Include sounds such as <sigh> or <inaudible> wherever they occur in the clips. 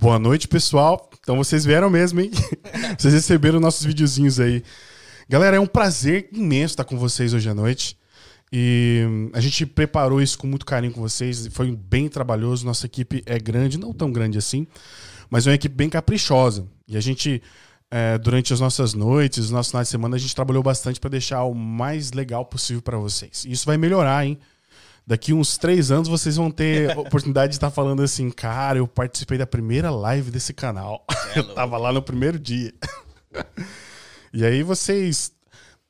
Boa noite, pessoal. Então vocês vieram mesmo, hein? <laughs> vocês receberam nossos videozinhos aí. Galera, é um prazer imenso estar com vocês hoje à noite. E a gente preparou isso com muito carinho com vocês. Foi bem trabalhoso. Nossa equipe é grande, não tão grande assim, mas é uma equipe bem caprichosa. E a gente, é, durante as nossas noites, os nossos finais de semana, a gente trabalhou bastante para deixar o mais legal possível para vocês. E isso vai melhorar, hein? Daqui uns três anos vocês vão ter <laughs> oportunidade de estar falando assim, cara, eu participei da primeira live desse canal. É <laughs> eu tava lá no primeiro dia. e aí vocês,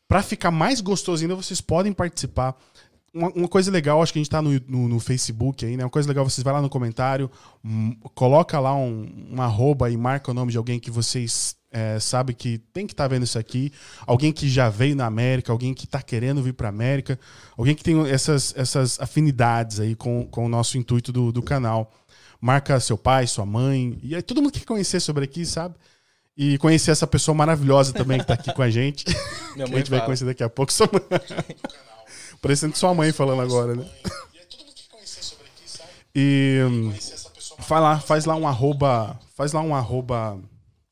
para ficar mais gostoso ainda, vocês podem participar. Uma, uma, coisa legal, acho que a gente tá no, no, no, Facebook aí, né? Uma coisa legal, vocês vai lá no comentário, coloca lá um, um arroba e marca o nome de alguém que vocês é, sabe que tem que estar tá vendo isso aqui, alguém que já veio na América, alguém que está querendo vir para a América, alguém que tem essas, essas afinidades aí com, com o nosso intuito do, do canal. Marca seu pai, sua mãe, e aí todo mundo quer conhecer sobre aqui, sabe? E conhecer essa pessoa maravilhosa também que está aqui com a gente. <laughs> Minha mãe que a gente fala. vai conhecer daqui a pouco. Sua mãe. <laughs> Parecendo sua mãe falando agora, né? E faz lá, faz lá um arroba, faz lá um arroba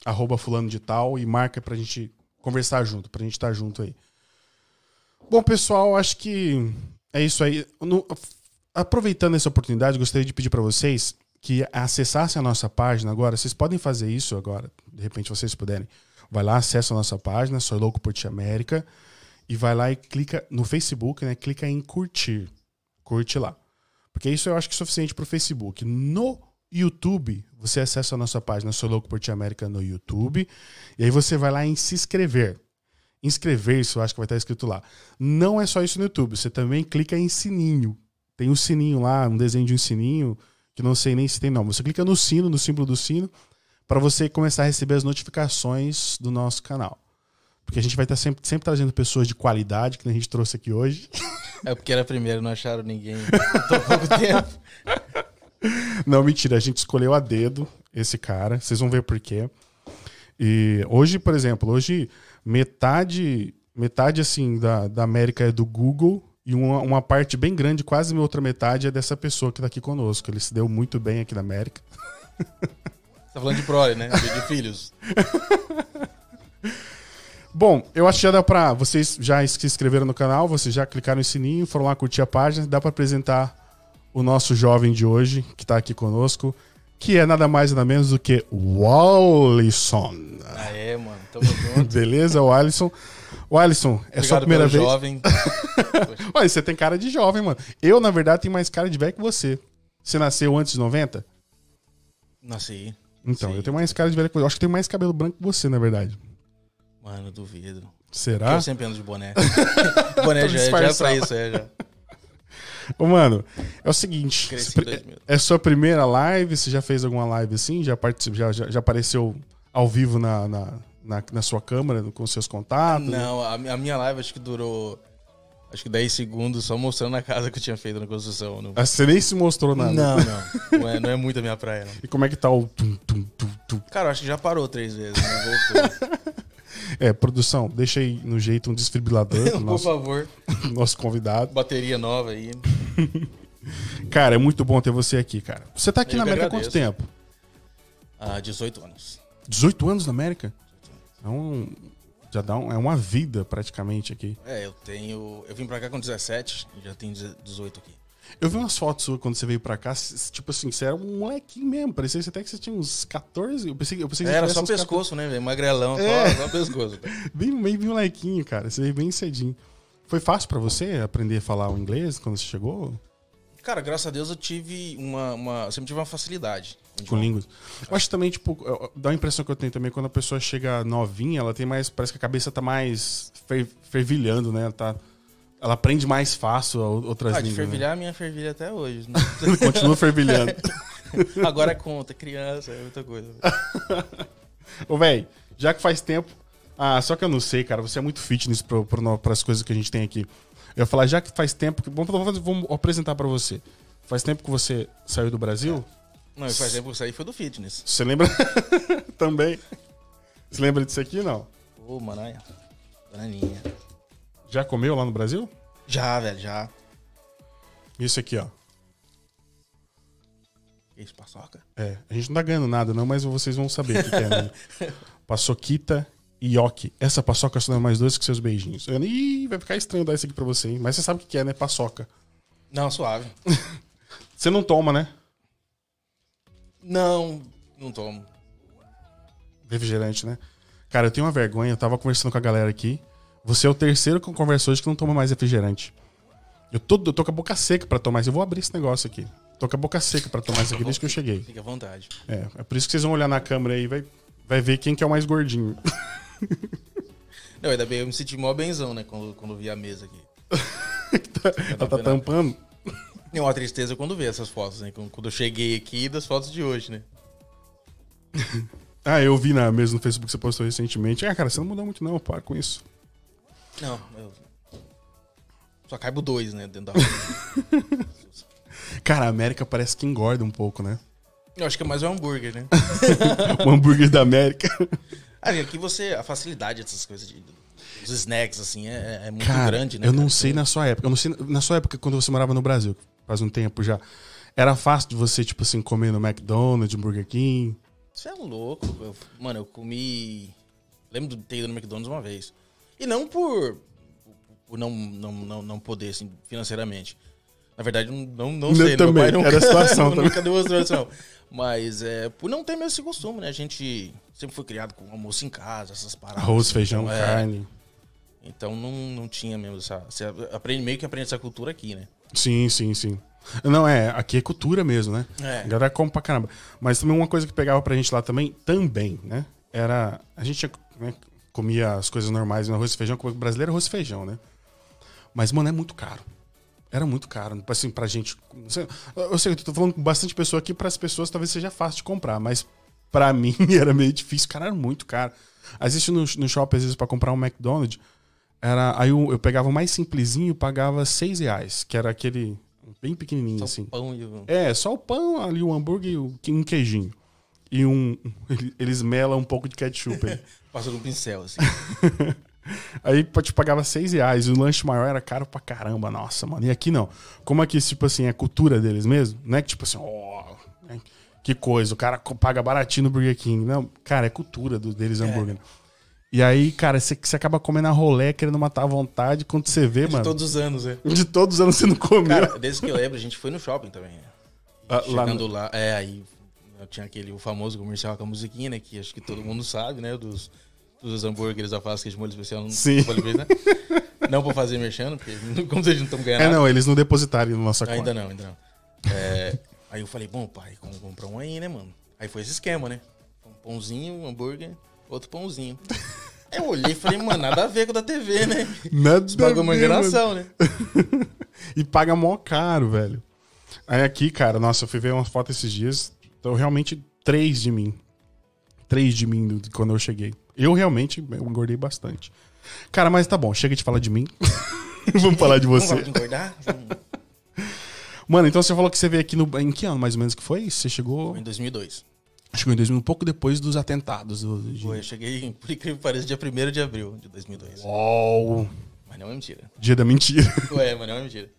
arroba fulano de tal e marca pra gente conversar junto, pra gente estar tá junto aí. Bom, pessoal, acho que é isso aí. No, aproveitando essa oportunidade, gostaria de pedir para vocês que acessassem a nossa página agora. Vocês podem fazer isso agora, de repente vocês puderem. Vai lá, acessa a nossa página, Sou Louco por Ti América, e vai lá e clica no Facebook, né? Clica em curtir. Curte lá. Porque isso eu acho que é suficiente pro Facebook. No YouTube, você acessa a nossa página Sou Louco por Ti América no YouTube. E aí você vai lá em se inscrever. Inscrever-se, eu acho que vai estar escrito lá. Não é só isso no YouTube, você também clica em sininho. Tem um sininho lá, um desenho de um sininho, que não sei nem se tem nome. Você clica no sino, no símbolo do sino, para você começar a receber as notificações do nosso canal. Porque a gente vai estar sempre, sempre trazendo pessoas de qualidade, que a gente trouxe aqui hoje. É porque era primeiro, não acharam ninguém. Tô pouco tempo. <laughs> Não, mentira. A gente escolheu a dedo esse cara. Vocês vão ver por quê. E hoje, por exemplo, hoje metade, metade assim da, da América é do Google e uma, uma parte bem grande, quase minha outra metade, é dessa pessoa que está aqui conosco. Ele se deu muito bem aqui na América. Você tá falando de prole, né? De filhos. <laughs> Bom, eu acho que já dá pra. Vocês já se inscreveram no canal, vocês já clicaram no sininho, foram lá curtir a página, dá para apresentar o nosso jovem de hoje, que está aqui conosco, que é nada mais nada menos do que o Alisson. Ah, é, mano. Tamo junto. <laughs> Beleza, o Alisson. O Alisson, é Obrigado sua primeira vez? jovem. <laughs> Olha, você tem cara de jovem, mano. Eu, na verdade, tenho mais cara de velho que você. Você nasceu antes de 90? Nasci. Então, Sim. eu tenho mais cara de velho que você. Eu acho que tenho mais cabelo branco que você, na verdade. Mano, duvido. Será? Porque eu sempre ando de boné. <laughs> boné já, já é pra isso, é já. Ô, mano, é o seguinte: é sua primeira live? Você já fez alguma live assim? Já, participou, já, já, já apareceu ao vivo na, na, na, na sua câmera com seus contatos? Não, a, a, minha live acho que durou. Acho que 10 segundos só mostrando a casa que eu tinha feito na construção. No... Ah, você nem se mostrou nada? Não, não. <laughs> Não é, não é muito a minha praia, não. E como é que tá o tum, tum, tum, tum? Cara, acho que já parou três vezes, né? Voltou. <laughs> É, produção, deixa aí no jeito um desfibrilador. <laughs> Por nosso, favor. <laughs> Nosso convidado. Bateria nova aí. <laughs> cara, é muito bom ter você aqui, cara. Você tá aqui Eu na América há quanto tempo? Há 18 anos. 18 anos na América? É um, já dá um, é uma vida praticamente aqui. É, eu tenho. Eu vim pra cá com 17 e já tenho 18 aqui. Eu vi umas fotos suas quando você veio pra cá, tipo assim, você era um molequinho mesmo. Parecia até que você tinha uns 14. Eu pensei, eu pensei que Era só pescoço, 14... né, velho? Magrelão, é. só, só pescoço. <laughs> bem, bem molequinho, cara. Você veio bem cedinho. Foi fácil para você aprender a falar o inglês quando você chegou? Cara, graças a Deus eu tive uma. uma sempre tive uma facilidade. Com línguas. Eu acho também, tipo, dá a impressão que eu tenho também quando a pessoa chega novinha, ela tem mais. Parece que a cabeça tá mais fervilhando, né? Ela tá ela aprende mais fácil outras ah, línguas. De fervilhar, né? minha fervilha até hoje. Né? <laughs> Continua fervilhando. <laughs> Agora conta, criança, é muita coisa. <laughs> Ô, velho, já que faz tempo. Ah, só que eu não sei, cara. Você é muito fitness para as coisas que a gente tem aqui. Eu ia falar, já que faz tempo. Que... Vamos, vamos, vamos apresentar para você. Faz tempo que você saiu do Brasil? É. Não, faz tempo que eu saí foi do fitness. Você lembra? Também. Você lembra disso aqui, não? Ô, oh, manaia. Bananinha. Já comeu lá no Brasil? Já, velho, já. Isso aqui, ó. Isso, paçoca? É, a gente não tá ganhando nada, não, mas vocês vão saber o que, que é. Né? <laughs> Paçoquita e Yoki. Essa paçoca só dá mais dois que seus beijinhos. Eu, Ih, vai ficar estranho dar isso aqui pra você, hein? Mas você sabe o que que é, né? Paçoca. Não, suave. <laughs> Você não toma, né? Não, não tomo. Refrigerante, né? Cara, eu tenho uma vergonha. Eu tava conversando com a galera aqui. Você é o terceiro que conversou hoje que não toma mais refrigerante. Eu tô, eu tô com a boca seca pra tomar isso. Eu vou abrir esse negócio aqui. Tô com a boca seca pra tomar isso aqui desde que eu cheguei. Fica à vontade. É, é por isso que vocês vão olhar na câmera aí e vai, vai ver quem que é o mais gordinho. <laughs> Não, ainda bem, eu me senti mó benzão, né? Quando, quando vi a mesa aqui. <laughs> Ela tá tampando. E uma tristeza quando vê essas fotos, né? Quando eu cheguei aqui das fotos de hoje, né? <laughs> Ah, eu vi na mesa no Facebook que você postou recentemente. Ah, cara, você não mudou muito não, para com isso. Não, eu... Só caibo dois, né? Dentro da <laughs> Cara, a América parece que engorda um pouco, né? Eu acho que é mais um hambúrguer, né? <laughs> o hambúrguer da América. Aí aqui você. A facilidade dessas coisas de. Os snacks, assim, é, é muito Cara, grande, né? eu não cara? sei na sua época. Eu não sei na sua época quando você morava no Brasil, faz um tempo já. Era fácil de você, tipo assim, comer no McDonald's, Burger King. Você é louco. Eu- mano, eu comi. Lembro de ter ido no McDonald's uma vez. E não por. por não, não, não, não poder, assim, financeiramente. Na verdade, não, não, não Eu sei. também, nunca, era a situação <laughs> também. nunca demonstrou isso, não. Mas é por não ter mesmo esse costume, né? A gente sempre foi criado com almoço em casa, essas paradas. Arroz, feijão, Então, é, carne. Então não, não tinha mesmo essa. Você aprende, meio que aprende essa cultura aqui, né? Sim, sim, sim. Não, é, aqui é cultura mesmo, né? É. A galera come pra caramba. Mas também uma coisa que pegava pra gente lá também, também, né? Era. A gente né, comia as coisas normais no arroz e feijão, como brasileiro, arroz e feijão, né? Mas, mano, é muito caro. Era muito caro. Assim, pra gente. sei- Eu sei, eu tô falando com bastante pessoa aqui, pras pessoas talvez seja fácil de comprar, mas pra <laughs> mim era meio difícil. Cara, era muito caro. Às vezes no, no shopping, às vezes, pra comprar um McDonald's, era, aí eu, eu pegava o mais simplesinho e pagava 6 reais, que era aquele bem pequenininho, Só assim. o pão e o. É, só o pão, ali o hambúrguer e o- um queijinho. E um. <laughs> Eles melam um pouco de ketchup <laughs> aí. Passa no pincel, assim. <laughs> Aí te pagava 6 reais. E o lanche maior era caro pra caramba. Nossa, mano. E aqui não. Como aqui, tipo assim, é cultura deles mesmo? Não é que tipo assim, ó. né, que coisa, o cara paga baratinho no Burger King. Não, cara, é cultura do, deles hambúrguer. E aí, cara, você, você acaba comendo a rolé, querendo matar à vontade. Quando você vê, De mano. todos os anos, né? De todos os anos você não comeu. Cara, desde que eu lembro, a gente foi no shopping também. né? Ah, lá Chegando lá, é, aí eu tinha aquele o famoso comercial com a musiquinha, né? Que acho que todo mundo sabe, né? Dos, dos hambúrgueres alface de molho especial. Não, Sim. né? Não pra fazer mexendo, porque <laughs> como vocês não estão ganhando é, nada. não, eles não depositaram na nossa Ainda conta. não, ainda não. É, aí eu falei, bom, pai, vamos comprar um aí, né, mano? Aí foi esse esquema, né? Um pãozinho, um hambúrguer, outro pãozinho. <laughs> Aí eu olhei e falei, mano, nada a ver com o da TV, né? Nada Esse bagulho é uma enganação, né? <laughs> E paga mó caro, velho. Aí aqui, cara, nossa, eu fui ver umas fotos esses dias. Então, realmente, três de mim. Três de mim de quando eu cheguei. Eu realmente eu engordei bastante. Cara, mas tá bom, chega de falar de mim. <laughs> Vamos falar de Vamos você. de engordar? Vamos. Mano, então você falou que você veio aqui no. Em que ano mais ou menos que foi? Você chegou. Foi em 2002. Chegou em 2000, um pouco depois dos atentados. Do, de... Foi, eu cheguei, <laughs> por incrível que pareça, dia 1 de abril de 2002. Uou, Mas não é mentira. dia da mentira. <laughs> Ué, mas não é mentira.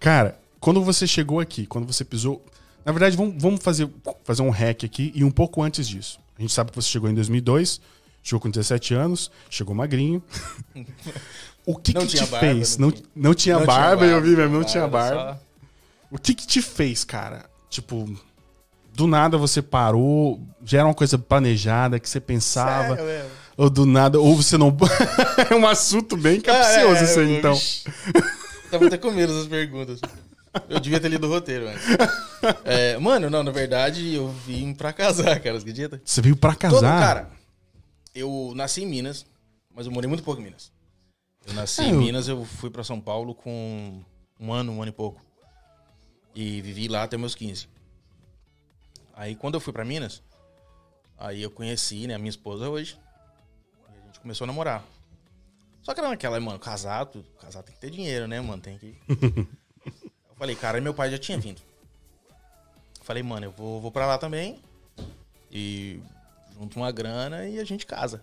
Cara, quando você chegou aqui, quando você pisou. Na verdade, vamos, vamos fazer, fazer um hack aqui e um pouco antes disso. A gente sabe que você chegou em 2002, chegou com 17 anos, chegou magrinho. <laughs> O que, Não que te barba, fez? não Não, tinha- não barba, tinha eu vi mesmo, não barba, tinha barba. só- O que que te fez, cara? Tipo, do nada você parou, já era uma coisa planejada que você pensava, Sério, mesmo? ou do nada, ou você não. <laughs> é um assunto bem capcioso Ah, é, isso aí, eu- então. Tava até com medo das perguntas. Eu devia ter lido o roteiro antes. É, mano, não, na verdade, eu vim pra casar, cara, você acredita? Você veio pra casar? Todo, cara, eu nasci em Minas, mas eu morei muito pouco em Minas. Eu nasci É, em eu- Minas, eu fui pra São Paulo com um ano, um ano e pouco. E vivi lá até meus 15. Aí quando eu fui pra Minas, aí eu conheci, né, a minha esposa hoje. E a gente começou a namorar. Só que era naquela, mano, casado, casado tem que ter dinheiro, né, mano? Tem que. <laughs> eu falei, cara, meu pai já tinha vindo. Falei, mano, eu vou, vou pra lá também. E junto uma grana e a gente casa.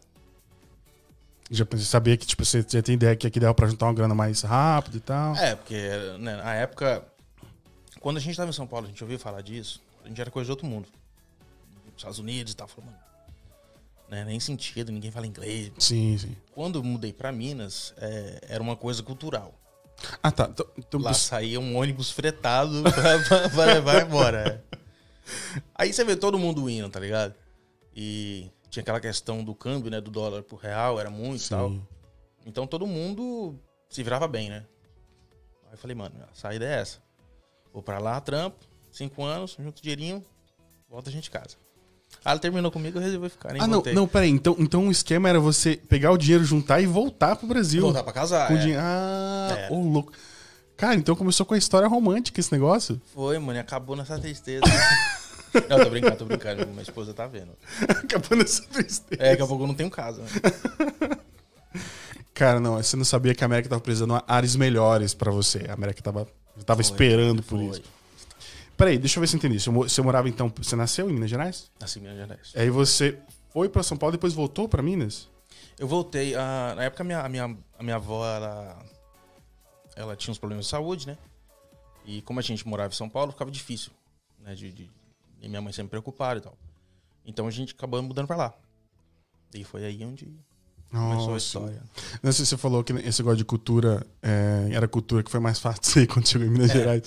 Já pensei- sabia que, tipo, você já tem ideia que aqui dava pra juntar uma grana mais rápido e tal. É, porque né, na época, quando a gente tava em São Paulo, a gente ouviu falar disso. A gente era coisa de outro mundo. Estados Unidos e tal. Falei, mano, né, nem sentido, ninguém fala inglês. Sim, sim. Quando eu mudei pra Minas, é, era uma coisa cultural. Ah, tá. Então, então Lá saía um ônibus fretado <laughs> pra, pra- pra levar embora. é. Aí você vê todo mundo indo, tá ligado? E tinha aquela questão do câmbio, né? Do dólar pro real, era muito e tal. Então todo mundo se virava bem, né? Aí eu falei, mano, a saída é essa. Vou pra lá, trampo, cinco anos, junto dinheirinho, volta a gente casa. Ah, ela terminou comigo, eu resolvi ficar, nem Ah, não, voltei. não, peraí. Então, então o esquema era você pegar o dinheiro, juntar e voltar pro Brasil. Voltar pra casar, com é. dinheiro. Ah, É. ô louco. Cara, então começou com a história romântica esse negócio. Foi, mano, e acabou nessa tristeza. <laughs> não, tô brincando, tô brincando. Minha esposa tá vendo. <laughs> Acabou nessa tristeza. É, daqui a pouco eu não tenho casa, né? <laughs> Cara, não, você não sabia que a América tava precisando de áreas melhores pra você. A América tava, tava Foi, esperando por foi. isso. Peraí, deixa eu ver se eu entendi. Você morava então. Você nasceu em Minas Gerais? Nasci em Minas Gerais. Aí você foi pra São Paulo e depois voltou pra Minas? Eu voltei. ah, na época, a minha, a, minha, a minha avó, ela, ela tinha uns problemas de saúde, né? E como a gente morava em São Paulo, ficava difícil, né? De, de- e minha mãe sempre preocupada e tal. Então a gente acabou mudando pra lá. E foi aí onde começou a Nossa. história. Não sei se você falou que esse negócio de cultura é, era cultura que foi mais fácil ser <laughs> quando chegou em Minas É. Gerais.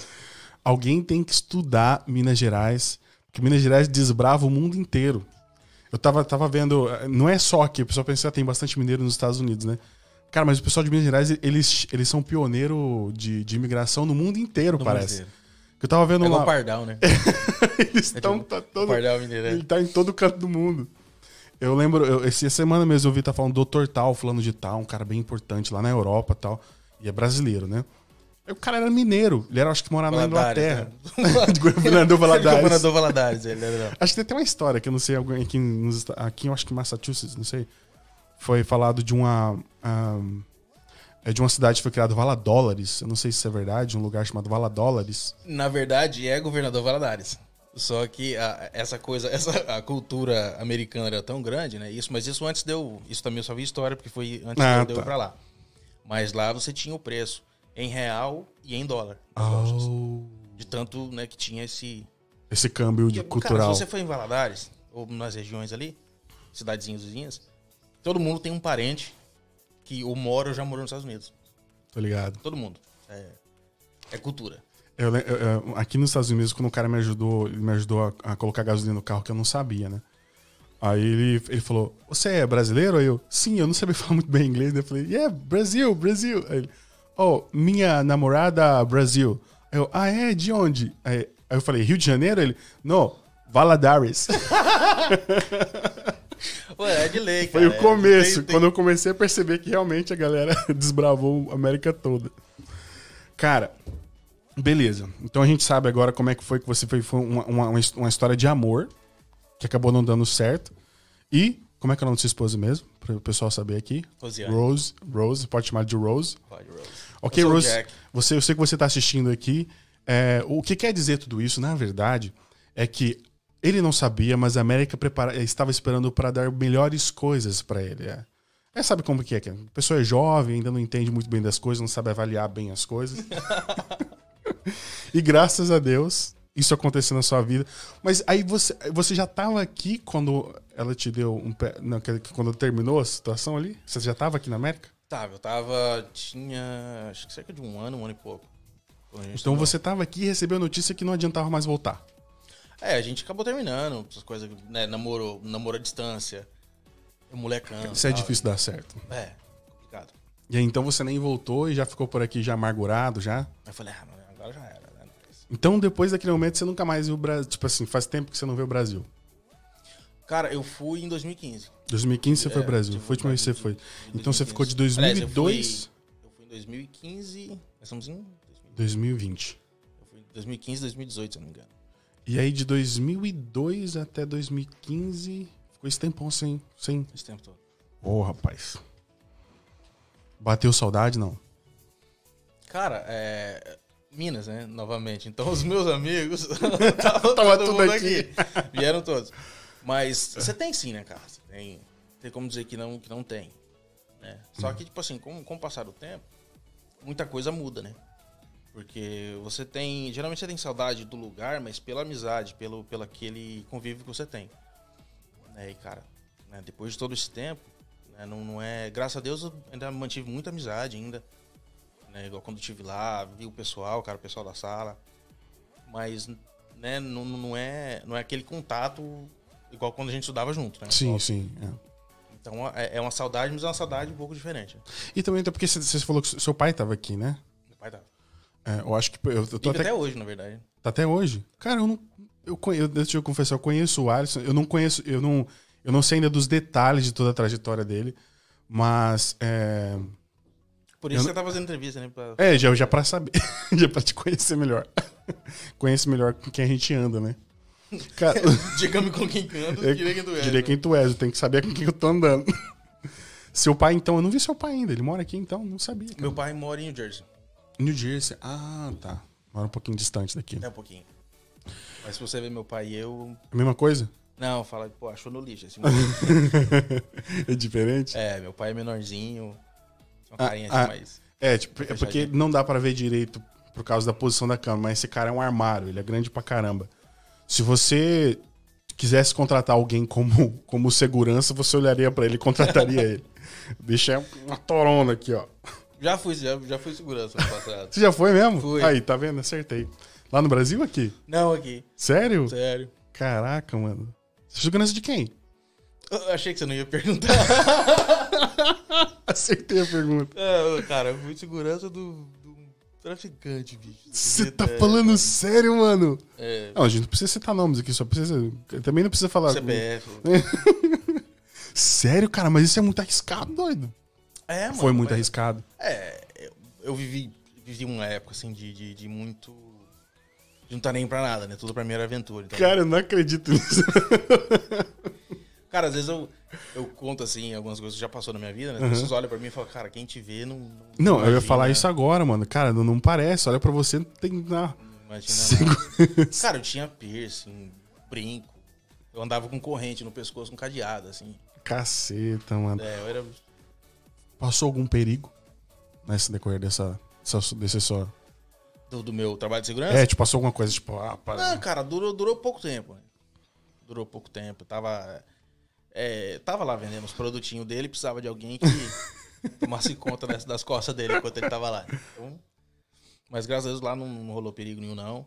Alguém tem que estudar Minas Gerais, porque Minas Gerais desbrava o mundo inteiro. Eu tava, tava vendo, não é só aqui, o pessoal pensa que tem bastante mineiro nos Estados Unidos, né? Cara, mas o pessoal de Minas Gerais, eles, eles são pioneiro de, de imigração no mundo inteiro, No parece. Mineiro. Que Eu tava vendo É igual lá. o Pardal, né? <laughs> eles É estão tipo, tá O todo, Pardal Mineiro. é. ele tá em todo canto do mundo. Eu lembro, eu, essa semana mesmo eu ouvi tá falando Dr. Tal, fulano de tal, um cara bem importante lá na Europa e tal. E é brasileiro, né? Aí O cara era mineiro, ele era, acho que morava na Inglaterra. né? <laughs> de Governador <laughs> Valadares. Governador Valadares, ele era. Acho que tem até uma história que eu não sei, alguém aqui, nos, aqui eu acho que em Massachusetts, não sei. Foi falado de uma. ahm, é de uma cidade que foi criada Valadólares. Eu não sei se isso é verdade, um lugar chamado Valadólares. Na verdade, é governador Valadares. Só que a- essa coisa, <laughs> essa a cultura americana era tão grande, né? Isso, mas isso antes deu, isso também eu só vi história porque foi antes Ah, de eu tá. pra lá. Mas lá você tinha o preço em real e em dólar. nas lojas. Oh. De tanto, né, que tinha esse Esse câmbio de E, Cara, cultural. se você for em Valadares ou nas regiões ali, cidadezinhas vizinhas, todo mundo tem um parente que ou mora ou já morou nos Estados Unidos. Tá ligado? Todo mundo. É, é cultura. Eu eu- eu- aqui nos Estados Unidos, quando o cara me ajudou, ele me ajudou a, a colocar gasolina no carro que eu não sabia, né? Aí ele, ele falou: Você é brasileiro? Aí eu, sim, eu não sabia <laughs> falar muito bem inglês. né? Eu falei, yeah, Brasil, Brasil. Aí ele, oh, minha namorada, Brasil. Aí eu, ah, é? De onde? Aí, aí eu falei, Rio de Janeiro? Ele, não, Valadares. <laughs> É de lei, Foi cara. o começo, Tem- tem- quando eu comecei a perceber que realmente a galera <laughs> desbravou a América toda. Cara, beleza. Então a gente sabe agora como é que foi que você foi, foi uma, uma, uma his- uma história de amor, que acabou não dando certo. E, como é que é o nome da sua esposa mesmo? Para o pessoal saber aqui. Rosiane. Rose. Rose, pode chamar de Rose. Pode, Rose. Ok, Eu o Rose, você, eu sei que você está assistindo aqui. É, o que quer dizer tudo isso, na verdade, é que ele não sabia, mas a América prepara, estava esperando para dar melhores coisas para ele. É. É, sabe como que é? que A pessoa é jovem, ainda não entende muito bem das coisas, não sabe avaliar bem as coisas. <laughs> e graças a Deus, isso aconteceu na sua vida. Mas aí você, você já estava aqui quando ela te deu um pé. Não, quando terminou a situação ali? Você já estava aqui na América? Tava, eu tava. Tinha. Acho que cerca de um ano, um ano e pouco. Então terminou. você estava aqui e recebeu a notícia que não adiantava mais voltar. É, a gente acabou terminando, essas coisas, né? Namoro, namoro à distância. Eu molecão. Isso é tal. difícil dar certo. É, complicado. E aí então você nem voltou e já ficou por aqui já amargurado já. Aí eu falei, ah, agora já era, né? Então depois daquele momento você nunca mais viu o Brasil. Tipo assim, faz tempo que você não vê o Brasil. Cara, eu fui em 2015. 2015 você foi É, ao Brasil. tive Foi a última vez que você foi. Então você ficou de 2015. Aliás, eu 2002 fui- Eu fui em 2015. Nós estamos em 2000. 2020. Eu fui em 2015, 2018, se eu não me engano. E aí de 2002 até 2015 ficou esse tempão sem. sem... Esse tempo todo. Ô, rapaz. Bateu saudade, não? Cara, é. Minas, né? Novamente. Então os meus amigos. <laughs> tava Tava tudo mundo aqui. Vieram todos. Mas você tem sim, né, cara? Você tem. Tem como dizer que não, que não tem. né? Só que, tipo assim, com, com o passar do tempo, muita coisa muda, né? Porque você tem. Geralmente você tem saudade do lugar, mas pela amizade, pelo, pelo aquele convívio que você tem. Né, e, cara, né, depois de todo esse tempo, né, não, não é. Graças a Deus eu ainda mantive muita amizade ainda. Né, igual quando eu estive lá, vi o pessoal, cara, o pessoal da sala. Mas né, não, não, é, não é aquele contato igual quando a gente estudava junto, né? Sim, sim. É. Então é, é uma saudade, mas é uma saudade um pouco diferente. E também porque você falou que seu pai estava aqui, né? Meu pai tava. É, eu acho que. Eu, eu tô até, até hoje, na verdade. Tá até hoje? Cara, eu não. Eu, conhe- eu, deixa eu confessar, eu conheço o Alisson. Eu não conheço. Eu não, eu não sei ainda dos detalhes de toda a trajetória dele. Mas. É, Por isso Eu você tá fazendo entrevista, né? Pra... é já, já pra saber. <laughs> já pra te conhecer melhor. <laughs> Conhece melhor com quem a gente anda, né? Cara, <laughs> Diga-me com quem ando, eu direi quem tu és. diria né? quem tu és, eu tenho que saber com quem eu tô andando. Seu pai, então, eu não vi seu pai ainda. Ele mora aqui, então, não sabia. cara. Meu pai mora em New Jersey. New Jersey. Ah, tá. Mora um pouquinho distante daqui. É um pouquinho. Mas se você ver meu pai e eu. A mesma coisa? Não, fala, pô, achou no lixo. Assim, <laughs> é diferente? é, meu pai é menorzinho. Uma Ah, carinha ah. assim, mais. É, tipo, é porque não dá pra ver direito por causa da posição da câmera, mas esse cara é um armário, ele é grande pra caramba. Se você quisesse contratar alguém como, como segurança, você olharia pra ele e contrataria <laughs> ele. O bicho é uma torona aqui, ó. Já fui, já, já fui segurança no passado. <laughs> Você já foi mesmo? Fui. Aí, tá vendo? Acertei. Lá no Brasil aqui? Não, aqui. Sério? Sério. Caraca, mano. Você segurança de quem? Eu achei que você não ia perguntar. <laughs> Acertei a pergunta. É, cara, eu fui segurança do, do traficante, bicho. Você tá É, falando sério, mano? É, Não, a gente não precisa citar nomes aqui, só precisa. Também não precisa falar. CPF. <laughs> Sério, cara, mas isso é muito arriscado, doido. É, mano. Foi muito mas- arriscado. É, eu, eu vivi, vivi uma época, assim, de, de, de muito... De não tá nem pra nada, né? Tudo pra mim era aventura. Então, Cara, eu não acredito nisso. <laughs> Cara, às vezes eu, eu conto, assim, algumas coisas que já passou na minha vida, né? As pessoas olham pra mim e falam, cara, quem te vê não... Não, Não, eu ia falar isso agora, mano. Cara, não, não parece. Olha pra você, não tem. Não. Imagina nada. Cara, eu tinha piercing, brinco. Eu andava com corrente no pescoço, com cadeado, assim. Caceta, mano. É, eu era... Passou algum perigo nesse decorrer dessa. dessa- desse só. Do, do meu trabalho de segurança? É, tipo, passou alguma coisa, tipo, ah, para. Não, cara, durou, durou pouco tempo. né? Durou pouco tempo. Eu Tava, é, tava lá vendendo os produtinhos dele, precisava de alguém que <laughs> tomasse conta das, das costas dele enquanto ele tava lá. Então, mas graças a Deus lá não, não rolou perigo nenhum, não.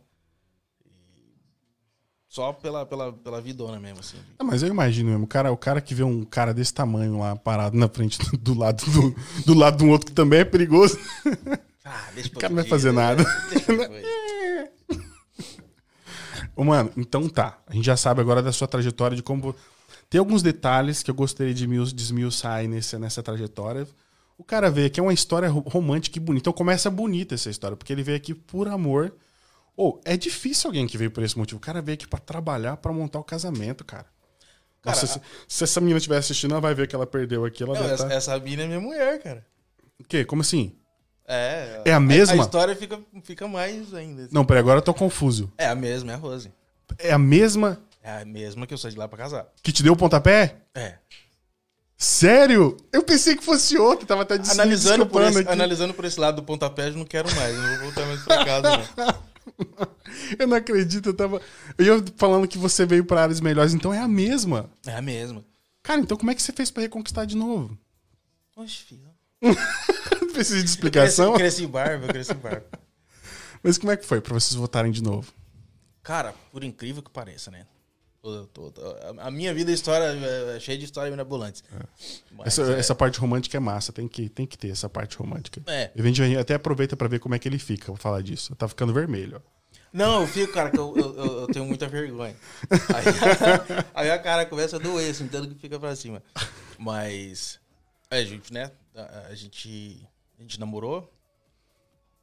Só pela, pela, pela vidona mesmo, assim. Ah, mas eu imagino mesmo, o cara, o cara que vê um cara desse tamanho lá parado na frente do, do lado do, do lado de um outro que também é perigoso. Ah, deixa O cara não vai fazer né? nada. Deixa. <laughs> Ô, mano, então tá. A gente já sabe agora da sua trajetória, de como. Tem alguns detalhes que eu gostaria de desmiuçar aí nessa, nessa trajetória. O cara veio aqui, é uma história ro- romântica e bonita. Então começa bonita essa história, porque ele veio aqui por amor. Ou é difícil alguém que veio por esse motivo. O cara veio aqui pra trabalhar, pra montar o casamento, cara. Cara, Nossa, se, se essa menina estiver assistindo, ela vai ver que ela perdeu aqui. Ela Não, essa, tá... essa mina é minha mulher, cara. O quê? Como assim? É. É a mesma? A, história fica, fica mais ainda. Não, peraí, agora eu tô confuso. É a mesma, é a Rose. É a mesma É a mesma que eu saí de lá pra casar. que te deu o pontapé? É. Sério? Eu pensei que fosse outra, tava até Analisando por, esse, aqui. analisando por esse lado do pontapé, eu não quero mais. Não vou voltar mais pra casa, não. <laughs> Eu não acredito, eu tava. Eu ia falando que você veio pra áreas melhores, então é a mesma. É a mesma. Cara, então como é que você fez pra reconquistar de novo? Oxe, filho. <laughs> Não precisa de Cresci, explicação. cresci barba, eu cresci barba. Mas como é que foi pra vocês votarem de novo? Cara, por incrível que pareça, né? Eu tô- tô- a- minha vida é história, é cheia de histórias mirabolantes. Mas, Essa, é, essa parte romântica é massa, tem que, tem que ter essa parte romântica. é. E a gente até aproveita pra ver como é que ele fica, vou falar disso. Tá ficando vermelho, ó. Não, eu fico, cara, que eu, eu, eu- tenho muita vergonha. <laughs> Aí, aí a cara começa a doer, assim, tanto que fica pra cima. Mas, é, a gente, né? A, a gente, a gente namorou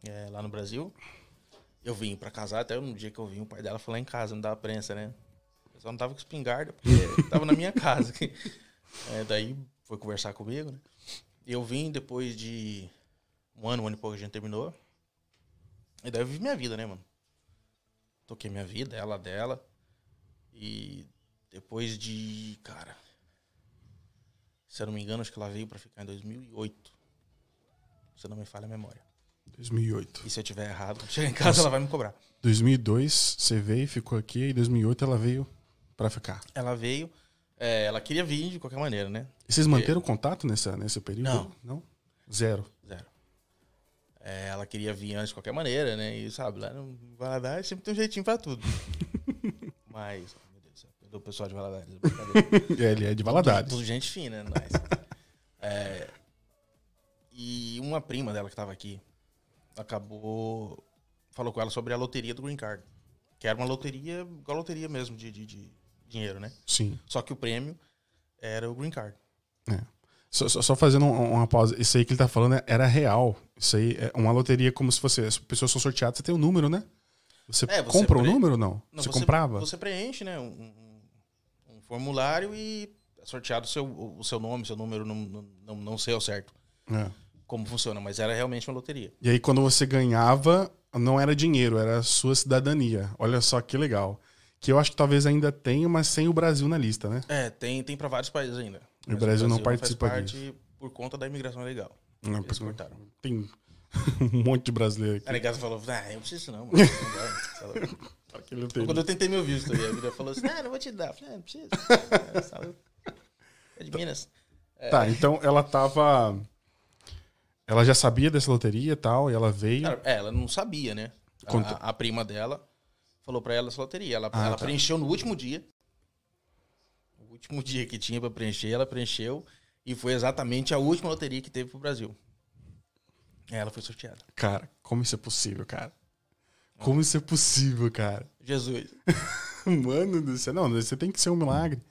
é, lá no Brasil. Eu vim pra casar, até no dia que eu vim, o pai dela foi lá em casa, não dava prensa, né? Eu só não tava com espingarda, porque <laughs> tava na minha casa. <laughs> É, daí foi conversar comigo, né? E eu vim depois de um ano, um ano e pouco a gente terminou. E daí eu vivi minha vida, né, mano? Toquei minha vida, ela dela. E depois de, cara, se eu não me engano, acho que ela veio pra ficar em 2008. Se não me falha a memória. 2008. E se eu tiver errado, quando chegar em casa, ela vai me cobrar. 2002 você veio, ficou aqui, e 2008 ela veio pra ficar. Ela veio, é, ela queria vir de qualquer maneira, né? E vocês manteram contato nessa, nesse período? Não. Não? Zero. Zero. É, ela queria vir antes de qualquer maneira, né? E sabe, lá no Valadares sempre tem um jeitinho pra tudo. <laughs> Mas, oh, meu Deus do céu, perdoa o pessoal de Valadares. é brincadeira. <laughs> Ele é de Valadares. Tudo gente fina, nice. É, e uma prima dela que tava aqui acabou. Falou com ela sobre a loteria do Green Card. Que era uma loteria, igual a loteria mesmo, de, de, de dinheiro, né? Sim. Só que o prêmio era o Green Card. Só, só- só fazendo um- uma pausa. Isso aí que ele tá falando é- era real. Isso aí é uma loteria como se fosse. As pessoas são sorteadas, você tem um número, né? Você, É, você compra o pre- número ou não? Não, você, comprava? Você preenche, né? Um, um- formulário e é sorteado o seu, o seu nome, seu número, não, não, não, não sei ao certo É. como funciona, mas era realmente uma loteria. E aí, quando você ganhava, não era dinheiro, era a sua cidadania. Olha só que legal. Que eu acho que talvez ainda tenha, mas sem o Brasil na lista, né? É, tem, tem para vários países ainda. E o Brasil não participa faz parte por conta da imigração legal. Não, Eles porque cortaram. tem <laughs> um monte de brasileiro aqui. A negada falou, ah, eu não preciso não, mano. <laughs> Não loteria. Quando eu tentei meu visto, aí a vida falou assim, ah, não vou te dar. Eu falei, ah, não precisa. É, sabe? É de Minas. Tá, então ela tava. Ela já sabia dessa loteria e tal, e ela veio. Cara, é, ela não sabia, né? A- a prima dela falou pra ela essa loteria. Ela, Ah, ela tá. preencheu no último dia. O último <laughs> dia que tinha pra preencher, ela preencheu. E foi exatamente a última loteria que teve pro Brasil. Ela foi sorteada. Cara, como isso é possível, cara? Como isso é possível, cara? Jesus. <laughs> Mano do céu. Não, você tem que ser um milagre.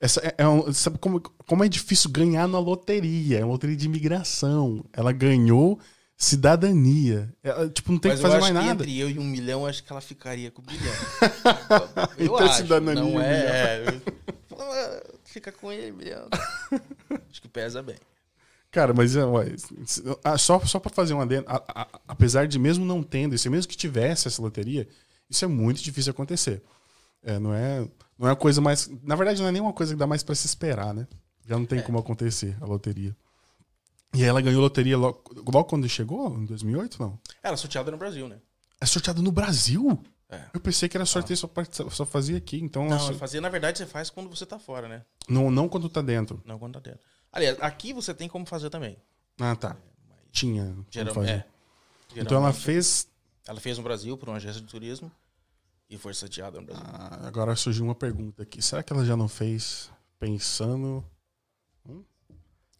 Essa é, é um- sabe como, como é difícil ganhar na loteria? É uma loteria de imigração. Ela ganhou cidadania. Ela, tipo, não tem Mas que fazer mais nada. entre eu e um milhão, acho que ela ficaria com o bilhão. <laughs> eu Então, acho. cidadania um Não é. é. <laughs> Fica com ele, bilhão. Acho que pesa bem. Cara, mas é, ué, ah, só, só pra fazer um adendo, a- a- apesar de mesmo não tendo isso, mesmo que tivesse essa loteria, isso é muito difícil acontecer. É, não é não é a coisa mais. Na verdade, não é nenhuma coisa que dá mais pra se esperar, né? Já não tem É. como acontecer a loteria. E aí ela ganhou loteria logo, logo quando chegou, em 2008, não? Ela sorteada no Brasil, né? É sorteado no Brasil? É. Eu pensei que era sorteio só, part- só fazia aqui, então Não, assim, fazer, na verdade, você faz quando você tá fora, né? não, não quando tá dentro. Não quando tá dentro. Aliás, aqui você tem como fazer também. Ah, tá. Tinha. como Geral, fazer. é, Então ela geralmente. fez Ela fez no Brasil por uma agência de turismo e foi sorteada no Brasil. Ah, agora surgiu uma pergunta aqui. Será que ela já não fez pensando.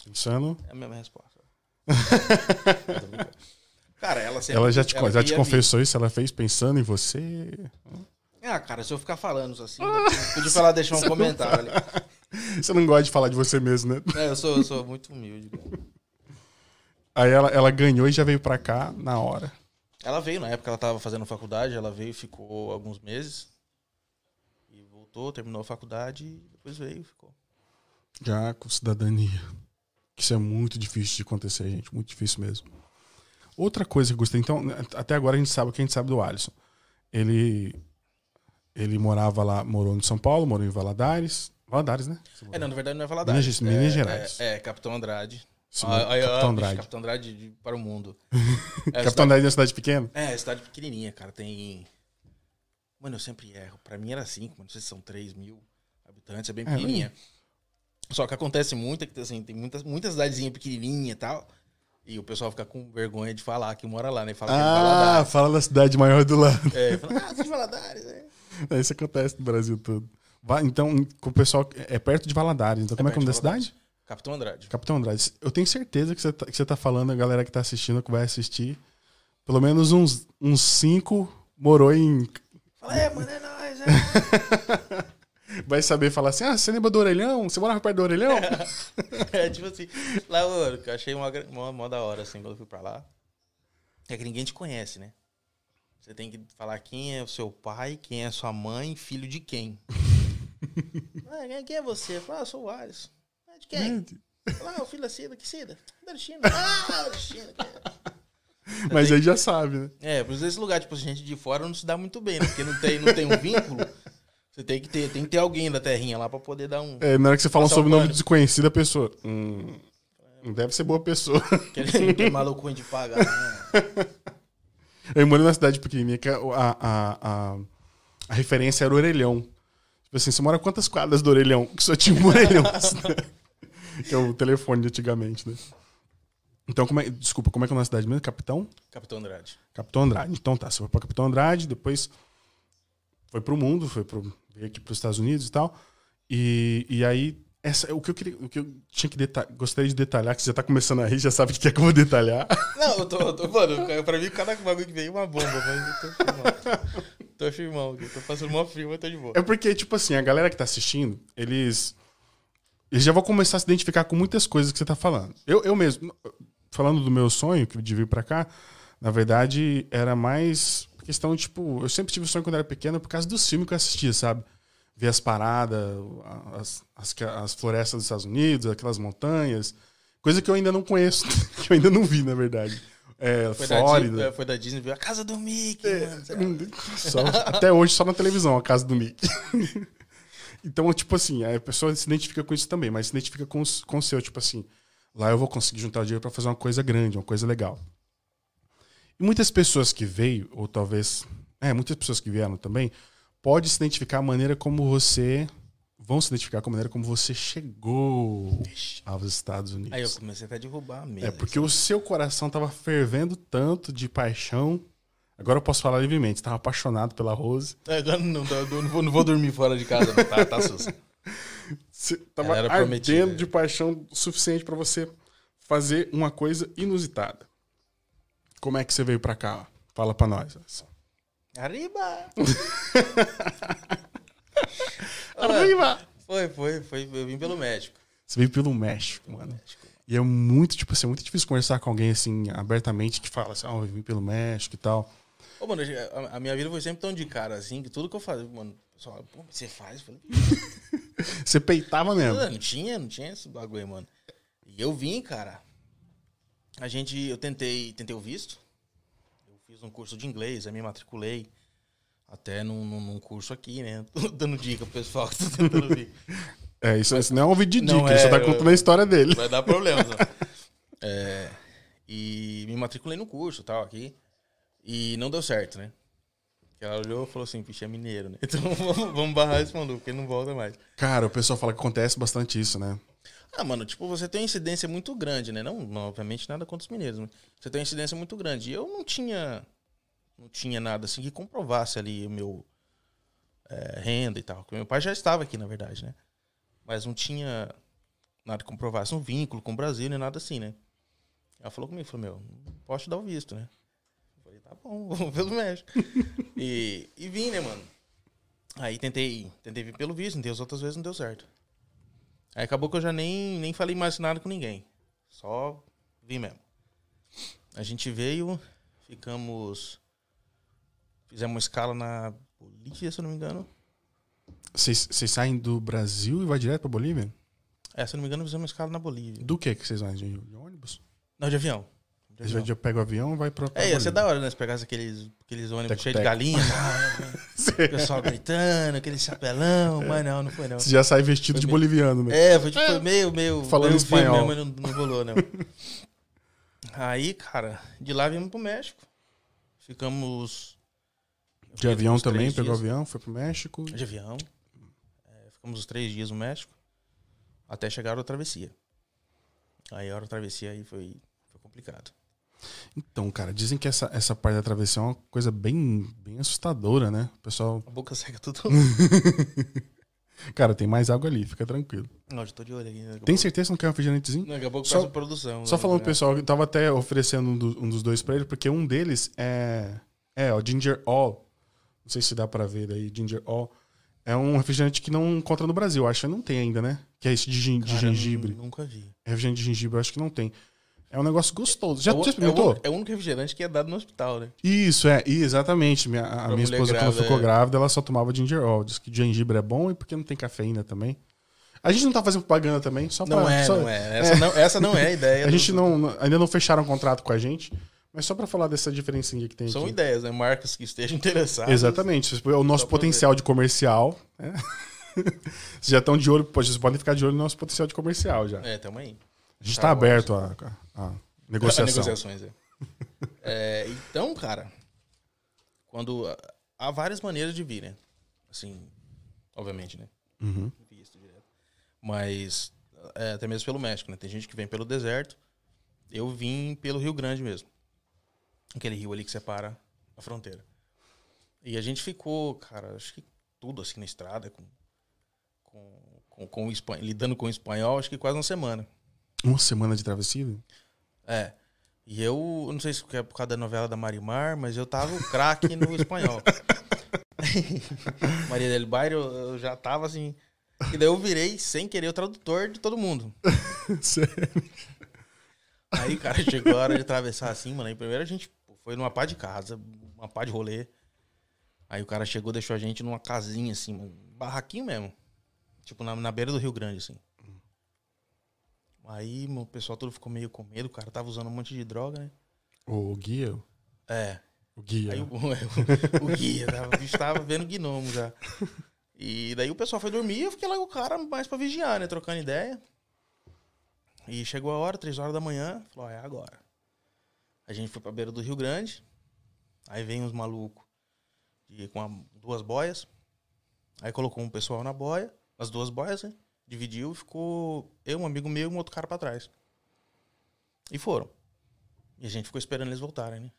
Pensando. É a mesma resposta. <laughs> Cara, ela sempre. Ela já te, já te confessou isso? Ela fez pensando em você? vir. Ah, cara, se eu ficar falando isso assim, <laughs> podia pra ela deixar um comentário ali. <laughs> Você não gosta de falar de você mesmo, né? É, eu sou, eu sou muito humilde. Aí ela, ela ganhou e já veio pra cá na hora. Ela veio, na época ela tava fazendo faculdade, ela veio, ficou alguns meses. E voltou, terminou a faculdade e depois veio e ficou. Já com cidadania. Isso é muito difícil de acontecer, gente. Muito difícil mesmo. Outra coisa que eu gostei. Então, até agora a gente sabe o que a gente sabe do Alisson. Ele. Ele morava lá, morou em São Paulo, morou em Valadares. Valadares, né? É, não, na verdade não é Valadares. Minas- é, Minas Gerais. É, é, Capitão Andrade. Sim, Ah, Capitão Andrade. Capitão Andrade de- para o mundo. <laughs> É, Capitão cidade- Andrade é uma cidade pequena? É, cidade pequenininha, cara. Tem. Mano, eu sempre erro. Pra mim era 5, não sei se são 3 mil habitantes, é bem É, pequenininha. Só que acontece muito é que assim, tem muitas muita cidadezinha pequenininha e tal. E o pessoal fica com vergonha de falar que mora lá, né? Fala que é Ah, Valadares. fala da cidade maior do lado. É, fala, ah, você é de Valadares, <laughs> é. Isso acontece no Brasil todo. Então, com o pessoal é perto de Valadares. Então, como é, que é o nome da cidade? Capitão Andrade. Capitão Andrade. Eu tenho certeza que você tá, que você tá falando, a galera que tá assistindo, que vai assistir. Pelo menos uns, uns cinco morou em. Fala, é, mano, é nóis, é. <laughs> Vai saber falar assim: ah, você lembra do orelhão? Você morava perto do orelhão? <laughs> É tipo assim, lá, mano, que eu achei uma, uma, uma da hora, assim, quando eu fui pra lá. É que ninguém te conhece, né? Você tem que falar quem é o seu pai, quem é a sua mãe, filho de quem. <laughs> ah, quem- é você? Eu falo, ah, eu sou o Alisson. Ah, de quem? Fala, ah, o filho da Cida, que Cida? Da China. Ah, da China. <laughs> Mas aí já sabe, né? É, por esse lugar, tipo, gente de fora não se dá muito bem, né? Porque não tem, não tem um vínculo. Você tem que ter, tem que ter alguém da terrinha lá pra poder dar um. É, na hora que você fala Passar sobre o o nome pano. desconhecido, a pessoa. Hum, Deve ser boa pessoa. <laughs> Aquele que é maluco de pagar, né? Eu moro numa cidade pequenininha que a, a, a, a referência era o orelhão. Tipo assim, você mora quantas quadras do orelhão? Que só tinha um orelhão. <laughs> que é o telefone de antigamente, né? Então, como é, desculpa, como é que é a nossa cidade mesmo? Capitão? Capitão Andrade. Capitão Andrade. Então tá, você foi pra Capitão Andrade, depois foi pro mundo, foi pro, veio aqui pros Estados Unidos e tal. E, e aí, essa, o que eu queria, o que eu tinha que detalhar, gostaria de detalhar, que você já tá começando a rir, já sabe o que é que eu vou detalhar. Não, eu tô, eu tô mano, pra mim cada bagulho que veio é uma bomba, mas eu tô firmão. tô firmão, tô passando mó frio, mas tô de boa. É porque, tipo assim, a galera que tá assistindo, eles. Eles já vão começar a se identificar com muitas coisas que você tá falando. Eu, eu mesmo, falando do meu sonho, que de vir pra cá, na verdade, era mais questão, tipo, eu sempre tive sonho quando era pequeno por causa dos filmes que eu assistia, sabe? Ver as paradas, as, as, as florestas dos Estados Unidos, aquelas montanhas. Coisa que eu ainda não conheço, <laughs> que eu ainda não vi, na verdade. É, Foi, Flórida. da, é, foi da Disney, viu a casa do Mickey, É? <laughs> Só- até hoje, só na televisão, a casa do Mickey. <laughs> então, tipo assim, a pessoa se identifica com isso também, mas se identifica com, com o seu, tipo assim, lá eu vou conseguir juntar dinheiro pra fazer uma coisa grande, uma coisa legal. E muitas pessoas que veio, ou talvez, é, muitas pessoas que vieram também, pode se identificar a maneira como você, vão se identificar com a maneira como você chegou aos Estados Unidos. Aí eu comecei até a derrubar a mesa. É porque o seu coração tava fervendo tanto de paixão. Agora eu posso falar livremente. Tava apaixonado pela Rose. É, Agora não, não, não vou, não vou dormir fora de casa, não. Tá, tá sus. <laughs> Você tava ardendo de paixão o suficiente pra você fazer uma coisa inusitada. Como é que você veio pra cá? Fala pra nós. Arriba! <laughs> Arriba! Foi, foi, foi. Eu vim pelo México. Você veio pelo México, mano. México. E é muito, tipo assim, é muito difícil conversar com alguém assim, abertamente, que fala assim, ó, eu vim pelo México e tal. Ô, mano, a, minha vida foi sempre tão de cara, assim, que tudo que eu fazia, mano, o pessoal, pô, você faz? Falei, <laughs> Você peitava mesmo. não, não tinha, não tinha esse bagulho, mano. E eu vim, cara. A gente, eu tentei, tentei o visto. Eu fiz um curso de inglês, aí me matriculei. Até num, num, curso aqui, né? <laughs> Tô dando dica pro pessoal que tá tentando vir. É, isso, isso não é um vídeo de Não dica, ele só é, tá eu- contando a história dele. Vai dar problema. né? É, e me matriculei no curso tal aqui. E não deu certo, né? Ela olhou e falou assim, bicho, é mineiro, né? <laughs> Então vamos, barrar esse maluco, porque ele não volta mais. Cara, o pessoal fala que acontece bastante isso, né? Ah, mano, tipo, você tem uma incidência muito grande, né? Não, não, obviamente, nada contra os mineiros, mas você tem uma incidência muito grande. E eu não tinha. Não tinha nada assim que comprovasse ali o meu é, renda e tal. Porque meu pai já estava aqui, na verdade, né? Mas não tinha nada que comprovasse um vínculo com o Brasil, nem nada assim, né? Ela falou comigo, falou, meu, não posso te dar o visto, né? Eu falei, tá bom, <laughs> vamos pelo México. e, e vim, né, mano? Aí tentei, tentei vir pelo visto, tentei as outras vezes, não deu certo. Aí acabou que eu já nem, nem falei mais nada com ninguém. Só vim mesmo. A gente veio, ficamos. Fizemos uma escala na Bolívia, se eu não me engano. Vocês saem do Brasil e vai direto pra Bolívia? É, se eu não me engano, fizemos uma escala na Bolívia. Do que que vocês vão? De, de ônibus? Não, de avião. Vocês avião. já pegam o avião e vai pra É, ia ser da hora, né? Se pegasse aqueles, aqueles ônibus cheios de galinha, <laughs> o pessoal gritando, aquele chapelão, mas não, não foi não. Você já sai vestido Foi de meio- boliviano, né? É, foi tipo foi meio, meio. Falando meio espanhol. Mesmo, mas não, não rolou, não. <laughs> Aí, cara, de lá viemos pro México. Ficamos. De avião também, pegou dias. avião, foi pro México. De avião. É, ficamos uns três dias no México. Até chegar a travessia. Aí a hora da travessia aí foi, foi complicado. Então, cara, dizem que essa, essa parte da travessia é uma coisa bem, bem assustadora, né? O pessoal. A boca seca tudo. <laughs> Cara, tem mais água ali, fica tranquilo. não, já tô de olho aqui. A Tem certeza que não quer um refrigerantezinho? Não, Daqui a pouco Só- produção. Só né? falando pro pessoal, eu tava até oferecendo um, do- um dos dois pra ele, porque um deles é. É, o Ginger All. Não sei se dá pra ver aí, Ginger All. É um refrigerante que não encontra no Brasil, acho que não tem ainda, né? Que é esse de, gin- de Cara, gengibre. Nunca vi. Refrigerante de gengibre, eu acho que não tem. É um negócio gostoso. Já, é, o, já é, o, experimentou? é o único refrigerante que é dado no hospital, né? Isso, é, exatamente. Minha, a Pra minha esposa, quando grávida, ficou é. grávida, ela só tomava ginger ale. Diz que gengibre é bom e porque não tem cafeína também. A gente não tá fazendo propaganda também, só pra. Não é, só- não é. <laughs> Essa, Não, essa não é a ideia. A gente não, não- ainda não fecharam um contrato com a gente, mas só pra falar dessa diferencinha que tem São aqui. ideias, né? Marcas que estejam interessadas. Exatamente. O nosso potencial de comercial. né? <laughs> Vocês já estão de olho, vocês podem ficar de olho no nosso potencial de comercial já. É, tamo aí. A gente tá Star Wars. aberto a, a- a negociação. Negociações, é. <laughs> É, Então, cara, quando. Há várias maneiras de vir, né? Assim, obviamente, né? Uhum. Visto direto. Mas, é, até mesmo pelo México, né? Tem gente que vem pelo deserto. Eu vim pelo Rio Grande mesmo. Aquele rio ali que separa a fronteira. E a gente ficou, cara, acho que tudo assim na estrada, com, com, com, com espan- lidando com o espanhol, acho que quase uma semana. Uma semana de travessia? É. E eu, não sei se é por causa da novela da Marimar, mas eu tava o craque no espanhol. <laughs> Maria del Bairro, eu já tava assim. E daí eu virei, sem querer, o tradutor de todo mundo. <laughs> Sério? Aí, cara, chegou a hora de atravessar assim, mano. Aí primeiro a gente foi numa pá de casa, uma pá de rolê. Aí o cara chegou, deixou a gente numa casinha, assim, um barraquinho mesmo. Tipo, na, na beira do Rio Grande, assim. Aí o pessoal todo ficou meio com medo, o cara tava usando um monte de droga, né? O guia? É. O guia. Aí o, o, <laughs> o guia, o bicho tava vendo gnomo já. E daí o pessoal foi dormir eu fiquei lá com o cara mais pra vigiar, né? Trocando ideia. E chegou a hora, três horas da manhã, falou, ó, é agora. A gente foi pra beira do Rio Grande. Aí vem uns malucos de- com a- duas boias. Aí colocou um pessoal na boia, as duas boias, né? Dividiu ficou eu, um amigo meu e um outro cara pra trás. E foram. E a gente ficou esperando eles voltarem, né?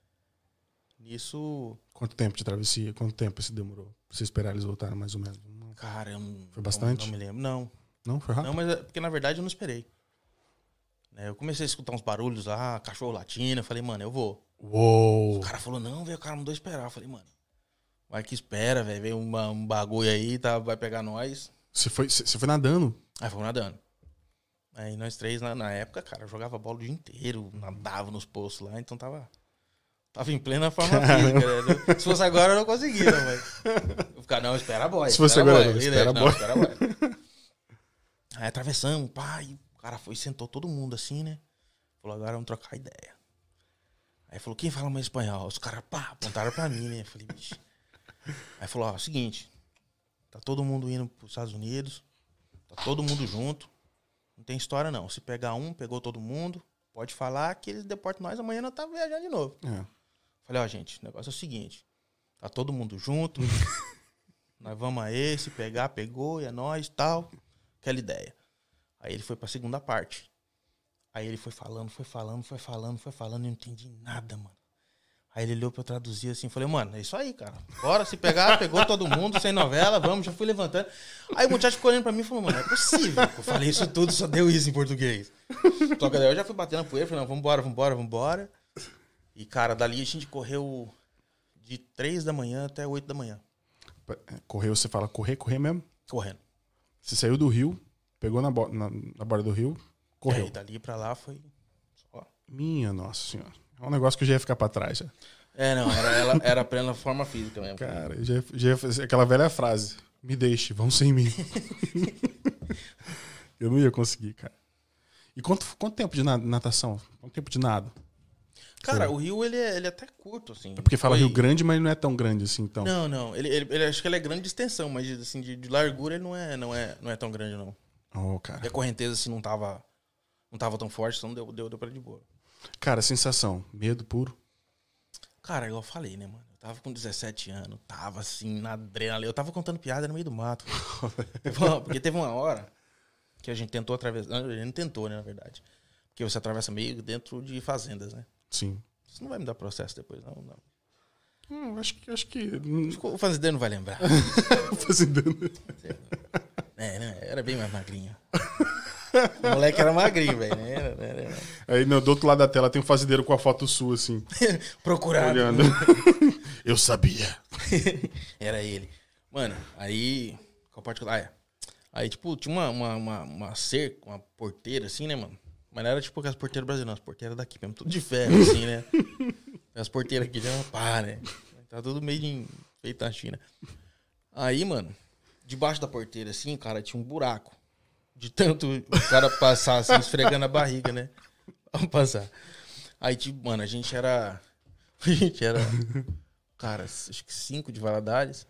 Nisso, Quanto tempo de travessia? Quanto tempo se demorou? Pra você esperar eles voltarem, mais ou menos? Cara, eu não, Foi bastante? Não, não me lembro. Não, não foi rápido? não, mas é porque na verdade eu não esperei. Né, Eu comecei a escutar uns barulhos lá, cachorro latindo. Eu falei, mano, eu vou. Uou! O cara falou, não, velho, o cara mandou esperar. Eu falei, mano, vai que espera, velho. Veio um bagulho aí, tá, vai pegar nós. Você foi, você foi nadando? Aí fomos nadando. Aí nós três, na, na época, cara, jogava bola o dia inteiro, nadava nos poços lá, então tava. Tava em plena forma física. né? Se fosse agora, eu não conseguia, mas. Eu ficava, não, espera a boia. Se fosse espera agora, espera a Não, boia. espera a boia. Aí atravessamos, e o cara foi e sentou todo mundo assim, né? Falou, agora vamos trocar ideia. Aí falou, quem fala mais espanhol? Os caras, pá, apontaram pra mim, né? Eu falei, bicho. Aí falou, ó, é o seguinte, tá todo mundo indo pros Estados Unidos, tá todo mundo junto, não tem história não. Se pegar um, pegou todo mundo, pode falar que eles deportam nós, amanhã nós tá viajando de novo. É. Falei, ó, gente, o negócio é o seguinte, tá todo mundo junto, <laughs> nós vamos a esse, pegar, pegou, e é nós, tal, aquela ideia. Aí ele foi pra segunda parte. Aí ele foi falando, foi falando, foi falando, foi falando, eu não entendi nada, mano. Aí ele olhou pra eu traduzir assim, falei, mano, é isso aí, cara. Bora, se pegar, pegou todo mundo, sem novela, vamos, já fui levantando. Aí o muchacho ficou olhando pra mim e falou, mano, é possível. Eu falei isso tudo, só deu isso em português. Só que daí eu já fui batendo poeira, falei, não, vambora, vambora, vambora. E, cara, dali a gente correu de 3 da manhã até 8 da manhã, Correu, você fala correr, correr mesmo? correndo. Você saiu do rio, pegou na, bo- na, na borda do rio, correu. É, e dali pra lá foi só. Minha nossa senhora. É um negócio que eu já ia ficar pra trás. Já. É, não, era, ela, era plena forma física mesmo. Cara, já, ia- já ia fazer aquela velha frase. Me deixe, vão sem mim. <laughs> eu não ia conseguir, cara. E quanto, quanto tempo de na- natação? Quanto tempo de nado? Cara, o rio, ele é, ele é até curto, assim. É porque fala Foi- Rio Grande, mas não é tão grande assim, então. Não, não. Ele, ele, ele- acho que ele é grande de extensão, mas de- assim, de, de largura ele não é, não, é, não é tão grande, não. Oh, cara. E a correnteza, assim, não tava, não tava tão forte, então deu, deu, deu pra de boa. Cara, sensação. Medo puro. Cara, igual eu falei, né, mano? Eu tava com 17 anos, tava assim, na adrenalina. Eu tava contando piada no meio do mato. <laughs> Porque teve uma hora que a gente tentou atravessar. A gente não tentou, né, na verdade. Porque você atravessa meio dentro de fazendas, né? Sim. Isso não vai me dar processo depois, não. não. Hum, acho que. Acho que. O fazendeiro não vai lembrar. <laughs> fazendando. É, né? Era bem mais magrinho. <laughs> O moleque era magrinho, velho. Né? Era- era- era- Aí no, do outro lado da tela tem um fazendeiro com a foto sua, assim, <laughs> Procurado. olhando. <laughs> eu sabia. <laughs> Era ele. Mano, aí. Qual parte que Ah, é. Aí, tipo, tinha uma, uma, uma, uma cerca, uma porteira, assim, né, mano? Mas não era tipo aquelas porteiras brasileiras, as porteiras daqui mesmo, tudo de ferro, assim, né? As porteiras aqui já pá, né? Tá tudo meio de feito na China. Aí, mano, debaixo da porteira, assim, cara, tinha um buraco. De tanto o cara passar, assim, esfregando a barriga, né? Vamos passar. Aí, tipo, mano, a gente era. <laughs> A gente era. Cara, acho que cinco de Valadares.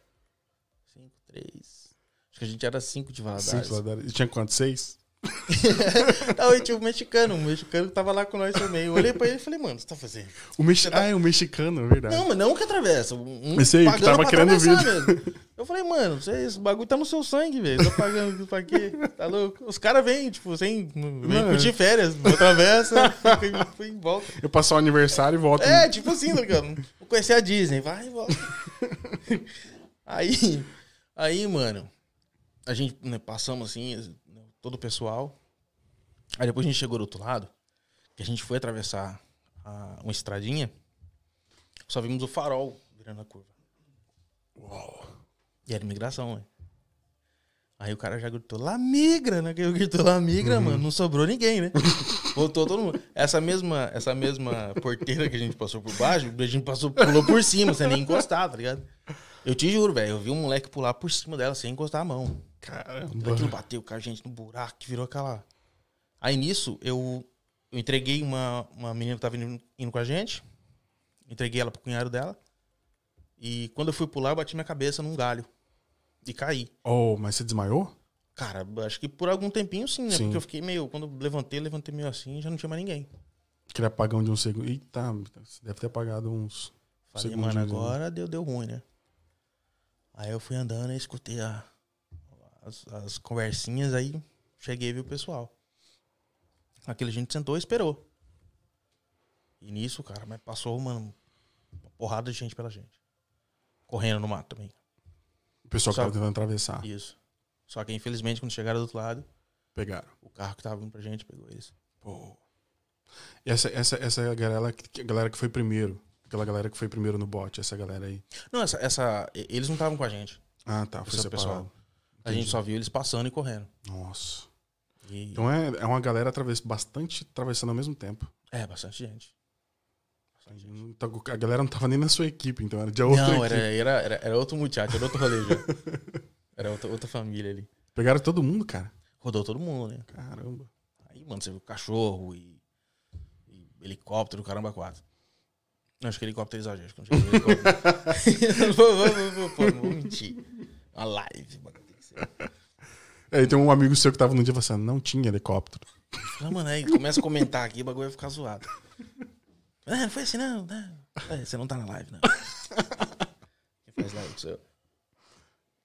Cinco, três. Acho que a gente era cinco de Valadares. Sim, Valadares. E tinha quanto? Seis? <laughs> Aí tinha um mexicano, um mexicano que tava lá com nós também. Eu olhei pra ele e falei, mano, o que você tá fazendo? O mexi... Ah, é o mexicano, é verdade. Não, mas não que atravessa. Um Esse aí, que tava querendo mesmo. Eu falei, mano, você, esse bagulho tá no seu sangue, velho. Tá pagando pra quê? Tá louco? Os caras vêm, tipo, sem. Vem Mano. curtir férias, atravessa, fica em- fica em volta. Eu passo o aniversário e volto. É, tipo assim, tá ligado? Vou conhecer a Disney, vai e volta. <laughs> Aí, aí, mano, a gente né, passamos assim, todo o pessoal. Aí depois a gente chegou do outro lado, que a gente foi atravessar a- uma estradinha, só vimos o farol virando a curva. E era imigração, né? Aí o cara já gritou, lá migra, né? Que eu gritou lá migra, mano. Não sobrou ninguém, né? Voltou todo mundo. Essa mesma, essa mesma porteira que a gente passou por baixo, a gente passou, pulou por cima, sem nem encostar, tá ligado? Eu te juro, velho. Eu vi um moleque pular por cima dela sem encostar a mão. Caramba. Aquilo bateu com a gente no buraco, virou aquela. Aí nisso, eu, eu entreguei uma, uma menina que tava indo, indo com a gente. Entreguei ela pro cunhado dela. E quando eu fui pular, eu bati minha cabeça num galho. E caí. Oh, mas você desmaiou? Cara, acho que por algum tempinho sim, né? Sim. Porque eu fiquei meio. Quando eu levantei, levantei meio assim e já não tinha mais ninguém. Aquele apagão de um segundo. Eita, você deve ter apagado uns. Falei, mano, agora deu, deu ruim, né? Aí eu fui andando e escutei a, as, as conversinhas, aí cheguei e vi o pessoal. Aquele gente sentou e esperou. E nisso, cara, mas passou, mano, uma porrada de gente pela gente. Correndo no mato também. O pessoal que tava tentando atravessar. Isso. Só que infelizmente, quando chegaram do outro lado, Pegaram. o carro que tava vindo pra gente pegou eles. Pô. Essa, essa, essa é a galera, a galera que foi primeiro. Aquela galera que foi primeiro no bote, essa galera aí. Não, essa, essa. Eles não estavam com a gente. Ah, tá. Foi Esse é o pessoal. separado. A gente só viu eles passando e correndo. Nossa. E- Então é, é uma galera através, bastante atravessando ao mesmo tempo. É, bastante gente. Bastante gente. Não tá- A galera não tava nem na sua equipe, então era de outra Não, equipe. era, era, era, era outro muchacho, era outro rolê já. <laughs> Era outra, outra família ali. Pegaram todo mundo, cara. Rodou todo mundo, né? Caramba. Aí, mano, você viu cachorro e, e helicóptero, caramba, quatro. Não, acho que helicóptero é exagero, acho que não helicóptero. <laughs> vou, mentir. Uma live, mano. É, tem um amigo seu que tava no dia falou assim: não tinha helicóptero. Não, mano, aí começa a comentar aqui, o bagulho vai ficar zoado. Ah, não foi assim, não. não. É, você não tá na live, não. Quem faz live com seu?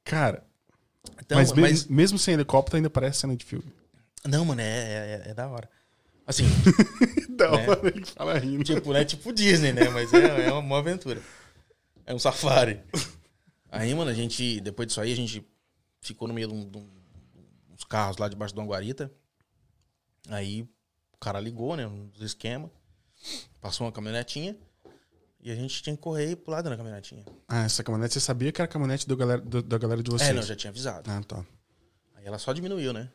Cara, Então, mas, mas, me- mesmo sem helicóptero ainda parece cena de filme. Não, mano, é, é, é- é da hora. Assim, <laughs> Da É. hora ele fala rindo. tipo, não é tipo Disney, né? Mas é, é uma aventura. É um safari. Aí, mano, a gente, depois disso aí, a gente ficou no meio de, um- de um- uns carros lá debaixo de uma guarita. Aí o cara ligou, né? Uns esquemas. Passou uma caminhonetinha. E a gente tinha que correr e pular dentro da caminhonetinha. Ah, essa caminhonete, você sabia que era a caminhonete do galera, do- da galera de vocês? É, não, já tinha avisado. Ah, tá. Aí ela só diminuiu, né?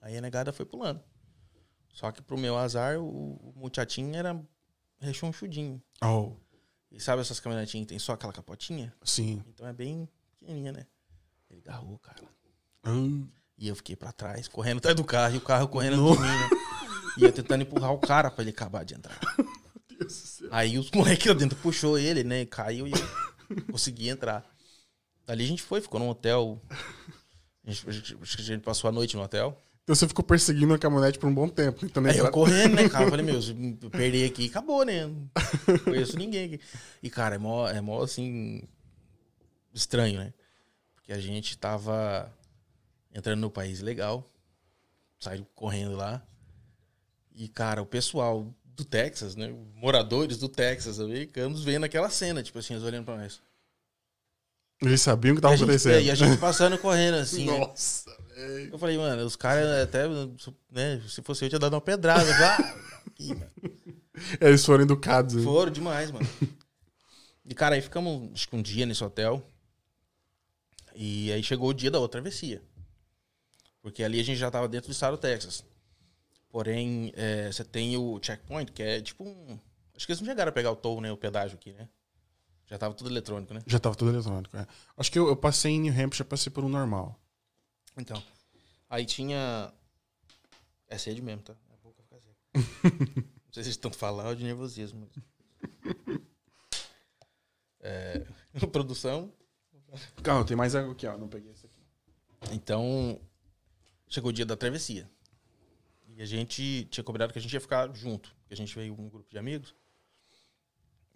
Aí a negada foi pulando. Só que pro meu azar, o, o muchatinho era rechonchudinho. Oh, E sabe essas caminhonetinhas que tem só aquela capotinha? sim. Então é bem pequenininha, né? Ele agarrou, cara. Hum, E eu fiquei pra trás, correndo atrás do carro, e o carro correndo de mim, né? E eu tentando empurrar o cara pra ele acabar de entrar. <laughs> Aí os moleques lá dentro puxou ele, né? Caiu e eu consegui entrar. Dali a gente foi, ficou num hotel. A gente, a gente passou a noite no hotel. Então você ficou perseguindo a caminhonete por um bom tempo. Então, Aí eu correndo, né, cara? Eu falei, meu, se <laughs> eu perder aqui, acabou, né? Não conheço ninguém aqui. E, cara, é mó, é mó assim. estranho, né? Porque a gente tava entrando no país legal, saiu correndo lá. E, cara, o pessoal do Texas, né? Moradores do Texas americanos vendo aquela cena, tipo assim, eles olhando pra nós. Eles sabiam o que tava gente, acontecendo. e a gente passando correndo, assim, né? Nossa, velho. Eu falei, mano, os caras até, né, se fosse eu, tinha dado uma pedrada. Ah, aqui. É, Eles foram educados. hein? Foram demais, mano. E, cara, aí ficamos, acho que um dia nesse hotel. E aí chegou o dia da outra travessia. Porque ali a gente já tava dentro do estado do Texas. Porém, é, você tem o checkpoint, que é tipo um... Acho que eles não chegaram a pegar o toll, né? O pedágio aqui, né? Já tava tudo eletrônico, né? Já tava tudo eletrônico. é. Acho que eu, eu passei em New Hampshire, passei por um normal. Então. Aí tinha... É sede mesmo, tá? A boca fica seca. Não sei se vocês estão falando de nervosismo. mas- <laughs> É, <laughs> produção, Calma, tem mais água aqui, ó. Não peguei esse aqui. Então, chegou o dia da travessia. E a gente tinha combinado que a gente ia ficar junto. A gente veio um grupo de amigos.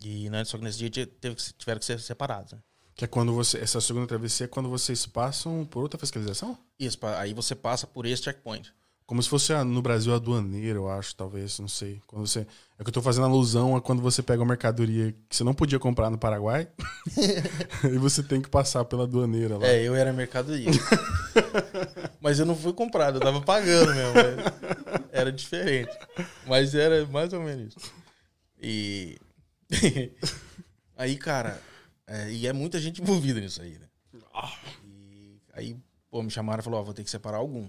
E né, só que nesse dia teve que, tiveram que ser separados. Né? Que é quando você. Essa segunda travessia é quando vocês passam por outra fiscalização? Isso, aí você passa por esse checkpoint. Como se fosse no Brasil a aduaneira, eu acho, talvez, não sei. Quando você, é que eu tô fazendo alusão a quando você pega uma mercadoria que você não podia comprar no Paraguai <laughs> <laughs> e você tem que passar pela aduaneira lá. É, eu era mercadoria. <laughs> Mas eu não fui comprado, eu tava pagando mesmo. Era diferente. Mas era mais ou menos isso. E. <laughs> aí, cara, é, e é muita gente envolvida nisso aí, né? E aí, pô, me chamaram e falaram, ó, vou ter que separar algum.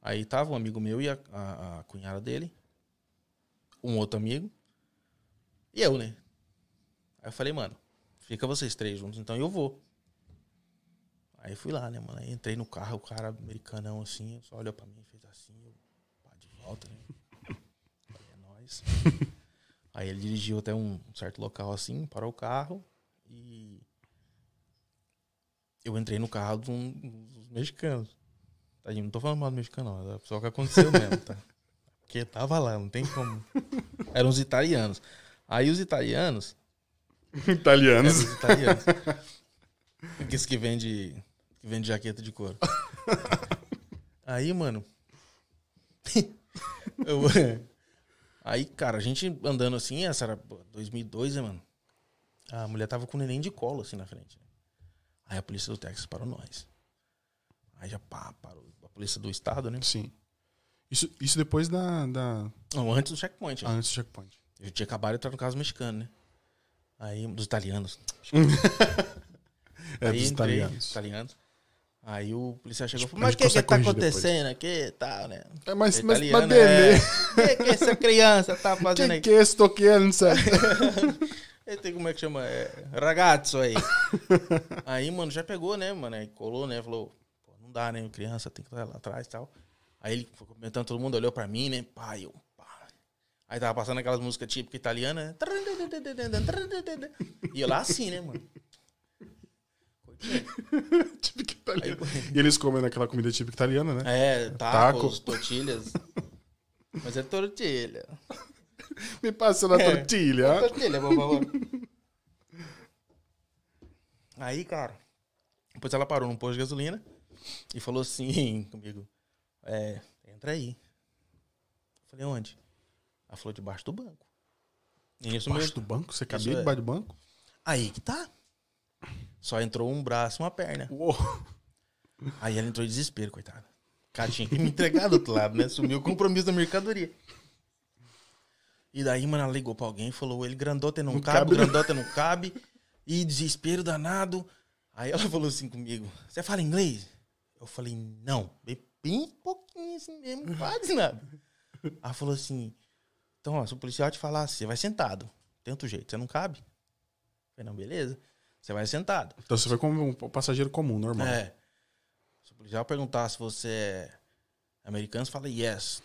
Aí tava um amigo meu e a, a- a cunhada dele, um outro amigo, e eu, né? Aí eu falei, mano, fica vocês três juntos, então eu vou. Aí fui lá, né, mano? Aí entrei no carro, o cara americanão assim, só olhou pra mim, fez assim, eu pá, de volta, né? <laughs> Falei, é nóis. Aí ele dirigiu até um certo local assim, parou o carro e eu entrei no carro de um dos mexicanos. Tadinho, não tô falando mal do mexicano, não. É só o que aconteceu mesmo, tá? <laughs> Porque tava lá, não tem como. Eram os italianos. Aí os italianos Italianos. dos italianos. Aqueles que vende, que vende jaqueta de couro. <laughs> Aí, mano. <laughs> eu- aí, cara, a gente andando assim, essa era pô, 2002, né, mano? A mulher tava com o neném de colo, assim, na frente. Aí a polícia do Texas parou nós. Aí já pá, parou. A polícia do estado, né? Sim. Isso, isso depois da, da Não, antes do checkpoint. né? antes do checkpoint. Eu tinha acabado de entrar no caso mexicano, né? Aí, dos italianos. <laughs> É Aí dos entrei, italianos. italianos. Aí o policial chegou e A falou, mas o que que tá corrigir depois." acontecendo aqui e tal, né? É, mas, É mas, italiano, mas dele, é. O <laughs> que, que essa criança tá fazendo que aí? que é sto criança? <laughs> Ele tem como é que chama? É, ragazzo aí. <laughs> aí, mano, já pegou, né, mano? Aí colou, né? Falou, pô, não dá, né? Criança tem que estar lá atrás e tal. Aí ele foi comentando, todo mundo olhou pra mim, né? Pai, eu, pá. Aí tava passando aquelas músicas típicas italianas, né? E eu lá assim, né, mano? <laughs> típica italiana. E eles comem aquela comida típica italiana, né? É, Taco. tacos, tortilhas. <laughs> Mas é tortilha. Me passa na É. tortilha. Tortilha, por favor. Aí, cara, depois ela parou num posto de gasolina e falou assim <laughs> comigo: É, entra aí. Eu falei, onde? Ela falou, debaixo do banco. E isso Debaixo mesmo. do banco? Você cabia é. debaixo do banco? Aí que tá. Só entrou um braço e uma perna. Uou. Aí ela entrou em desespero, coitada. Cara, tinha que me entregar do outro lado, né? Sumiu o compromisso da mercadoria. E daí, mano, ela ligou pra alguém e falou: ele grandote não, Não cabe, cabe, o não." grandote não cabe. E desespero danado. Aí ela falou assim comigo: Você fala inglês? Eu falei: Não, bem, bem pouquinho assim mesmo, quase nada. Ela falou assim: Então, ó, se o policial te falar, você vai sentado. Tem outro jeito, você não cabe? Eu falei: Não, beleza. Você vai sentado. Então você foi como um passageiro comum, normal. É. Se o policial perguntar se você é americano, você fala yes.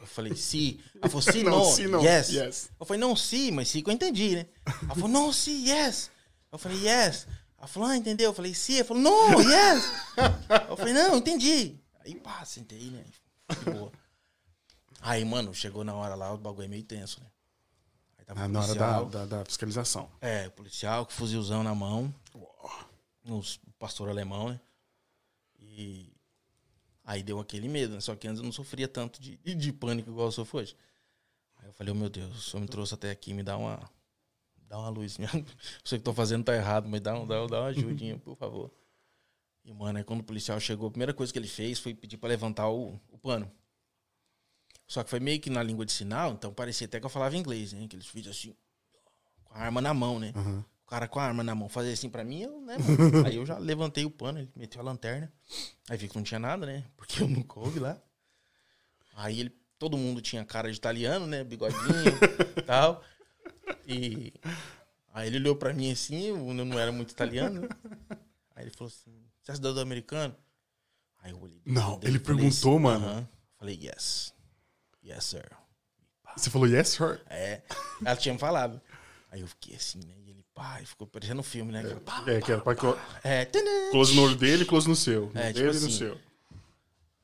Eu falei, sim. Ela falou, sim, <laughs> não, sim, não. yes. Yes. Eu falei, não, sim, mas sim que eu entendi, né? Ela falou, não, sim, yes. Eu falei, yes. Ela falou, ah, entendeu? Eu falei, sim. Ela falou, não, yes. Eu falei, não, entendi. Aí, pá, sentei, né? De boa. Aí, mano, chegou na hora lá, o bagulho é meio tenso, né? Aí tava Ah, o na hora da, da, da fiscalização. É, policial com fuzilzão na mão. Uns pastor alemão, né? E aí deu aquele medo, né? Só que antes eu não sofria tanto de, de pânico igual eu sofro hoje. Aí eu falei, oh, meu Deus, o senhor me trouxe até aqui, me dá uma. Dá uma luz. Minha... <laughs> Eu sei que tô fazendo tá errado, mas dá, um- dá, dá uma ajudinha, por favor. E, mano, aí quando o policial chegou, a primeira coisa que ele fez foi pedir pra levantar o, o pano. Só que foi meio que na língua de sinal, então parecia até que eu falava inglês, né? Que eles fizeram assim, com a arma na mão, né? Uhum. O cara com a arma na mão fazer assim pra mim, eu, né, <laughs> mano? Aí eu já levantei o pano, ele meteu a lanterna. Aí vi que não tinha nada, né? <laughs> Porque eu não coube lá. Aí ele, todo mundo tinha cara de italiano, né? Bigodinho <laughs> e tal. E aí ele olhou pra mim assim, eu não era muito italiano. né? Aí ele falou assim: Você é cidadão americano? Aí eu olhei. Não, dele, ele perguntou, assim, mano. "Aham." Falei, yes. Yes, sir. Você falou yes, sir? É. Ela tinha me falado. Aí eu fiquei assim, né? E ele, pá, e ficou parecendo um filme, né? Aquela, pá, É, que era pra clo- é, close no olho dele e close no seu. É, tipo dele e no assim. seu.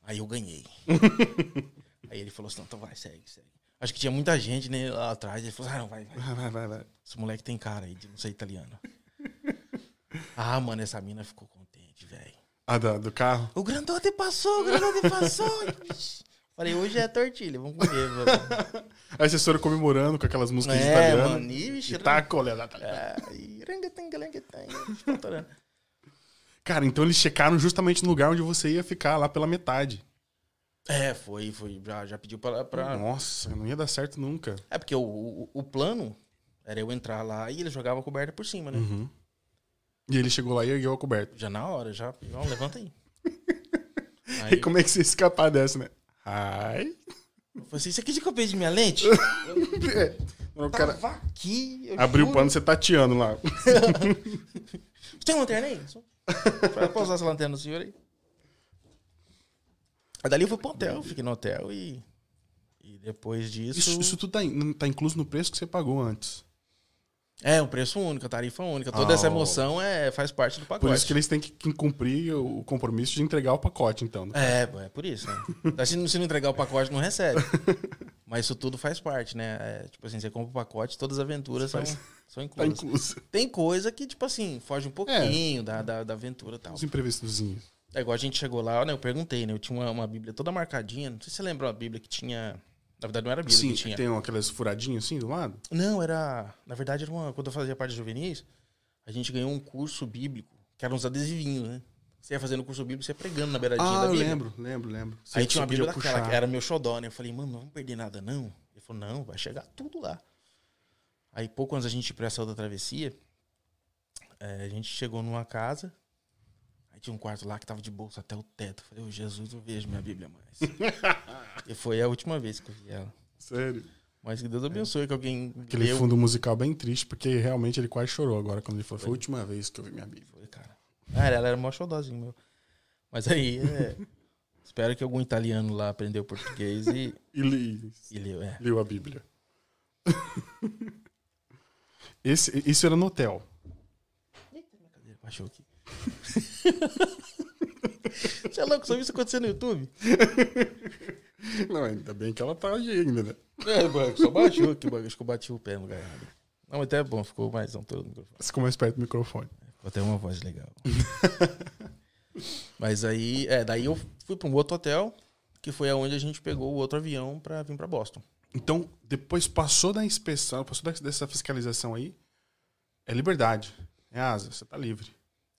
Aí eu ganhei. <laughs> Aí ele falou assim, então vai, segue, segue. Acho que tinha muita gente, né, lá atrás. Ele falou, ah, não, vai, vai. Vai, vai, vai, vai. Esse moleque tem cara aí de não ser italiano. <laughs> ah, mano, essa mina ficou contente, velho. Ah, da- do carro? O grandote passou, o grandote passou. <laughs> Falei, hoje é tortilha, vamos comer, mano. <laughs> Aí vocês foram comemorando com aquelas músicas É, italianas. mano, e, bicho, E tá colhendo. É, e rangatanga, estourando. Cara, então eles checaram justamente no lugar onde você ia ficar, lá pela metade. É, foi, foi. Já, já pediu pra, pra. Nossa, não ia dar certo nunca. É porque o, o, o plano era eu entrar lá e ele jogava a coberta por cima, né? Uhum. E ele chegou lá e ergueu a coberta. Já na hora, já. Não, levanta aí. <laughs> E Aí, como é que você ia escapar dessa, né? Ai. eu falei assim, isso aqui de que eu perdi minha lente? <laughs> É. O cara aqui. abriu o pano, você tateando lá. Você <laughs> tem uma lanterna aí? Pra usar essa lanterna do senhor aí. Aí dali eu fui pro hotel, fiquei no hotel e. E depois disso. Isso, isso tudo tá, in- tá incluso no preço que você pagou antes. É, um preço único, a tarifa única. Toda essa Oh. emoção é, faz parte do pacote. Por isso que eles têm que cumprir o compromisso de entregar o pacote, então. né? É, é por isso, né? <laughs> Se não, se não entregar o pacote, não recebe. Mas isso tudo faz parte, né? É, tipo assim, você compra o pacote, todas as aventuras são, Faz- <laughs> são Tá inclusas. incluso. Tem coisa que, tipo assim, foge um pouquinho da, da, da aventura e tal. Os imprevistozinhos. É igual a gente chegou lá, né? Eu perguntei, né? Eu tinha uma, uma Bíblia toda marcadinha. Não sei se você lembra uma Bíblia que tinha. Na verdade, não era Bíblia Sim, que tinha. tem aquelas furadinhas assim do lado. Não, era. Na verdade, era uma. Quando eu fazia parte de juvenis, a gente ganhou um curso bíblico, que eram uns adesivinhos, né? Você ia fazendo o curso bíblico, você ia pregando na beiradinha Ah, da eu Bíblia. lembro, lembro, lembro. Você- Aí tinha uma Bíblia daquela, puxar. que era meu xodó, né? Eu falei, mano, não vamos perder nada, não. Ele falou, não, vai chegar tudo lá. Aí, pouco antes da gente ir pra essa outra travessia, eh, a gente chegou numa casa, aí tinha um quarto lá que tava de bolsa até o teto. Eu falei, ô Jesus, eu vejo minha Bíblia mais. <laughs> e foi a última vez que eu vi ela. Sério. Mas que Deus abençoe que alguém Aquele leu. fundo musical bem triste, porque realmente ele quase chorou agora quando ele falou. Foi a última vez que eu vi minha Bíblia. Foi, cara. Ah, ela era mó xodózinho, meu. Mas aí, é, <laughs> espero que algum italiano lá aprendeu português e, <laughs> E li, e leu. É. leu a Bíblia. <laughs> Esse, isso era no hotel. Eita, minha cadeira baixou aqui. Você é louco, só viu isso acontecer no YouTube? Não, ainda bem que ela tá aí ainda, né? É, mano, só baixou aqui, mano. Acho que eu bati o pé no lugar errado. Não, até é bom, ficou mais alto no microfone. Ficou mais perto do microfone. Ficou até uma voz legal. mas aí, é, daí eu fui pra um outro hotel, que foi aonde a gente pegou o outro avião pra vir pra Boston. Então, depois passou da inspeção, passou dessa fiscalização aí, é liberdade. É asa, você tá livre.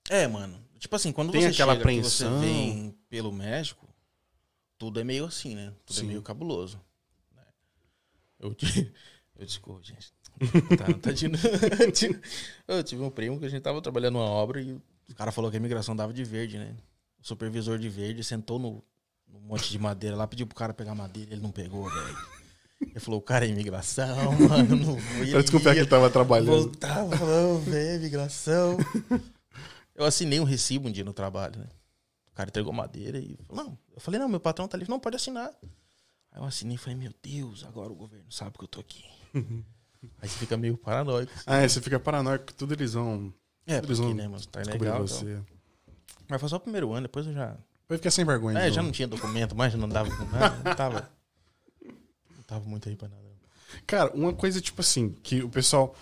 É, mano. Tipo assim, quando Tem você aquela chega, que você apreensão. vem pelo México, tudo é meio assim, né? Tudo Sim. é meio cabuloso. né? Eu, <laughs> eu desculpa, gente. Tá, tá <laughs> de- eu tive um primo que a gente tava trabalhando numa obra e o cara falou que a imigração dava de verde, né? O supervisor de verde sentou no, no monte de madeira lá, pediu pro cara pegar madeira ele não pegou, velho. Ele falou, o cara é imigração, <laughs> mano, não vou. Desconfiar que ele tava trabalhando. Voltava, falando, velho, imigração. Eu assinei um recibo um dia no trabalho, né? O cara entregou madeira e falou, não. Eu falei, não, meu patrão tá livre. Não, pode assinar. Aí eu assinei e falei, meu Deus, agora o governo sabe que eu tô aqui. <laughs> Aí você fica meio paranoico. assim. Ah, é, você fica paranoico tudo eles vão É, Eles porque, vão né, mano, tá descobrir ilegal. você. Então. Mas foi só o primeiro ano, depois eu já... Vai ficar sem vergonha. É, de já não tinha documento mais, já não dava com nada. Não tava... Não tava muito aí pra nada. Cara, uma coisa tipo assim, que o pessoal.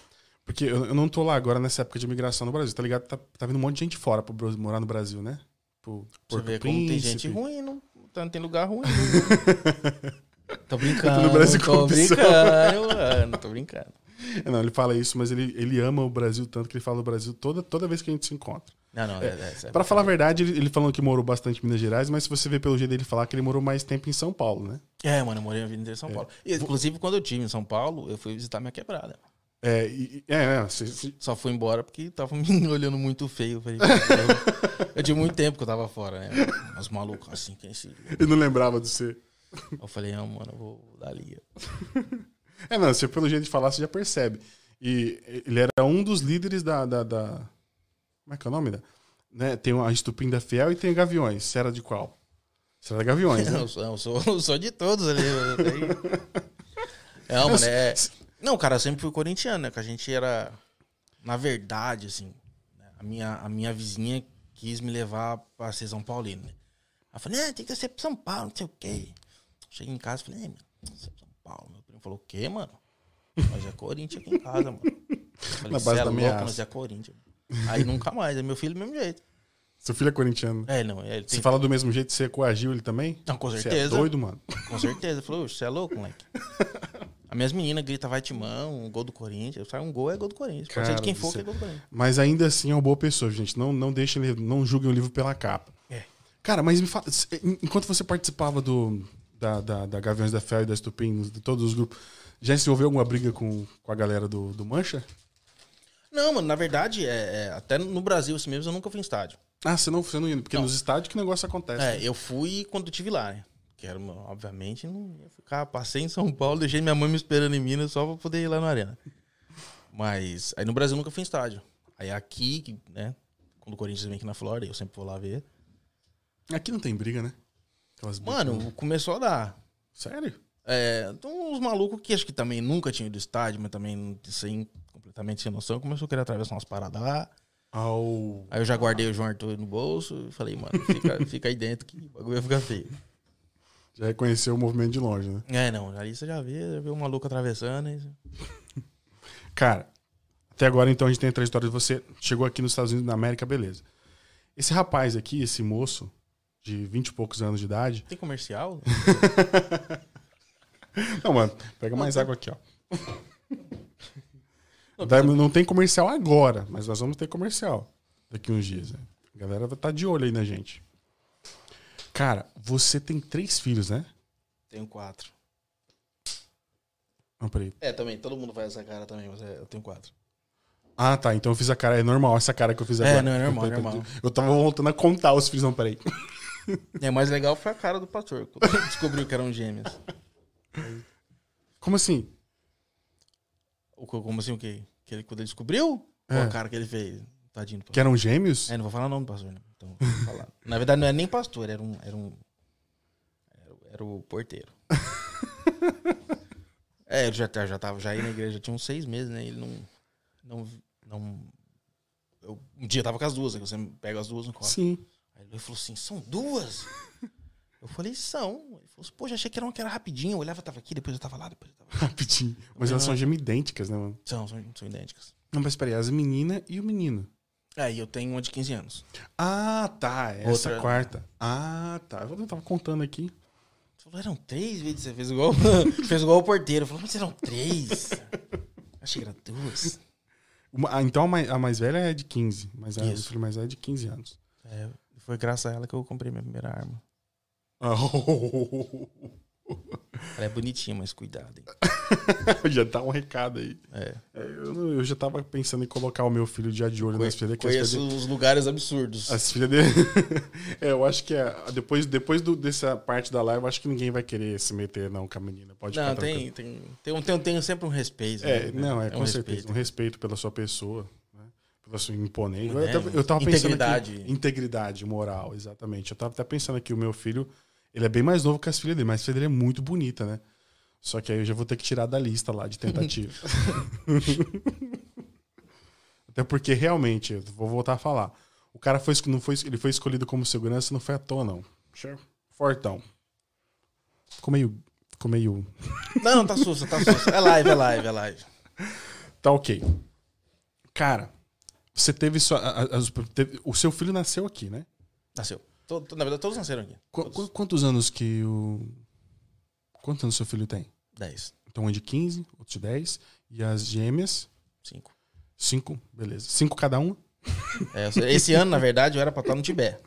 Porque eu, eu não tô lá agora nessa época de imigração no Brasil, tá ligado? Tá, tá vindo um monte de gente fora pra morar no Brasil, né? Pro Você Porto vê como tem Príncipe. gente ruim, não, não tem lugar ruim. Não. <laughs> tô brincando. No Brasil tô brincando, mano. Tô brincando. <laughs> Não, ele fala isso, mas ele, ele ama o Brasil tanto que ele fala o Brasil toda, toda vez que a gente se encontra. Não, não, é, é, é, Pra falar a verdade, ele, ele falando que morou bastante em Minas Gerais, mas se você vê pelo jeito dele falar que ele morou mais tempo em São Paulo, né? É, mano, eu morei a vida inteira em São Paulo. E, inclusive, quando eu tive em São Paulo, eu fui visitar minha quebrada. É, e- e- é, é você- você- Só fui embora porque tava <laughs> me olhando muito feio. Falei, eu, eu tinha <laughs> muito tempo que eu tava fora, né? Os malucos assim, quem se. ele não lembrava de você. Eu falei, não, mano, eu vou dar liga. É, não, você pelo jeito de falar, você já percebe. E ele era um dos líderes da. da, da- como é que é o nome? Da, né? Tem a Estupinda Fiel e tem Gaviões. Você era de qual? Você era Gaviões, né? <laughs> Eu sou, eu sou, eu sou de todos ali. eu tenho- Não, mano, é. Não, cara, eu sempre fui corintiano, né? Que a gente era. Na verdade, assim. né, A minha, a minha vizinha quis me levar pra ser São Paulino, né? Ela falou, né, tem que ser pra São Paulo, não sei o quê. Cheguei em casa e falei, mano, você é São Paulo. Meu primo falou, o quê, mano? Nós é Corinthians aqui em casa, mano. Falei, Na "Cê base é da louco, ameaça." nós é Corinthians. Aí nunca mais, é meu filho do mesmo jeito. Seu filho é corintiano. É, não, ele Você tem... fala do mesmo jeito você coagiu ele também? Não, com Você é certeza. doido, mano. Com certeza. Ele falou, você é louco, moleque. <laughs> As minhas meninas gritam, vai timão, um gol do Corinthians. Sai um gol, é gol do Corinthians. Pode ser Cara de quem for, que é gol do Corinthians. Mas ainda assim é uma boa pessoa, gente. Não, não deixem, ele- não julguem o livro pela capa. É. Cara, mas me fala, enquanto você participava do, da, da, da Gaviões da Fé e da Estupim, de todos os grupos, já se envolveu alguma briga com, com a galera do, do Mancha? Não, mano, na verdade, é, é, até no Brasil assim mesmo, eu nunca fui em estádio. Ah, você não, você não ia, porque Não. nos estádios que negócio acontece. É, eu fui quando eu estive lá, né? Que era, obviamente, não ia ficar. Passei em São Paulo, deixei minha mãe me esperando em Minas só pra poder ir lá na arena. Mas aí no Brasil nunca fui em estádio. Aí aqui, né? Quando o Corinthians vem aqui na Flórida, eu sempre vou lá ver. Aqui não tem briga, né? Aquelas brigas- Mano, começou a dar. Sério? É, então uns malucos que acho que também nunca tinham ido ao estádio, mas também sem completamente sem noção, começou a querer atravessar umas paradas lá. Ao... Aí eu já guardei o João Arthur no bolso e falei, mano, fica, <laughs> fica aí dentro que o bagulho vai ficar feio. Já reconheceu o movimento de longe, né? É, não, ali você já vê, já vê um maluco atravessando. E... <laughs> Cara, até agora então a gente tem a trajetória de você. Chegou aqui nos Estados Unidos da América, beleza. Esse rapaz aqui, esse moço, de 20 e poucos anos de idade. Tem comercial? <laughs> Não, mano, pega mais água aqui, ó. <laughs> Dá- Não tem comercial agora, mas nós vamos ter comercial daqui uns dias. Né? A galera vai estar de olho aí na gente. Cara, você tem três filhos, né? Tenho quatro. Não, peraí. É, também, todo mundo faz essa cara também, mas é, eu tenho quatro. Ah, tá. Então eu fiz a cara. É normal essa cara que eu fiz É, agora. não, é normal, <laughs> eu, é normal. Eu tava voltando a contar os filhos. Não, peraí. É, mais legal foi a cara do pastor, descobriu que eram gêmeas. Como assim? O, co- como assim, o quê? Que ele, quando ele descobriu? É. Qual a cara que ele fez? Tadinho. Que eram gêmeos? É, não vou falar o nome do pastor, né? Então, vou falar. <laughs> Na verdade, não é nem pastor, era um. Era, um, era, o- era o porteiro. <laughs> é, ele já, tá- já tava já ia na igreja, já tinha uns seis meses, né? Ele não. Não. não eu, um dia eu tava com as duas, né? Você pega as duas no colo. Sim. Aí ele falou assim: são duas? Eu falei, são. Ele falou assim, pô, já achei que era uma que era rapidinho. Eu olhava, tava aqui, depois eu tava lá, depois eu tava lá. Rapidinho. Mas elas são gêmeas idênticas, né, mano? São, são, são idênticas. Não, mas peraí. As meninas e o menino. Aí eu tenho uma de 15 anos. Ah, tá. Essa Outra- quarta. Ah, tá. Eu tava contando aqui. Você falou, eram três vezes, você fez igual, <laughs> fez igual o porteiro. Falou, mas eram três. <laughs> Achei que eram duas. Uma- ah, então a mais, a mais velha é de 15. Mas a, Isso. mais velho é de 15 anos. É, foi graças a ela que eu comprei minha primeira arma. <laughs> Ela é bonitinha, mas cuidado, hein? <laughs> já dá um recado aí. É. É, Eu, não- eu já tava pensando em colocar o meu filho já de olho nas filhas. Que as filhas Conheço dele- os lugares absurdos. As filhas dele. <laughs> é, eu acho que é, depois, depois do- dessa parte da live, eu acho que ninguém vai querer se meter, não, com a menina. Pode Não, tem, tem, tem, um- tem, tem sempre um respeito. É, né? não, é, com um certeza. respeito. Um respeito pela sua pessoa, né? pela sua imponência. É, eu, tava, eu tava pensando integridade. aqui. Integridade moral, exatamente. Eu tava até pensando aqui, o meu filho, ele é bem mais novo que as filhas dele, mas a filha dele é muito bonita, né? Só que aí eu já vou ter que tirar da lista lá de tentativa. <laughs> até porque realmente, vou voltar a falar. O cara foi, não foi, ele foi escolhido como segurança, não foi à toa, não. Fortão. Ficou meio. Ficou meio. Não, <laughs> não, tá sussa, tá sussa. É live, é live, é live. Tá ok. Cara, você teve só. a- a- teve- o seu filho nasceu aqui, né? Nasceu. To- to- na verdade, todos nasceram aqui. Qu- Todos. qu- quantos anos que o. Quantos anos seu filho tem? Dez. Então, um de 15, outro de 10. E as gêmeas, Cinco. 5, beleza. 5 cada uma? <laughs> É, esse ano, na verdade, eu era pra estar no Tibete.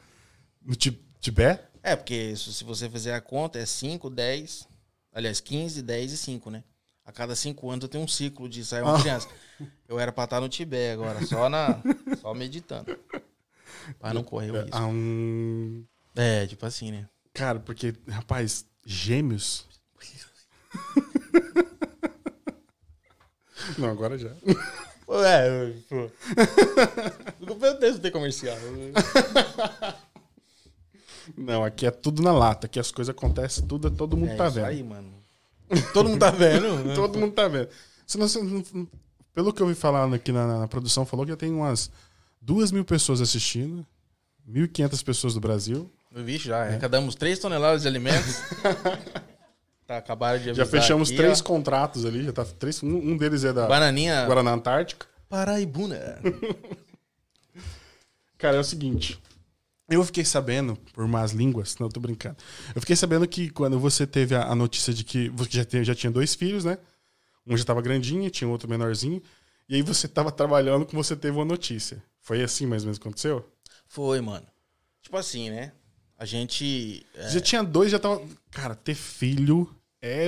No Ti- Tibete? É, porque se se você fizer a conta, é 5, 10, aliás, 15, 10 e 5, né? A cada 5 anos eu tenho um ciclo de sair uma Ah. criança. Eu era pra estar no Tibete agora, só na só meditando. <laughs> Pra não correr o risco. Ah, um... É, tipo assim, né? Cara, porque, rapaz, gêmeos. <laughs> Não, agora já. É, pô. Não perguntei se tem comercial. Não, aqui é tudo na lata. Aqui as coisas acontecem, tudo, todo mundo É tá isso vendo. aí, mano. Todo mundo tá vendo? <laughs> Todo mundo tá vendo. Senão, não- pelo que eu ouvi falar aqui na, na- na produção, falou que tem umas duas mil pessoas assistindo, 1.500 pessoas do Brasil. Vixe, já arrecadamos 3 toneladas de alimentos. <laughs> Tá, acabaram de Já fechamos aqui, três ó. contratos ali, já tá três, um, um deles é da Bananinha Guaraná Antártica. Paraibuna. <laughs> Cara, é o seguinte. Eu fiquei sabendo, por más línguas, não, tô brincando. Eu fiquei sabendo que quando você teve a, a notícia de que você já, teve- já tinha dois filhos, né? Um já tava grandinho, tinha outro menorzinho. E aí você tava trabalhando com você teve uma notícia. Foi assim mais ou menos que aconteceu? Foi, mano. Tipo assim, né? A gente. é, Já tinha dois, já tava. Cara, ter filho é.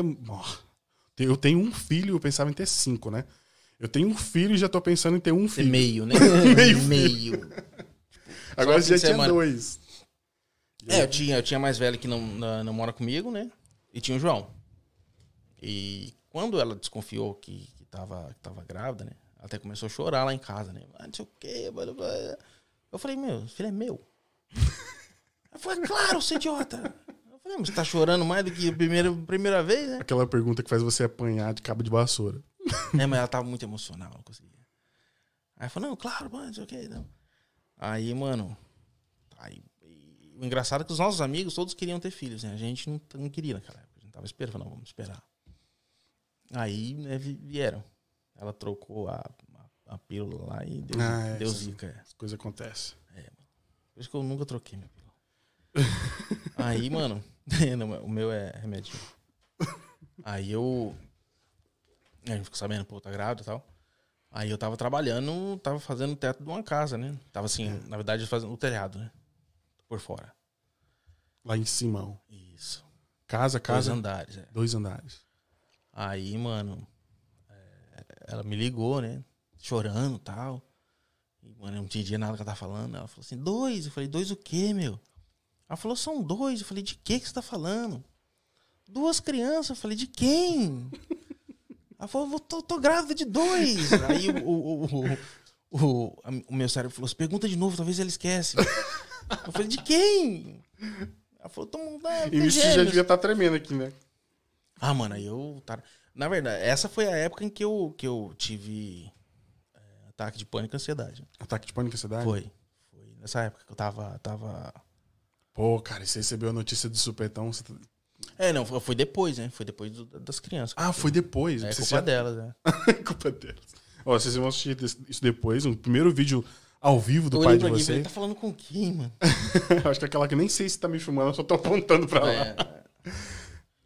Eu tenho um filho, eu pensava em ter cinco, né? Eu tenho um filho e já tô pensando em ter um filho. meio, né? <laughs> Meio meio. Agora de já tinha semana. dois. É, eu tinha, eu tinha mais velha que não, não, não mora comigo, né? E tinha o João. E quando ela desconfiou que, que, tava, que tava grávida, né? Até começou a chorar lá em casa, né? Ah, não sei o quê. blá, blá, blá. Eu falei, meu, filho é meu. <laughs> Ela falou, "É claro, seu idiota. Eu falei, mas você tá chorando mais do que a primeira, primeira vez, né? Aquela pergunta que faz você apanhar de cabo de vassoura. É, mas ela tava muito emocional, não conseguia. Aí falou, não, claro, mano, não sei o que. Não. Aí, mano. Aí, o engraçado é que os nossos amigos todos queriam ter filhos, né? A gente não, não queria naquela época. A gente tava esperando, falou, não, vamos esperar. Aí, né, vi- vieram. Ela trocou a, a, a pílula lá e deu, Ah, é, deu zica. é. As coisas acontecem. Por isso que eu nunca troquei minha pílula. <laughs> Aí, mano, <laughs> não, o meu é remedinho. Aí eu. A gente ficou sabendo, pô, tá grávida e tal. Aí eu tava trabalhando, tava fazendo o teto de uma casa, né? Tava assim, na verdade, fazendo o telhado, né? Por fora. Lá em Simão. Isso. Casa, Dois casa, andares, é. dois andares. Aí, mano, é, ela me ligou, né? Chorando e tal. E, mano, eu não entendia nada que ela tava falando. Ela falou assim, dois. Eu falei, dois o quê, meu? Ela falou, são dois. Eu falei, de que que você tá falando? Duas crianças. Eu falei, de quem? <laughs> Ela falou, "Eu tô, tô grávida de dois. Aí o, o, o, o, o, o meu cérebro falou, pergunta de novo, talvez ela esquece. Eu falei, de quem? Ela falou, tô ah, E isso já gêmeos." devia estar tremendo aqui, né? Ah, mano, aí eu. Tá... Na verdade, essa foi a época em que eu, que eu tive é, ataque de pânico e ansiedade. Ataque de pânico e ansiedade? Foi. Foi nessa época que eu tava. tava... Pô, cara, e você recebeu a notícia do supetão? Você... tá- É, não, foi depois, né? Foi depois do- das crianças. Ah, foi depois. É Você culpa já- delas, né? <laughs> culpa deles. Ó, vocês vão assistir isso depois, um primeiro vídeo ao vivo do eu pai de vocês. tá falando com quem, mano? <laughs> Acho que é aquela que nem sei se tá me filmando, eu só tô apontando pra lá. É,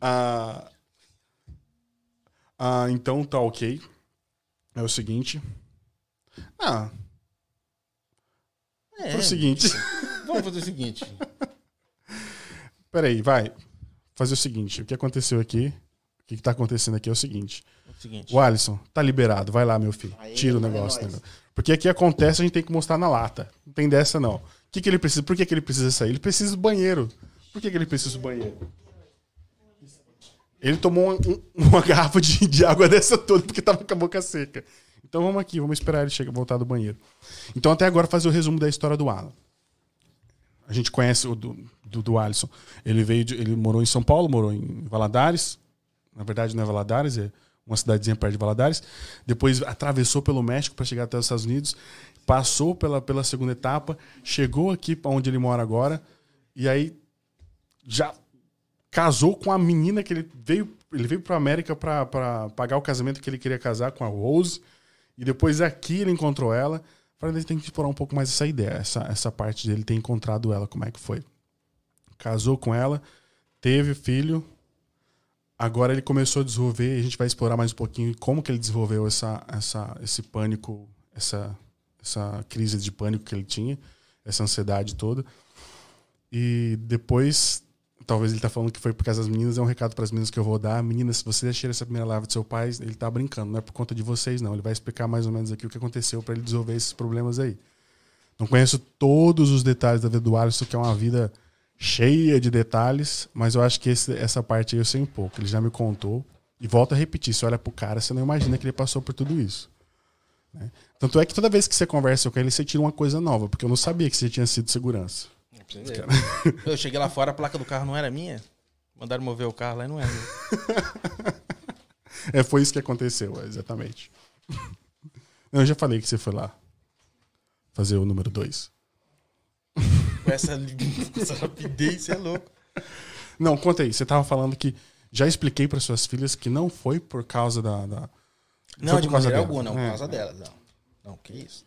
Ah, ah, então tá ok. É o seguinte. Ah, é, o seguinte. Vamos fazer o seguinte. <laughs> Peraí, vai. Fazer o seguinte. O que aconteceu aqui? O que, que tá acontecendo aqui é o seguinte. É o seguinte. O Alisson, tá liberado. Vai lá, meu filho. Aí, Tira o é negócio. né? Porque aqui acontece, a gente tem que mostrar na lata. Não tem dessa, não. O que, que ele precisa? Por que, que ele precisa sair? Ele precisa do banheiro. Por que, que ele precisa do banheiro? Ele tomou um- um- uma <laughs> garrafa de, de água dessa toda porque tava com a boca seca. Então vamos aqui, vamos esperar ele chegar, voltar do banheiro. Então até agora fazer o resumo da história do Alan. A gente conhece o do, do, do Alisson. Ele veio, de- ele morou em São Paulo, morou em Valadares. Na verdade não é Valadares, é uma cidadezinha perto de Valadares. Depois atravessou pelo México para chegar até os Estados Unidos. Passou pela, pela segunda etapa, chegou aqui para onde ele mora agora. E aí já casou com a menina que ele veio. Ele veio para América para pagar o casamento que ele queria casar com a Rose. E depois aqui ele encontrou ela. Falei, ele tem que explorar um pouco mais essa ideia, essa, essa parte dele ter encontrado ela, como é que foi. Casou com ela, teve filho. Agora ele começou a desenvolver, e a gente vai explorar mais um pouquinho como que ele desenvolveu essa, essa, esse pânico, essa, essa crise de pânico que ele tinha, essa ansiedade toda. E depois, talvez ele tá falando que foi por causa das meninas, é um recado para as meninas que eu vou dar. Meninas, se você deixar essa primeira live do seu pai, ele tá brincando, não é por conta de vocês, não. Ele vai explicar mais ou menos aqui o que aconteceu para ele desenvolver esses problemas aí. Não conheço todos os detalhes da vida do Alisson, que é uma vida cheia de detalhes, mas eu acho que esse- essa parte aí eu sei um pouco. Ele já me contou. E volta a repetir: você olha pro cara, você não imagina que ele passou por tudo isso. né? Tanto é que toda vez que você conversa com ele, você tira uma coisa nova, porque eu não sabia que você tinha sido segurança. <laughs> Eu cheguei lá fora, a placa do carro não era minha. Mandaram mover o carro lá e não era. <laughs> É, foi isso que aconteceu, exatamente. <laughs> Não, eu já falei que você foi lá fazer o número 2. Com essa, essa rapidez, você é louco. Não, conta aí. Você tava falando que, Já expliquei para suas filhas que não foi por causa da. da... Não, foi de maneira dela. alguma, não, por É, causa dela. Não, não, que isso.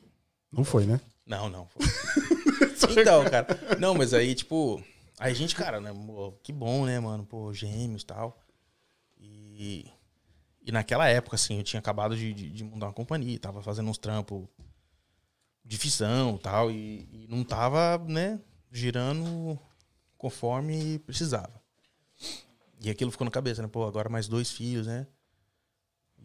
Não foi, né? Não, não. foi. <laughs> então, cara. Não, mas aí, tipo. Aí a gente, cara, né? Que bom, né, mano? Pô, gêmeos e tal. E. Naquela época, assim, eu tinha acabado de, de, de montar uma companhia, tava fazendo uns trampos de fissão tal, e, e não tava, né, girando conforme precisava. E aquilo ficou na cabeça, né? Pô, agora mais dois filhos, né?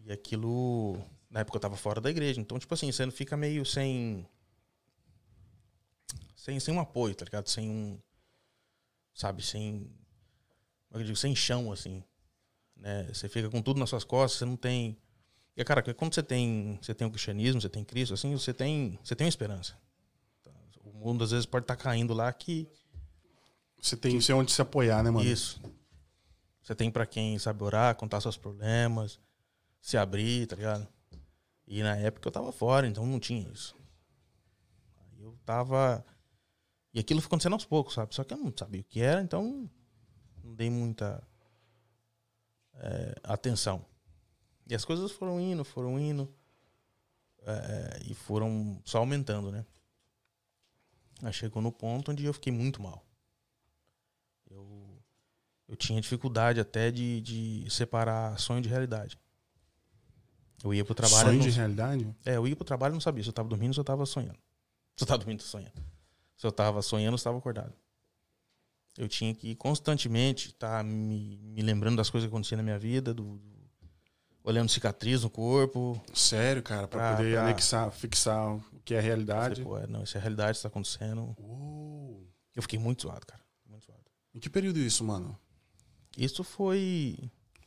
E aquilo. Na época eu tava fora da igreja. Então, tipo assim, você não fica meio sem. Sem, sem um apoio, tá ligado? Sem um. Sabe, sem. Como é que eu digo? Sem chão, assim. Né? Você fica com tudo nas suas costas, você não tem. E, cara, quando você tem, você tem o cristianismo, você tem Cristo, assim, você tem, você tem uma esperança. Tá? O mundo às vezes pode estar caindo lá que. Você tem você onde se apoiar, né, mano? Isso. Você tem pra quem sabe orar, contar seus problemas, se abrir, tá ligado? E na época eu tava fora, então não tinha isso. Aí eu tava. E aquilo foi acontecendo aos poucos, sabe? Só que eu não sabia o que era, então não dei muita é, atenção. E as coisas foram indo, foram indo. é, e foram só aumentando, né? Aí chegou no ponto onde eu fiquei muito mal. Eu, eu tinha dificuldade até de, de separar sonho de realidade. Eu ia pro trabalho. Sonho eu de não- realidade? é, eu ia pro trabalho e não sabia se eu tava dormindo ou se eu tava sonhando. Se eu tava dormindo, sonhando. Se eu tava sonhando ou se eu tava acordado. Eu tinha que constantemente estar me, me lembrando das coisas que aconteciam na minha vida, do, do- olhando cicatriz no corpo. Sério, cara, pra Pra- poder pra- anexar, fixar o que é a Falei, realidade. Pô, é, não, isso é a realidade, isso tá acontecendo. Uou. Eu fiquei muito zoado, cara. Muito zoado. Em que período isso, mano? Isso foi.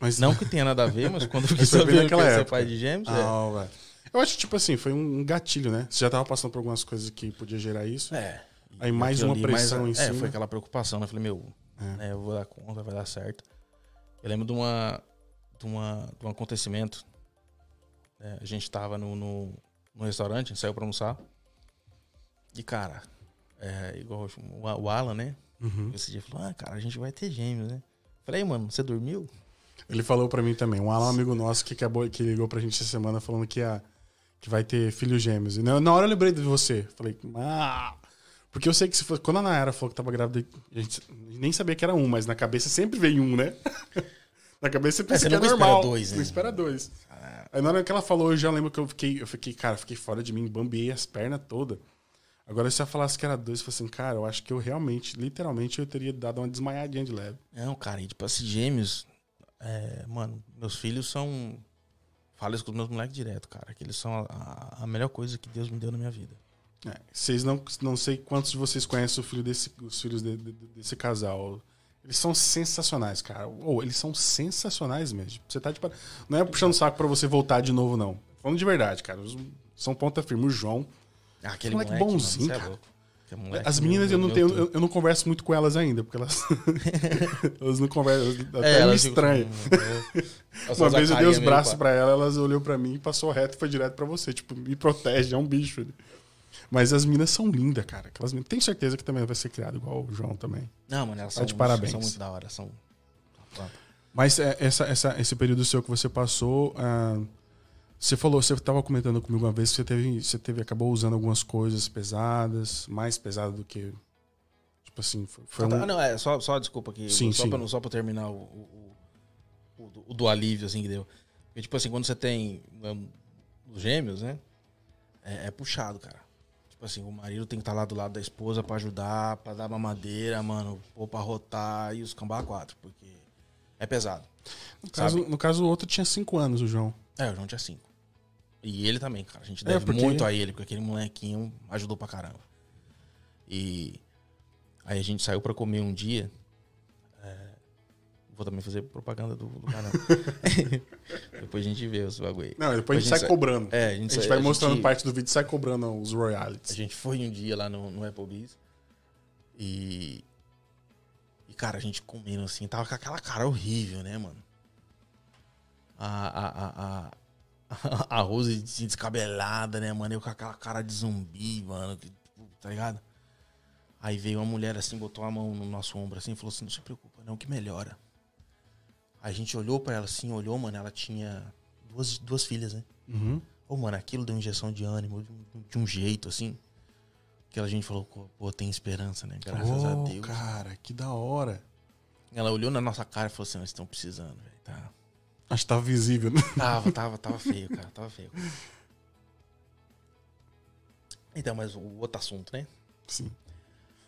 Mas Não que <laughs> tenha nada a ver, mas quando eu fiquei sabendo que ia ser pai de gêmeos, é. Ah, velho. Eu acho que, tipo assim, foi um gatilho, né? Você já tava passando por algumas coisas que podia gerar isso. É. Aí mais uma mais pressão a- em É, cima. foi aquela preocupação, né? Eu falei, meu, É. né, eu vou dar conta, vai dar certo. Eu lembro de uma. de, uma, de um acontecimento. né, a gente tava no, no, no restaurante, a gente saiu pra almoçar. E, cara, é, igual o, o Alan, né? Uhum. Esse dia falou, ah, cara, a gente vai ter gêmeos, né? Falei, "Ei, mano, você dormiu? Ele falou pra mim também, um Alan amigo nosso que, acabou, que ligou pra gente essa semana falando que, ia, que vai ter filhos gêmeos. E na, na hora eu lembrei de você. Falei, ah. Porque eu sei que se for, quando a Nayara falou que tava grávida, a gente nem sabia que era um, mas na cabeça sempre veio um, né? <laughs> na cabeça você pensa você que é nunca espera normal. dois, né? Não espera dois. Ah, Aí na hora que ela falou, eu já lembro que eu fiquei, eu fiquei, cara, fiquei fora de mim, bambiei as pernas todas. Agora, se ela falasse que era dois, eu falei assim, cara, eu acho que eu realmente, literalmente, eu teria dado uma desmaiadinha de leve. Não, cara, e tipo assim, gêmeos. é, mano, meus filhos são. Falo isso com os meus moleques direto, cara. Que eles são a, a melhor coisa que Deus me deu na minha vida. É, vocês não, não sei quantos de vocês conhecem o filho desse, os filhos de- de- desse casal. Eles são sensacionais, cara. Ou eles são sensacionais mesmo. Você tá de par- Não é puxando o saco pra você voltar de novo, não. Falando de verdade, cara. São ponta firme. O João. Ah, aquele Moleque moleque, bonzinho, mano, é cara. Aquele moleque, As meninas meu- eu não tenho. Eu, eu não converso muito com elas ainda, porque elas. <laughs> <laughs> elas não conversam. Até É, me estranha. <laughs> Elas Uma vez eu dei os braços pá. pra ela, elas olhou pra mim, passou reto e foi direto pra você. Tipo, me protege, é um bicho. Mas as minas são lindas, cara. Aquelas minas... Tenho certeza que também vai ser criado igual o João também. Não, mano, elas Tá são, de parabéns. são muito da hora. São... Mas é, essa, essa, esse período seu que você passou, ah, você falou, você estava comentando comigo uma vez que você teve, você teve, acabou usando algumas coisas pesadas, mais pesadas do que. Tipo assim, foi, foi Tá, um- Não, é, só, só desculpa aqui. Sim, só, sim. Pra, só pra terminar o, o, o, o- o do alívio, assim, que deu. Porque, tipo assim, quando você tem um, os gêmeos, né? É, é puxado, cara. Tipo assim, o marido tem que estar lá do lado da esposa pra ajudar, pra dar mamadeira, mano, pôr pra rotar e os cambá quatro, porque é pesado. no, caso, no caso, o outro tinha cinco anos, o João. É, o João tinha cinco. E ele também, cara. A gente É, deve porque- muito a ele, porque aquele molequinho ajudou pra caramba. E aí a gente saiu pra comer um dia. Vou também fazer propaganda do, do canal. <laughs> Depois a gente vê os bagulho. aí. Não, depois a gente sai sai- cobrando. É, a a gente, gente sai- vai a mostrando gente- parte do vídeo e sai cobrando os A royalties. gente foi um dia lá no, no Applebee's e. E, cara, a gente comendo assim, tava com aquela cara horrível, né, mano? A, a, a, a, <laughs> a Rose assim, descabelada, né, mano? Eu com aquela cara de zumbi, mano, tá ligado? Aí veio uma mulher assim, botou a mão no nosso ombro assim e falou assim: não se preocupa, não, que melhora. A gente olhou pra ela assim, olhou, mano, ela tinha duas, duas filhas, né? Uhum. Ô, mano, aquilo deu injeção de ânimo de um, jeito, assim. Que a gente falou, pô, tem esperança, né? Graças a Oh, Deus. cara, que da hora. Ela olhou na nossa cara e falou assim, nós estão precisando, velho. Tá. Acho que tava visível, né? Tava, <laughs> tava, tava feio, cara. Tava feio. Então, mas o outro assunto, né? Sim.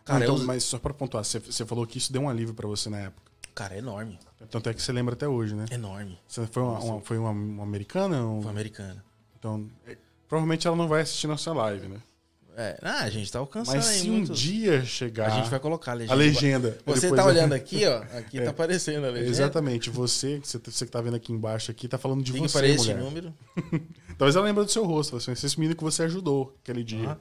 Cara, então, eu- Mas só pra pontuar, você, você falou que isso deu um alívio pra você na época. Cara, é enorme. Tanto é que você lembra até hoje, né? Enorme. Você foi uma, uma- foi uma, uma americana? Um- Foi americana. Então, é, provavelmente ela não vai assistir nossa live, né? É, ah, a gente tá alcançando Mas se um dia chegar A gente vai colocar a legenda. a legenda. Você tá olhando aqui, ó. Aqui <laughs> É. tá aparecendo a legenda. Exatamente. Você, você, você que tá vendo aqui embaixo aqui, tá falando de Ligue você, para esse mulher. número. <laughs> Talvez ela lembre do seu rosto. Assim, esse menino que você ajudou aquele dia. Ah.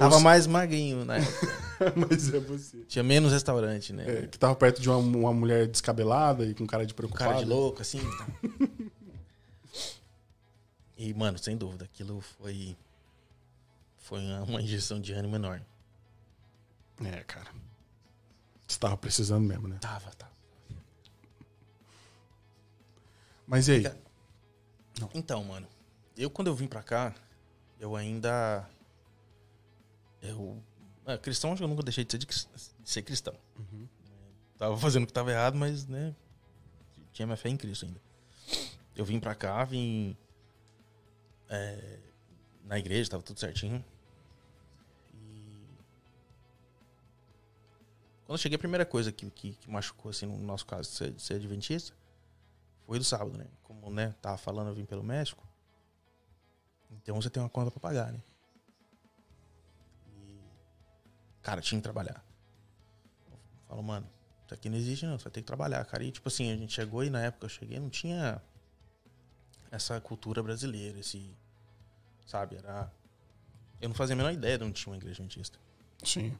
Tava mais magrinho, né? <laughs> Mas é você. Tinha menos restaurante, né? É, que tava perto de uma, uma mulher descabelada e com cara de preocupada. cara de louco, assim. tá. <laughs> e, mano, sem dúvida, aquilo foi. Foi uma, injeção de ânimo enorme. É, cara. Você tava precisando mesmo, né? Tava, tava. Mas e aí? Então, mano, eu quando eu vim pra cá, eu ainda. Eu. É, cristão, acho que eu nunca deixei de ser, de de ser cristão. Uhum. Tava fazendo o que tava errado, mas, né. Tinha minha fé em Cristo ainda. Eu vim pra cá, vim. é, na igreja, tava tudo certinho. E. Quando eu cheguei, a primeira coisa que, que, que machucou, assim, no nosso caso, de ser, ser adventista, foi do sábado, né? Como, né, tava falando, eu vim pelo México. Então você tem uma conta pra pagar, né? Cara, tinha que trabalhar. Eu falo, mano, isso aqui não existe não, você vai ter que trabalhar, cara. E tipo assim, a gente chegou e na época eu cheguei, não tinha essa cultura brasileira, esse, sabe, era... Eu não fazia a menor ideia de onde tinha uma igreja adventista. Sim.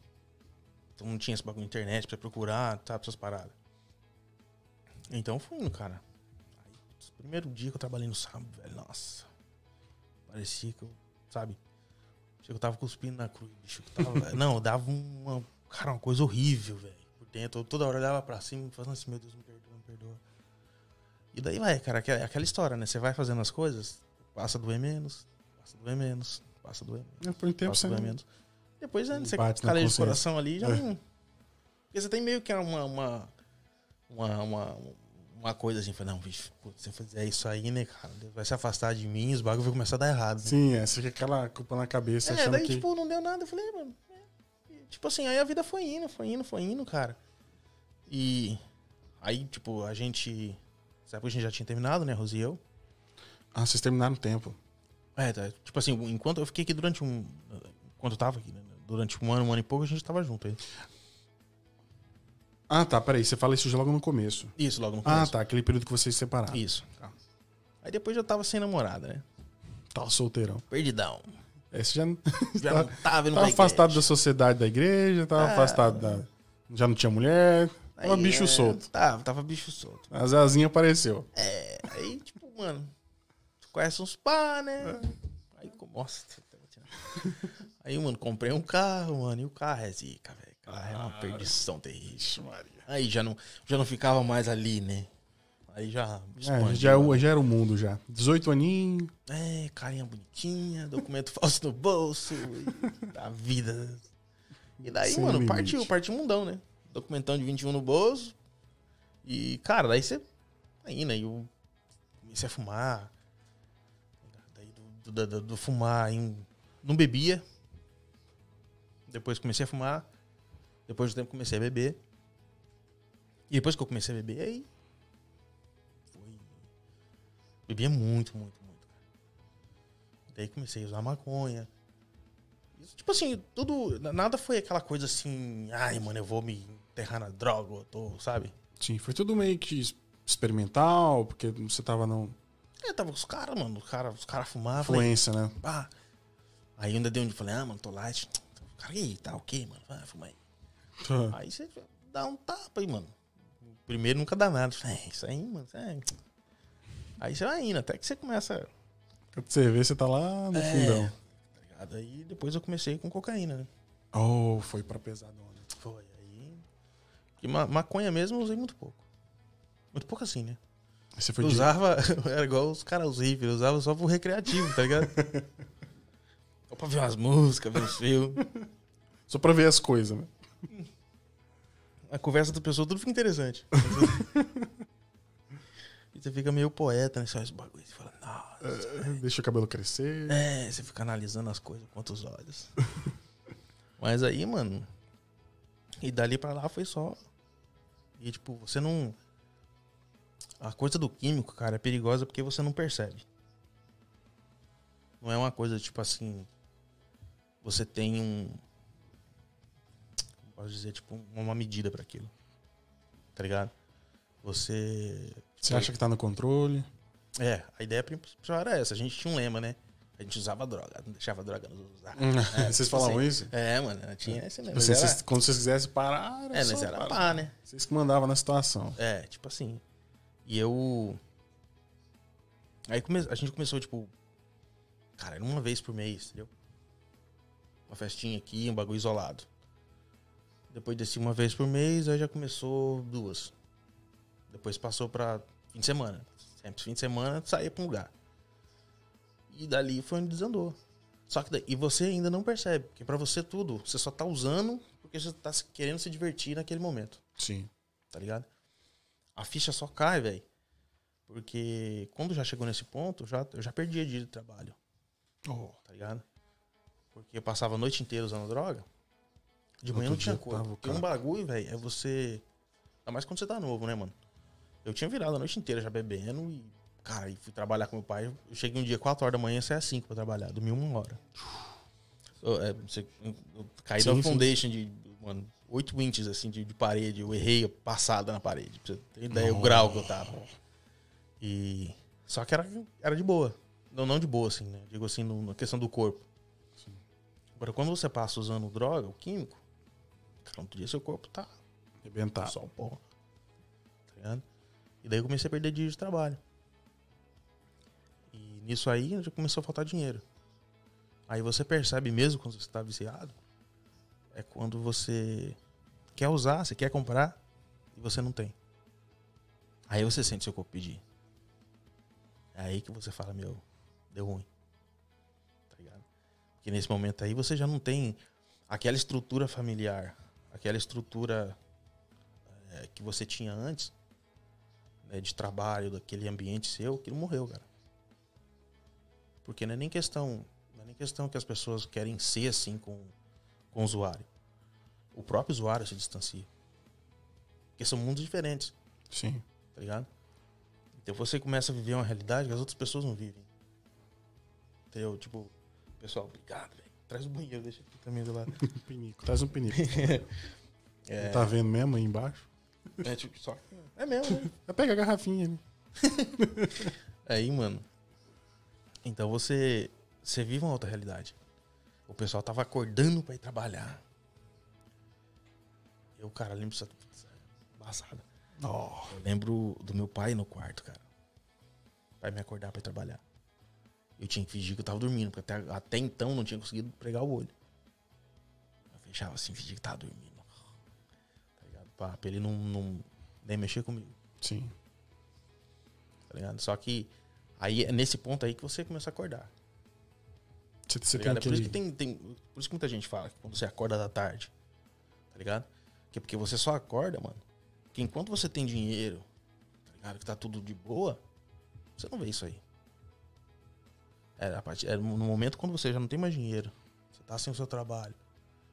Então não tinha esse bagulho na internet pra procurar, sabe, essas paradas. Então eu fui indo, cara. Aí, primeiro dia que eu trabalhei no sábado, velho, nossa. Parecia que eu, sabe? Achei que eu tava cuspindo na cruz, bicho. tava- <laughs> não, eu dava uma. Cara, uma coisa horrível, velho. Por dentro. Eu toda hora olhava pra cima e falando assim, meu Deus, me perdoa, me perdoa. E daí vai, cara, aquela, aquela história, né? Você vai fazendo as coisas, passa a doer menos, passa a doer menos, passa a doer menos. É, por um tempo Passa doer menos. Depois, né, você caleja o coração ali, já É. não. Porque você tem meio que uma. Uma, uma, uma, uma coisa assim, fala, não, bicho, putz, se eu fizer isso aí, né, cara, Deus vai se afastar de mim, os bagulho vai começar a dar errado. Né? Sim, é, você fica aquela culpa na cabeça É, achando daí, que. tipo, não deu nada. Eu falei, mano. é. Tipo assim, aí a vida foi indo, foi indo, foi indo, cara. E aí, tipo, a gente. Sabe que a gente já tinha terminado, né, Rosi e eu? Ah, vocês terminaram o tempo. É, tá, tipo assim, enquanto eu fiquei aqui durante um. Enquanto eu tava aqui, né? Durante um ano, um ano e pouco, a gente tava junto aí. Ah, tá, peraí. Você fala isso já logo no começo. Isso, logo no Ah, começo. tá. Aquele período que vocês se separaram. Isso. Tá. Aí depois eu tava sem namorada, né? Tava solteirão. Perdidão. Esse já, <laughs> Já <laughs> Tá- não tava indo tava afastado da sociedade da igreja, tava Ah. afastado da. Já não tinha mulher. Tava Aí, bicho é, solto. Tava, tava bicho solto. A Zazinha apareceu. É, aí, tipo, mano, tu conhece uns pá, né? Aí, como- nossa, tá aí, mano, comprei um carro, mano, e o carro é zica, velho. Carro é uma perdição terrível. Maria. Aí já não, já não ficava mais ali, né? Aí já É, já, mano. já era o mundo já. 18 aninhos. É, carinha bonitinha, documento <laughs> falso no bolso, a vida. E daí, Sem mano, limite. partiu, partiu mundão, né? Documentão de 21 no bolso. E, cara, daí você. Aí, né? Eu comecei a fumar. Daí do, do, do- do fumar, aí, não bebia. Depois comecei a fumar. Depois do tempo comecei a beber. E depois que eu comecei a beber, aí. Foi. Bebia muito, muito, muito. Daí comecei a usar maconha. Tipo assim, tudo. Nada foi aquela coisa assim, ai, mano, eu vou me enterrar na droga, eu tô, sabe? Sim, foi tudo meio que experimental, porque você tava não. Eu tava com os caras, mano, os caras os cara fumavam. Falei, Influência, né? pá. Aí eu ainda dei onde falei, ah, mano, tô light. Cara, e aí, tá ok, mano? Vai, fuma aí. Tá. Aí você dá um tapa aí, mano. Primeiro nunca dá nada. É, isso aí, mano. isso aí. Você vai indo, até que você começa. Quando você vê, você tá lá no É. fundão. Tá? Aí depois eu comecei com cocaína, né? Oh, foi pra pesadona. Foi, aí. E ma maconha mesmo eu usei muito pouco. Muito pouco assim, né? Você foi Eu de... usava, <laughs> era igual os caras, os hippies, eu usava só pro recreativo, tá ligado? <laughs> Só pra ver umas músicas, ver uns filmes. Só pra ver as coisas, né? <laughs> A conversa da pessoa tudo fica interessante. <laughs> e você fica meio poeta, né? Só esse bagulho. Você fala, nossa. É, Deixa o cabelo crescer. É, você fica analisando as coisas com outros olhos. <laughs> Mas aí, mano. E dali pra lá foi só. E tipo, você não. A coisa do químico, cara, é perigosa porque você não percebe. Não é uma coisa tipo assim. Você tem um. Posso dizer? Tipo, uma medida pra aquilo. Tá ligado? Você. Você acha que tá no controle? É, a ideia principal era essa. A gente tinha um lema, né? A gente usava droga, não deixava droga nos usar. <laughs> Vocês tipo falavam assim. isso? É, mano, tinha esse lema. Vocês- era- quando vocês quisessem parar, era é, mas era parar. pá, né? Vocês que mandavam na situação. É, tipo assim. E eu. Aí come... a gente começou, tipo. Cara, era uma vez por mês, entendeu? Uma festinha aqui, um bagulho isolado. Depois desse uma vez por mês, aí já começou duas. Depois passou pra fim de semana. Sempre fim de semana saía pra um lugar. E dali foi onde desandou. Só que daí, e você ainda não percebe, porque pra você tudo, você só tá usando porque você tá querendo se divertir naquele momento Sim. tá ligado? A ficha só cai, velho. Porque quando já chegou nesse ponto, já, eu já perdi dia de trabalho, Oh, tá ligado? Porque eu passava a noite inteira usando droga. De manhã não tinha tava o Porque um bagulho, velho, é você. Ainda mais quando você tá novo, né, mano? Eu tinha virado a noite inteira já bebendo e, cara, e fui trabalhar com meu pai. Eu cheguei um dia 4 horas da manhã, saí às 5 pra trabalhar. Dormi uma hora. Eu, é, você, eu caí Sim, da sim. foundation de, mano, 8 inches, assim, de, de parede. Eu errei a passada na parede. Pra você ter ideia o grau que eu tava. E... Só que era, era de boa. Não, não de boa, assim, né? Digo assim, no- na questão do corpo. Agora, quando você passa usando droga, o químico, no outro dia seu corpo tá arrebentar. só o pó. Tá ligado? E daí eu comecei a perder dias de trabalho. E nisso aí já começou a faltar dinheiro. Aí você percebe mesmo quando você está viciado, é quando você quer usar, você quer comprar e você não tem. Aí você sente seu corpo pedir. É aí que você fala, meu, deu ruim. Tá ligado? Porque nesse momento aí você já não tem aquela estrutura familiar, aquela estrutura é, que você tinha antes, né, de trabalho, daquele ambiente seu, que morreu, cara. Porque não é nem questão, não é nem questão que as pessoas querem ser assim com, com o usuário. O próprio usuário se distancia. Porque são mundos diferentes, Sim. tá ligado? Então você começa a viver uma realidade que as outras pessoas não vivem. Entendeu? Tipo, pessoal, obrigado, velho. Traz o banheiro, deixa aqui também do lado. Pinico. Traz um pinico. <laughs> É, Tá vendo mesmo aí embaixo? é tipo, só. É mesmo, né? <laughs> Pega a garrafinha ali. <laughs> Aí, mano. Então você. Você vive uma outra realidade. O pessoal tava acordando pra ir trabalhar. Eu, cara, lembro dessa. Embaçada. Oh, Eu lembro do meu pai no quarto, cara. Pra me acordar pra ir trabalhar. Eu tinha que fingir que eu tava dormindo, porque até, até então não tinha conseguido pregar o olho. Eu fechava assim, fingia que tava dormindo. Tá ligado? Pra, pra ele não, não nem mexer comigo. sim. Tá ligado? Só que aí é nesse ponto aí que você começa a acordar. Você, você Tá tem ligado? É por isso aquele... que tem, tem. Por isso que muita gente fala que quando você acorda da tarde. Tá ligado? Que é porque você só acorda, mano. Que enquanto você tem dinheiro, tá ligado? Que tá tudo de boa, você não vê isso aí. É, a partir, é no momento quando você já não tem mais dinheiro. Você tá sem o seu trabalho.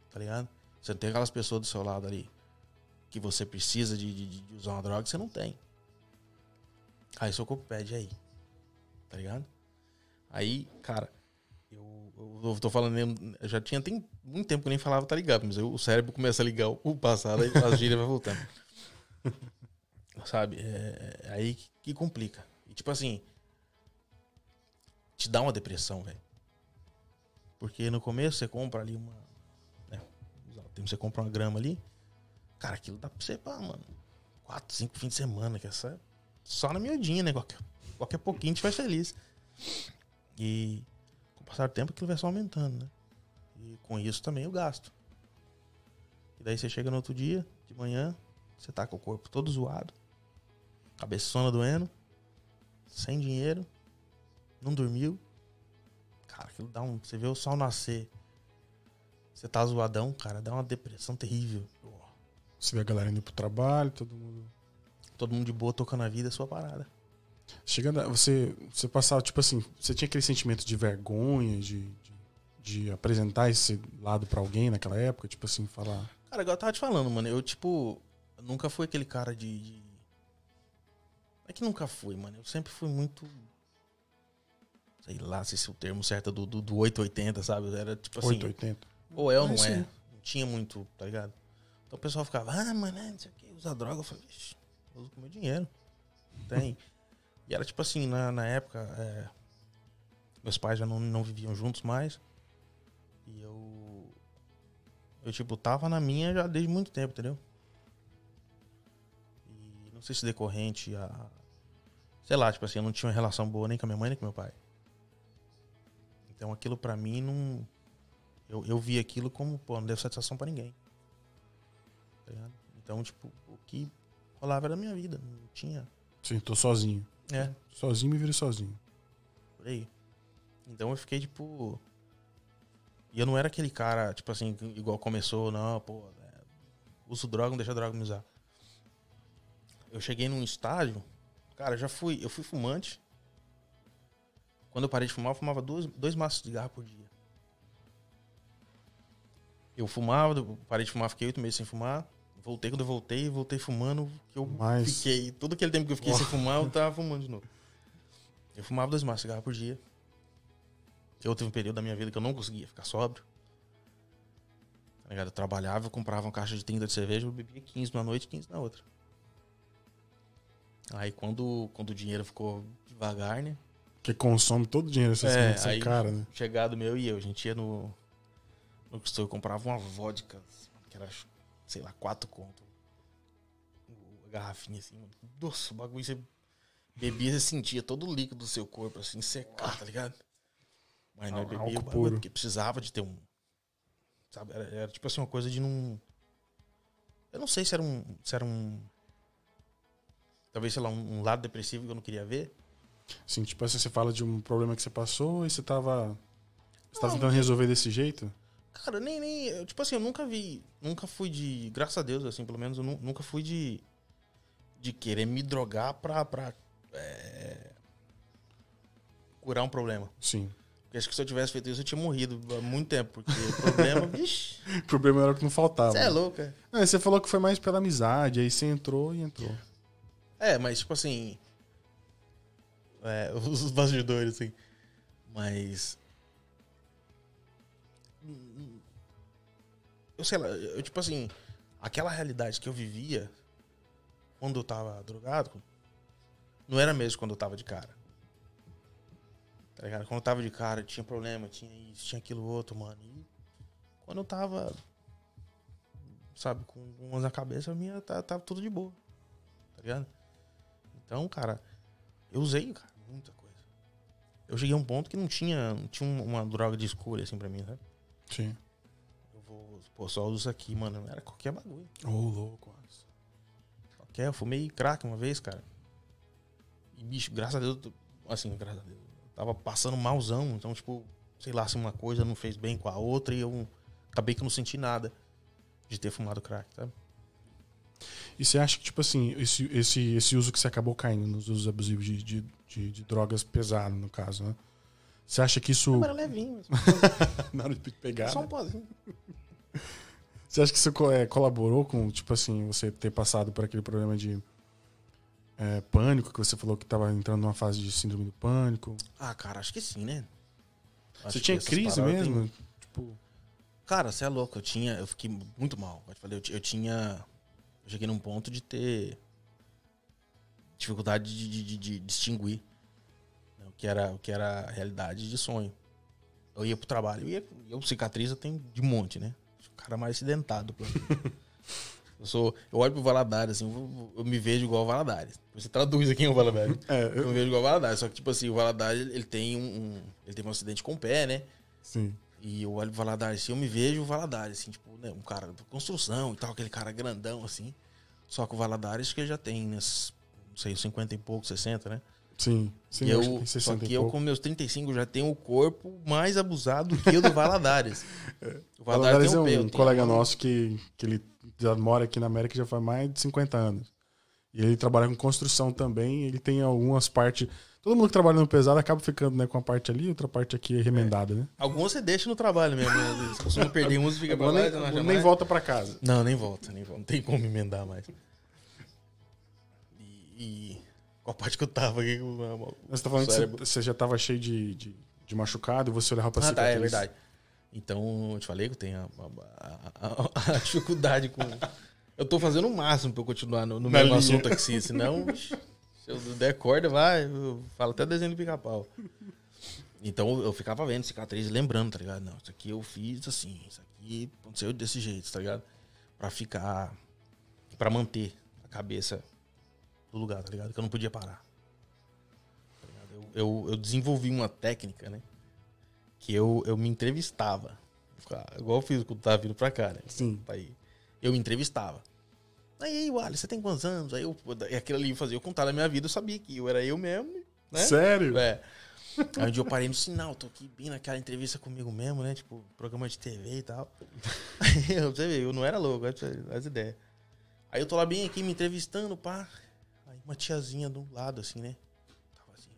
Tá ligado? Você não tem aquelas pessoas do seu lado ali que você precisa de, de- de usar uma droga você não tem. Aí seu corpo pede aí. Tá ligado? Aí, cara, eu, eu, eu tô falando eu já tinha tem muito tempo que eu nem falava, tá ligado? Mas eu- o cérebro começa a ligar o, passado, aí as gírias vai voltando. <laughs> Sabe? É, é aí que, que complica. E tipo assim, te dá uma depressão, velho. Porque no começo você compra ali uma. Né, o você compra uma grama ali. Cara, aquilo dá pra você, pá, mano. Quatro, cinco fins de semana, que essa. Só na miudinha, né? Qualquer, qualquer pouquinho te faz feliz. E com o passar do tempo aquilo vai só aumentando, né? E com isso também eu gasto. E daí você chega no outro dia, de manhã, você tá com o corpo todo zoado, cabeçona doendo, sem dinheiro, não dormiu. Cara, aquilo dá um. Você vê o sol nascer. Você tá zoadão, cara, dá uma depressão terrível. Você vê a galera indo pro trabalho, todo mundo. Todo mundo de boa tocando a vida, é sua parada. Chegando, a- você, você passava, tipo assim, você tinha aquele sentimento de vergonha, de, de, de apresentar esse lado pra alguém naquela época, tipo assim, falar. Cara, igual eu tava te falando, mano, eu, tipo, nunca fui aquele cara de. de... É que nunca fui, mano. Eu sempre fui muito. Sei lá se esse é o termo certo é do, do, do 880, sabe? Era tipo assim. 880. Ou é ou não É, é. sim. Não tinha muito, tá ligado? Então o pessoal ficava, ah, mano, é, não sei o que, usa droga. Eu falei, eu uso com meu dinheiro. Tem. e era tipo assim, na, na época, é, meus pais já não, não viviam juntos mais. E eu. Eu, tipo, tava na minha já desde muito tempo, entendeu? E não sei se decorrente a. Sei lá, tipo assim, eu não tinha uma relação boa nem com a minha mãe nem com meu pai. Então aquilo pra mim não. Eu, eu vi aquilo como, pô, não deu satisfação pra ninguém. Tá ligado? Então, tipo, o que rolava era da minha vida. Não tinha. Sim, tô sozinho. É, Sozinho me virei sozinho. por aí. Então eu fiquei, tipo. E eu não era aquele cara, tipo assim, igual começou, não, pô, é, uso droga, não deixa a droga me usar. Eu cheguei num estágio, cara, eu já fui, eu fui fumante. Quando eu parei de fumar, eu fumava dois, dois maços de cigarro por dia. Eu fumava, parei de fumar, fiquei oito meses sem fumar. Voltei quando eu voltei, voltei fumando, que eu Mas- fiquei. Todo aquele tempo que eu fiquei sem fumar, eu tava <laughs> fumando de novo. Eu fumava dois maços de cigarro por dia. Eu teve um período da minha vida que eu não conseguia ficar sóbrio. Tá ligado? Eu trabalhava, eu comprava uma caixa de 30 de cerveja, eu bebia 15 numa noite e 15 na outra. Aí quando, quando o dinheiro ficou devagar, né? Que consome todo o dinheiro dessa É, essa aí- cara, né? Chegado meu e eu, a gente ia no. No que eu comprava uma vodka, que era, sei lá, quatro conto. A garrafinha assim, mano. Nossa, o bagulho você bebia, você sentia todo o líquido do seu corpo, assim, secar, tá ligado? Mas nós Álcool bebia o bagulho, porque precisava de ter um. Sabe? Era, era tipo assim, uma coisa de não. Eu não sei se era um. Se era um. Talvez, sei lá, um, um lado depressivo que eu não queria ver. Assim, tipo assim, você fala de um problema que você passou e você tava. Você tava Não, tentando resolver desse jeito? Cara, nem, nem. Tipo assim, eu nunca vi. Nunca fui de. Graças a Deus, assim, pelo menos, eu nu- nunca fui de. De querer me drogar pra. pra é, curar um problema. Sim. Porque acho que se eu tivesse feito isso, eu tinha morrido há muito tempo. Porque problema, <laughs> vixi. O problema era o que não faltava. Você é louco, é. Não, você falou que foi mais pela amizade, aí você entrou e entrou. É, mas tipo assim. É, <laughs> os bastidores, assim. Mas. Eu sei lá, eu tipo assim. Aquela realidade que eu vivia quando eu tava drogado, não era mesmo quando eu tava de cara. Tá ligado? Quando eu tava de cara, tinha problema, tinha isso, tinha aquilo outro, mano. E quando eu tava, sabe, com umas na cabeça, a minha tava, tava tudo de boa. Tá ligado? Então, cara, eu usei, cara, muita coisa. Eu cheguei a um ponto que não tinha, não tinha um- uma droga de escolha, assim, pra mim, sabe? Sim. Eu vou, pô, só uso isso aqui, mano. Era qualquer bagulho. Ô, louco. Qualquer, eu fumei crack uma vez, cara. E, bicho, graças a Deus, assim, graças a Deus, eu tava passando malzão. Então, tipo, sei lá, se uma coisa não fez bem com a outra e eu acabei que eu não senti nada de ter fumado crack, sabe? E você acha que, tipo assim, esse, esse, esse uso que você acabou caindo nos usos abusivos de, de, de, de drogas pesadas, no caso, né? Você acha que isso. Era levinho, mas <laughs> Na hora de pegar. só um né? pozinho. <laughs> Você acha que isso é, colaborou com, tipo assim, você ter passado por aquele problema de é, pânico, que você falou que tava entrando numa fase de síndrome do pânico? Ah, cara, acho que sim, né? Acho você tinha crise mesmo? tem- Tipo, Cara, você é louco. Eu tinha. Eu fiquei muito mal. Eu, te falei, eu, eu tinha. Eu cheguei num ponto de ter dificuldade de, de- de- de distinguir né, o, que era, o que era realidade de sonho. Eu ia pro trabalho. Eu, ia, eu cicatriz eu tenho de monte, né? O cara mais acidentado. <laughs> eu sou. Eu olho pro Valadares, assim, eu, eu me vejo igual o Valadares. Você traduz aqui o Valadares. <laughs> é, Eu eu, me vejo igual o Valadares. Só que, tipo assim, o Valadares, ele tem um, Ele teve um acidente com o pé, né? sim. E eu olho o Valadares assim, eu me vejo o Valadares, assim, tipo, né, um cara de construção e tal, aquele cara grandão, assim. Só que o Valadares que ele já tem, né, sei, 50 e pouco, 60, né? Sim, sim. E eu só 60 que eu, com meus 35, já tenho o corpo mais abusado do que o do Valadares. O <laughs> O Valadares é o um peito, tem colega mão- nosso que, que ele já mora aqui na América já faz mais de 50 anos. E ele trabalha com construção também. Ele tem algumas partes. Todo mundo que trabalha no pesado acaba ficando né, com a parte ali, outra parte aqui remendada, né? Alguns você deixa no trabalho mesmo. Né? Eles costumam perder uns fica pra lá. nem, não nem volta pra casa. Não, nem volta, nem volta. Não tem como emendar mais. E, qual parte que eu tava aqui? Você tá falando que Cérebro. você, você já tava cheio de, de, de machucado e você olhava pra Ah, tá, cicatriz. é verdade. Então, eu te falei que eu tenho a, a- a- a <laughs> dificuldade com. Eu tô fazendo o máximo pra eu continuar no, no Na mesmo linha. assunto aqui, senão, se eu der corda, vai, eu falo até desenho do pica-pau. Então eu ficava vendo cicatriz lembrando, tá ligado? Não, isso aqui eu fiz assim, isso aqui aconteceu desse jeito, tá ligado? Pra ficar. Pra manter a cabeça no lugar, tá ligado? Que eu não podia parar. Tá? Eu, eu, eu desenvolvi uma técnica, né? Que eu, eu me entrevistava. Igual eu fiz quando tava vindo pra cá, né? Sim. Aí eu me entrevistava. Aí, Wally, você tem quantos anos? Aí eu, aquilo ali fazia eu contar da minha vida, eu sabia que eu era eu mesmo, né? Sério? É. Aí um dia eu parei no sinal, tô aqui bem naquela entrevista comigo mesmo, né? Tipo, programa de TV e tal. <laughs> Aí eu, você vê, eu não era louco, as ideias. Aí eu tô lá bem aqui me entrevistando, pá. Uma tiazinha do lado, assim, né? Tava assim.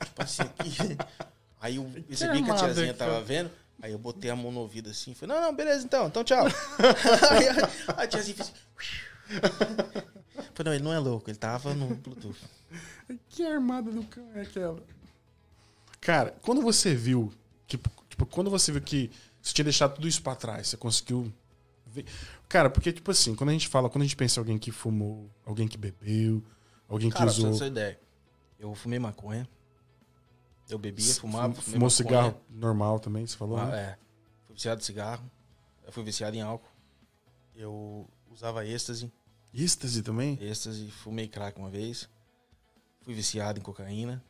<laughs> Tipo assim, aqui. Aí eu percebi que a armada, tiazinha cara. tava vendo. Aí eu botei a mão no ouvido assim, falei, não, não, beleza então, então tchau. <laughs> aí a, a tiazinha fez. Falei, não, ele não é louco, ele tava no Bluetooth. Que armada do cão é aquela? Cara, quando você viu que, tipo, quando você viu que você tinha deixado tudo isso pra trás, você conseguiu ver. Cara, porque, tipo assim, quando a gente fala, quando a gente pensa em alguém que fumou, alguém que bebeu, alguém que Cara, usou. essa ideia. Eu fumei maconha. Eu bebia, fumava. fumou maconha. cigarro normal também, você falou? Ah, né? é. Fui viciado em cigarro. Eu fui viciado em álcool. Eu usava êxtase. Êxtase também? Êxtase, fumei crack uma vez. Fui viciado em cocaína.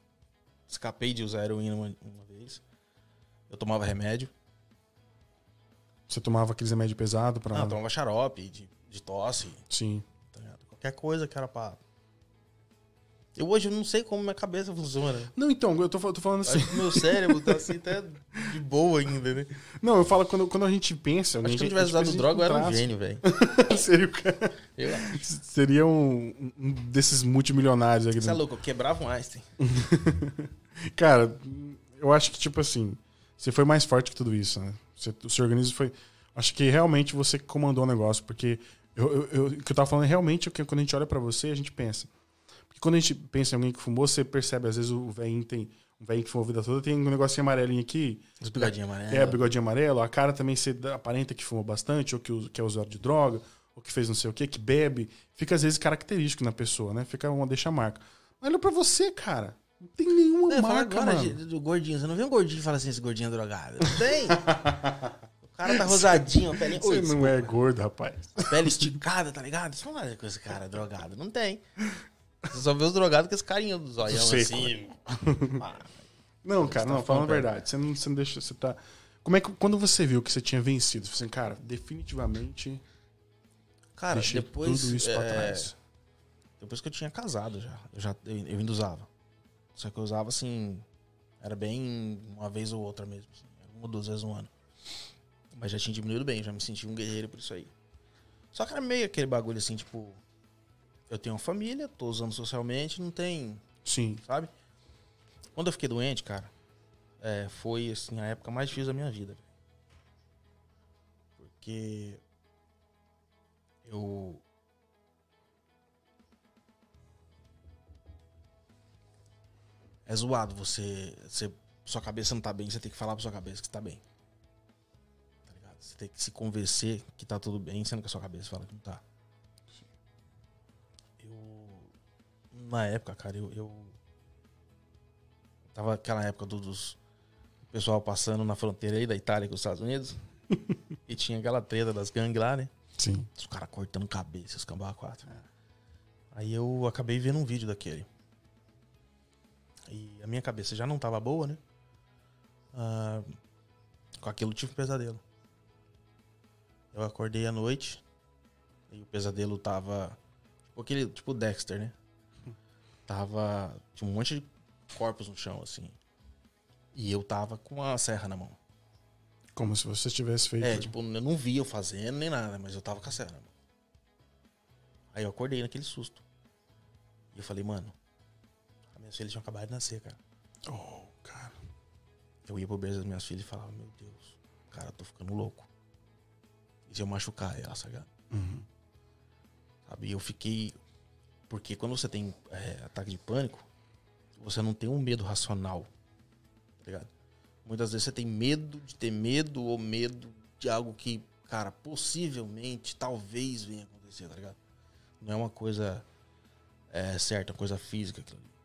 Escapei de usar heroína uma, uma vez. Eu tomava remédio. Você tomava aqueles remédios pesados pra. Ah, eu tomava xarope de, de tosse. Sim. tá? Qualquer coisa que era pra. Eu hoje não sei como minha cabeça funciona. Não, então, eu tô, tô falando assim. Acho que meu cérebro tá assim até de boa ainda, né? Não, eu falo quando, quando a gente pensa. Acho que se eu tivesse gente- usado gente droga, eu era um gênio, velho. <laughs> Seria o cara. Eu acho. Seria um, um desses multimilionários aqui. Você é louco, eu quebrava um Einstein. <laughs> Cara, eu acho que, tipo assim, você foi mais forte que tudo isso, né? Você- o seu organismo foi. Acho que realmente você que comandou o negócio, porque eu, eu, eu- o que eu tava falando é realmente o que quando a gente olha pra você, a gente pensa. Porque quando a gente pensa em alguém que fumou, você percebe, às vezes o velhinho tem. Um velhinho que fumou a vida toda tem um negocinho amarelinho aqui. Os bigodinhos amarelos. É, bigodinho amarelo, a cara também você aparenta que fumou bastante, ou que, que é usuário de droga, ou que fez não sei o que, que bebe. Fica às vezes característico na pessoa, né? Fica uma deixa marca. Olha pra você, cara. Não tem nenhuma Não, fala marca, agora mano. do gordinho. Você não vê um gordinho que fala assim, esse gordinho é drogado. Não tem. o cara tá <laughs> rosadinho, a pele, Você Oi, não é gordo, rapaz. pele esticada, tá ligado? Você não vai ver com esse cara drogado. Não tem. Você só vê os drogados com esse carinha do zoião Seco, assim. <laughs> Ah, Não, cara, não, tá falando a verdade. Você não, você não deixa. Você tá. Como é que. Quando você viu que você tinha vencido, você falou assim, cara, definitivamente Cara, depois. tudo isso pra é, trás. Depois que eu tinha casado já. Eu, já, eu, eu ainda usava. Só que eu usava assim. Era bem uma vez ou outra mesmo. assim, uma ou duas vezes no ano. Mas já tinha diminuído bem, já me senti um guerreiro por isso aí. Só que era meio aquele bagulho assim, tipo. Eu tenho uma família, tô usando socialmente, não tem. Sim. Sabe? Quando eu fiquei doente, cara, é, foi assim, a época mais difícil da minha vida. Porque eu. É zoado você, você. Sua cabeça não tá bem, você tem que falar pra sua cabeça que tá bem. Tá ligado? Você tem que se convencer que tá tudo bem, sendo que a sua cabeça fala que não tá. Eu. Na época, cara, eu. eu tava aquela época do- dos. O pessoal passando na fronteira aí da Itália com os Estados Unidos. <laughs> e tinha aquela treta das gangues lá, né? Sim. Os caras cortando cabeça, os cambá quatro. Aí eu acabei vendo um vídeo daquele. E a minha cabeça já não tava boa, né? Ah, com aquilo eu tive um pesadelo. Eu acordei à noite e o pesadelo tava. Tipo aquele. Tipo Dexter, né? <laughs> tava. Tinha um monte de corpos no chão, assim. E eu tava com a serra na mão. Como se você tivesse feito. É, tipo, eu não via eu fazendo nem nada, mas eu tava com a serra na mão. Aí eu acordei naquele susto. E eu falei, mano, as minhas filhas tinham acabado de nascer, cara. Oh, cara. Eu ia pro berço das minhas filhas e falava, meu Deus, cara, eu tô ficando louco. E se eu machucar ela, sabe? Uhum. Sabe? Eu fiquei. Porque quando você tem é, ataque de pânico, você não tem um medo racional. Tá ligado? Muitas vezes você tem medo de ter medo ou medo de algo que, cara, possivelmente, talvez venha acontecer, tá ligado? Não é uma coisa é, certa, uma coisa física aquilo ali.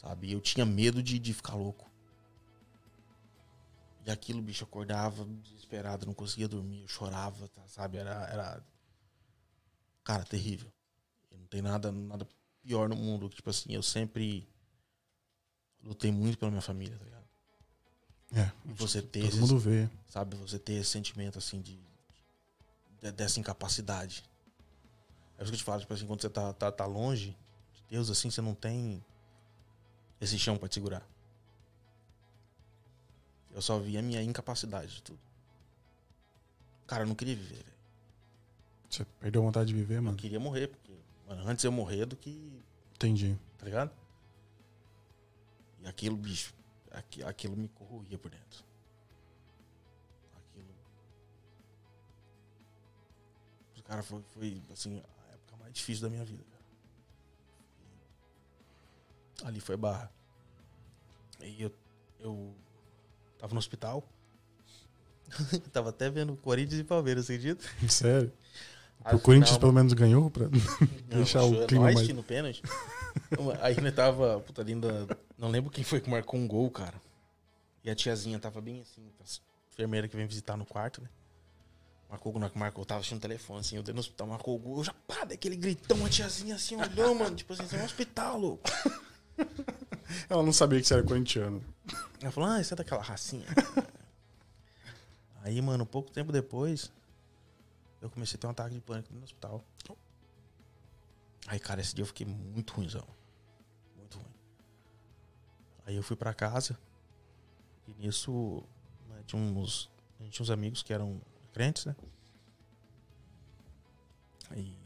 Sabe? Eu tinha medo de, de ficar louco. E aquilo, bicho, acordava desesperado, não conseguia dormir, eu chorava, tá, sabe? Era, era. Cara, terrível. Não tem nada, nada pior no mundo. Tipo assim, eu sempre lutei muito pela minha família, tá ligado? É. E você ter Todo esses- mundo vê. sabe, você ter esse sentimento assim de, de- dessa incapacidade. É isso que eu te falo, tipo assim, quando você tá, tá, tá longe de Deus, assim, você não tem esse chão pra te segurar. Eu só vi a minha incapacidade de tudo. Cara, eu não queria viver, velho. Você perdeu a vontade de viver, Eu mano? queria morrer, porque mano, antes eu morrer do que. Entendi. Tá ligado? E aquilo, bicho, aqui- aquilo me corroía por dentro. Aquilo. Cara, foi, foi assim, a época mais difícil da minha vida, cara. Ali foi barra. E eu, eu tava no hospital. <laughs> tava até vendo Corinthians e Palmeiras, você acredita? Sério. <laughs> A o Corinthians final- pelo menos ganhou pra <laughs> deixar o Não, clima mais. no pênalti. Aí ainda tava, puta linda, não lembro quem foi que marcou um gol, cara. E a tiazinha tava bem assim, a enfermeira que vem visitar no quarto, né? Marcou o que marcou, eu tava assistindo o telefone, assim, eu dei no hospital, marcou o gol, eu já, pá, daquele gritão, a tiazinha assim, olhou, mano, tipo assim, você é um hospital, louco. <laughs> Ela não sabia que você era corintiano. Ela falou, ah, isso é daquela racinha. <laughs> Aí, mano, pouco tempo depois, eu comecei a ter um ataque de pânico no hospital. Aí, cara, esse dia eu fiquei muito ruimzão. Muito ruim. Aí eu fui pra casa. E nisso, né, tinha uns, a gente tinha uns amigos que eram crentes, né? Aí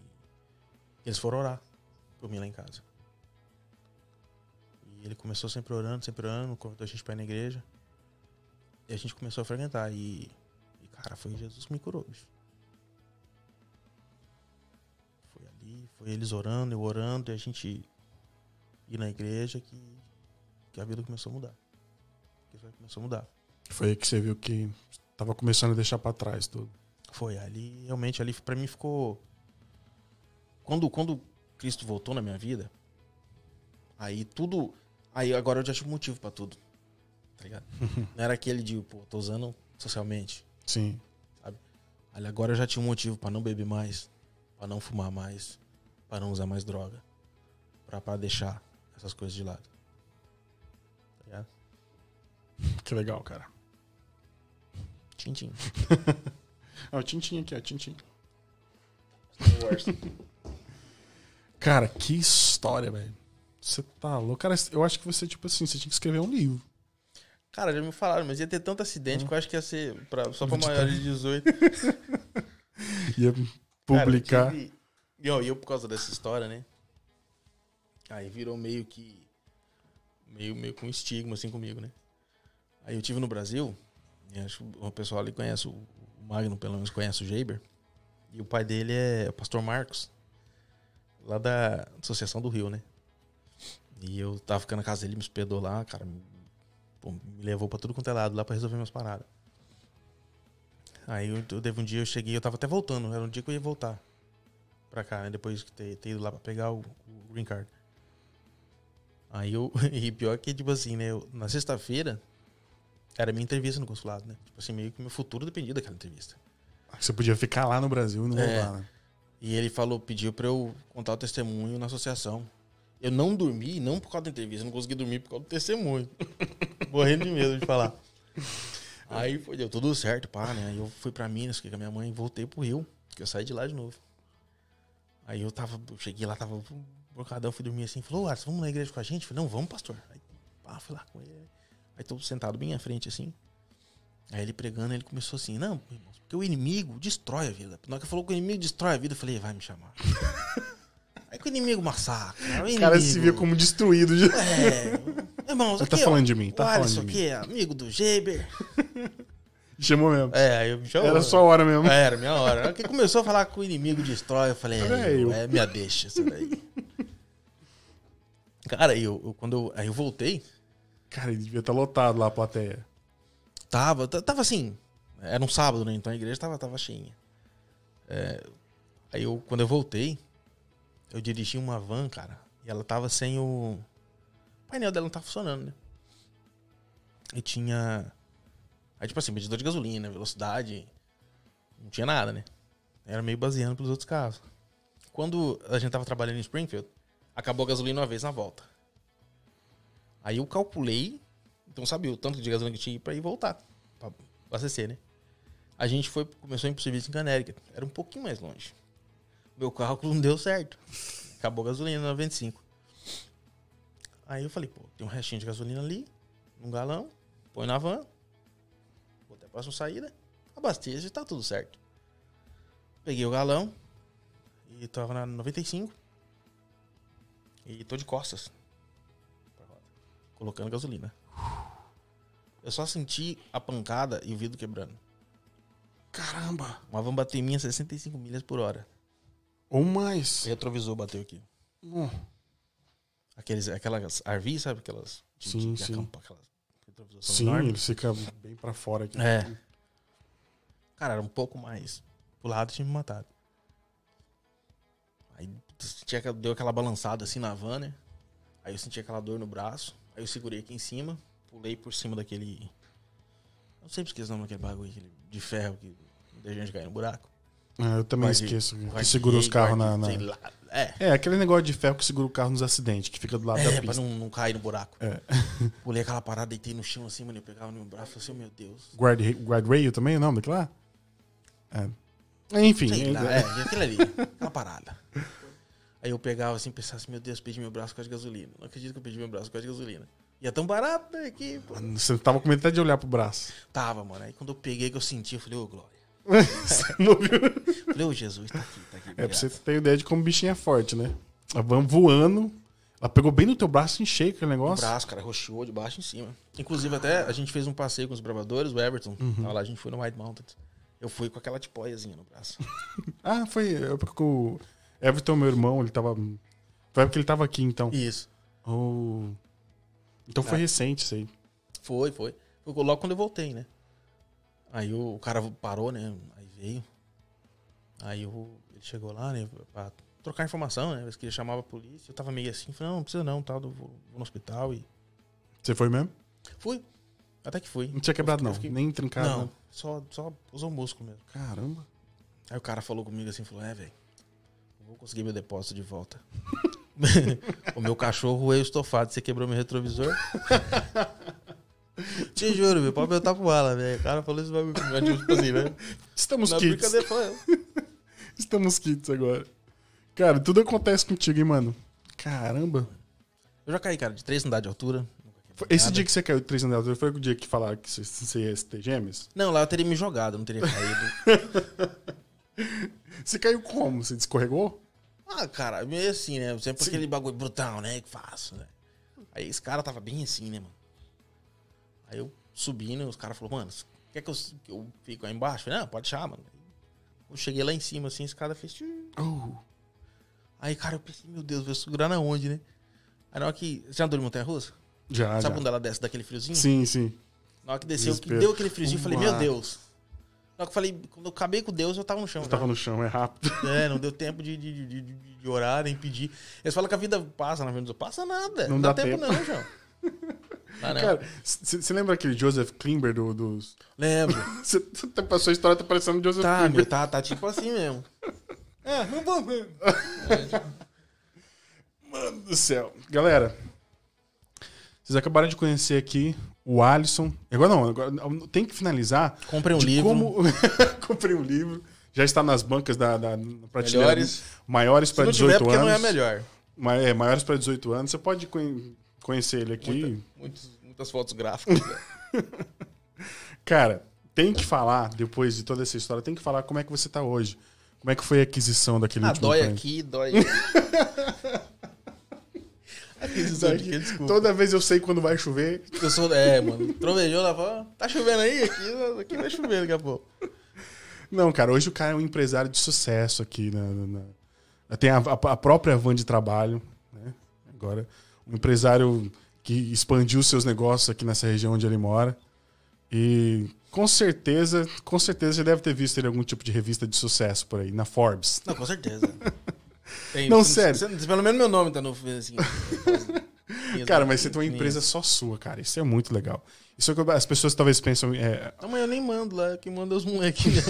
eles foram orar por mim lá em casa. E ele começou sempre orando, sempre orando, convidou a gente pra ir na igreja. E a gente começou a frequentar. E, e, cara, foi Jesus que me curou, bicho. Foi ali, foi eles orando, eu orando, e a gente ir na igreja que, que a vida começou a mudar. Que começou a mudar. Foi aí que você viu que tava começando a deixar pra trás tudo. Foi ali, realmente ali pra mim ficou. Quando, quando Cristo voltou na minha vida, aí tudo. Aí agora eu já tive motivo pra tudo. Tá ligado? <laughs> Não era aquele de, pô, tô usando socialmente. Sim. Ali agora eu já tinha um motivo pra não beber mais, pra não fumar mais, pra não usar mais droga, pra, pra deixar essas coisas de lado. Tá ligado? <laughs> Que legal, cara. Tchim, tchim. Ó, o Tintin aqui, ó, Wars. <laughs> Cara, que história, velho. Você tá louco. Cara, eu acho que você, tipo assim, você tinha que escrever um livro. Cara, já me falaram, mas ia ter tanto acidente que eu acho que ia ser pra, só pra maiores de 18. <laughs> Ia publicar. Cara, eu tive- E ó, e eu, por causa dessa história, né? Aí virou meio que. Meio, meio com estigma, assim, comigo, né? Aí eu tive no Brasil, acho que o pessoal ali conhece, o o Magno pelo menos conhece o Jaber. E o pai dele é o pastor Marcos, lá da Associação do Rio, né? E eu tava ficando na casa dele, me hospedou lá, cara. Me, pô, me levou pra tudo quanto é lado lá pra resolver minhas paradas. Aí eu, eu teve um dia eu cheguei, eu tava até voltando, era um dia que eu ia voltar pra cá, né? Depois de ter, ter ido lá pra pegar o, o green card. Aí eu. <laughs> E pior que, tipo assim, né? eu- na sexta-feira era minha entrevista no consulado, né? Tipo assim, meio que meu futuro dependia daquela entrevista. Você podia ficar lá no Brasil e não É. voltar, né? E ele falou, pediu pra eu contar o testemunho na associação. Eu não dormi, não por causa da entrevista, não consegui dormir por causa do testemunho. <laughs> Morrendo de medo de falar. Aí foi, deu tudo certo, pá, né? Aí eu fui pra Minas, fiquei com a minha mãe e voltei pro Rio, que eu saí de lá de novo. Aí eu tava, eu cheguei lá, tava Brocadão, fui dormir assim, falou, Alisson, vamos na igreja com a gente? Eu falei, não, vamos, pastor. Aí, pá, fui lá com ele. Aí tô sentado bem à frente, assim. Aí ele pregando, ele começou assim, não, porque o inimigo destrói a vida. Na hora que falou que o inimigo destrói a vida, eu falei, vai me chamar. <laughs> Aí que o inimigo massacra. O, O cara se inimigo- via como destruído. já. É, Ele tá aqui, ó, falando de mim, tá o falando de mim. aqui é amigo do Geber. <laughs> Chamou mesmo. É, aí eu me chamou. Era sua hora mesmo. É, Era minha hora. Que começou a falar que o inimigo destrói, eu falei, é, eu. é minha deixa isso daí. Cara, eu, eu- quando eu, aí eu voltei, Cara, ele devia estar lotado lá a plateia. tava, tava assim, era um sábado, né? Então a igreja tava, tava cheinha. É, aí eu, quando eu voltei, eu dirigi uma van, cara, e ela tava sem o... O painel dela não tava funcionando, né? E tinha... Aí, tipo assim, medidor de gasolina, velocidade, não tinha nada, né? Era meio baseando pelos outros carros. Quando a gente tava trabalhando em Springfield, acabou a gasolina uma vez na volta. Aí eu calculei, então sabia o tanto de gasolina que tinha pra ir voltar, pra abastecer, né? A gente foi, começou a ir pro serviço em Connecticut, era um pouquinho mais longe. Meu cálculo não deu certo. Acabou a gasolina na 95. Aí eu falei, pô, tem um restinho de gasolina ali, num galão, põe na van, vou até a próxima saída, abasteço e tá tudo certo. Peguei o galão e tava na 95 e tô de costas. Colocando gasolina. Eu só senti a pancada e o vidro quebrando. Caramba! Uma van bateu em mim a 65 milhas por hora. Ou mais. Retrovisor bateu aqui. Hum. Aqueles, aquelas RV, sabe? Aquelas. de- Sim, de sim. acampa- aquelas Sim, enormes. ele fica bem pra fora aqui. É. Cara, era um pouco mais. Pro lado tinha me matado. Aí aquela- deu aquela balançada assim na van, né? Aí eu senti aquela dor no braço. Aí eu segurei aqui em cima, pulei por cima daquele. Eu sempre esqueço o nome daquele bagulho aquele de ferro que deixa a gente cair no buraco. Ah, eu também esqueço. Que segura os carros na. na-. É. É, aquele negócio de ferro que segura o carro nos acidentes, que fica do lado da É, pra pista. não, não cair no buraco. É. <laughs> Pulei aquela parada, deitei no chão assim, mano. Eu pegava no meu braço e assim, oh, meu Deus. Guard, guardrail também é o nome daquilo lá? É. Enfim. Sei é- lá, é, aquilo ali, aquela parada. Aí eu pegava assim, pensava assim, meu Deus, perdi meu braço por causa de gasolina. Não acredito que eu perdi meu braço por causa de gasolina. E é tão barato né, aqui, pô. Você tava com medo até de olhar pro braço. Tava, mano. Aí quando eu peguei, que eu senti, eu falei, ô, Glória. Você não viu? Falei, ô, Jesus, tá aqui, tá aqui. É pra você ter ideia de como o bichinho é forte, né? A van voando. Ela pegou bem no teu braço em cheio aquele O negócio. braço, cara, roxeou de baixo em cima. Inclusive, até a gente fez um passeio com os bravadores, o Everton. Uhum. Tava lá, a gente foi no White Mountains. Eu fui com aquela tipóiazinha no braço. <laughs> Ah, foi. Eu, porque o Everton, meu irmão, ele tava. Foi porque ele tava aqui, então. Isso. Oh. Então foi Ah. recente isso aí. Foi, foi. Foi logo quando eu voltei, né? Aí o, o cara parou, né? Aí veio. Aí o, ele chegou lá, né? Pra trocar informação, né? Que ele chamava a polícia. Eu tava meio assim, falei, não, não precisa não, tal, eu vou, vou no hospital e. Você foi mesmo? Fui. Até que fui. Não tinha quebrado, Eu não. fiquei- Nem trincado. Não, não. só, só usou o músculo mesmo. Caramba. Aí o cara falou comigo assim, falou, é, velho, eu vou conseguir meu depósito de volta. <laughs> <laughs> o meu cachorro roeu estofado, você quebrou meu retrovisor? <laughs> Te juro, meu pau tá pro bala, velho. O cara falou esse bagulho comigo, tipo assim, né? Estamos Na kits. <laughs> Estamos kits agora. Cara, tudo acontece contigo, hein, mano? Caramba. Eu já caí, cara, de três andares de altura. Esse nada. dia que você caiu de três andares, foi o dia que falaram que você, você ia ter gêmeos? Não, lá eu teria me jogado, eu não teria caído. <laughs> Você caiu como? Você escorregou? ah, cara, meio assim, né? Sempre aquele bagulho brutal, né? Que faço, né? Aí esse cara tava bem assim, né, mano? Aí eu subindo, os caras falaram, mano, quer que eu, que eu fique lá embaixo? Eu falei, não, pode deixar, mano. Eu cheguei lá em cima, assim, esse cara fez. Oh. Aí, cara, eu pensei, meu Deus, vou segurar na onde, né? Aí na hora que. Você já andou de montanha russa? Já, Sabe já. quando ela desce daquele friozinho? Sim, sim. Na hora que desceu, que deu aquele friozinho, eu falei, meu. Deus. Na hora que eu falei, quando eu acabei com Deus, eu tava no chão. Eu tava no chão, é rápido. É, não <laughs> deu tempo de, de, de, de, de orar, nem pedir. Eles falam que a vida passa na vida. Passa nada. Não Não, dá, dá tempo, tempo. não, João. <laughs> Ah. Cara, você lembra aquele Joseph Klimber do, dos. Lembro. <laughs> Você passou a história, tá parecendo o Joseph Tá, Klimber. meu, tá, tá tipo assim mesmo. <laughs> É, não vou mesmo. <laughs> Mano do céu. Galera, vocês acabaram de conhecer aqui o Alisson. Agora não, agora tem que finalizar. Comprei um livro. Como... Comprei um livro. Já está nas bancas da, da prateleira Melhores. maiores para não 18 tiver, porque anos. não é melhor. É, maiores para 18 anos, você pode conhecer ele aqui. Muita- muitos- muitas fotos gráficas. né? <laughs> Cara, tem que falar, depois de toda essa história, tem que falar como é que você tá hoje. Como é que foi a aquisição daquele ah, <laughs> dói aqui, dói. Aqueles Dói aqui, desculpa. Toda vez eu sei quando vai chover. Eu sou, é, mano. Trovejou lá fora. Tá chovendo aí? Aqui, aqui vai chover daqui a pouco. Não, cara, hoje o cara é um empresário de sucesso aqui na. na- na- Tem a, a- a própria van de trabalho, né? Agora, um empresário que expandiu seus negócios aqui nessa região onde ele mora. E com certeza, com certeza você deve ter visto ele em algum tipo de revista de sucesso por aí, na Forbes. Não, com certeza. <laughs> Tem- Não, sério. Pelo menos meu nome tá no. Assim, <laughs> Cara, mas você tem uma empresa só sua, cara. Isso é muito legal. Isso é o que as pessoas talvez pensam. é, Não, mas eu nem mando lá. Quem manda é os moleques.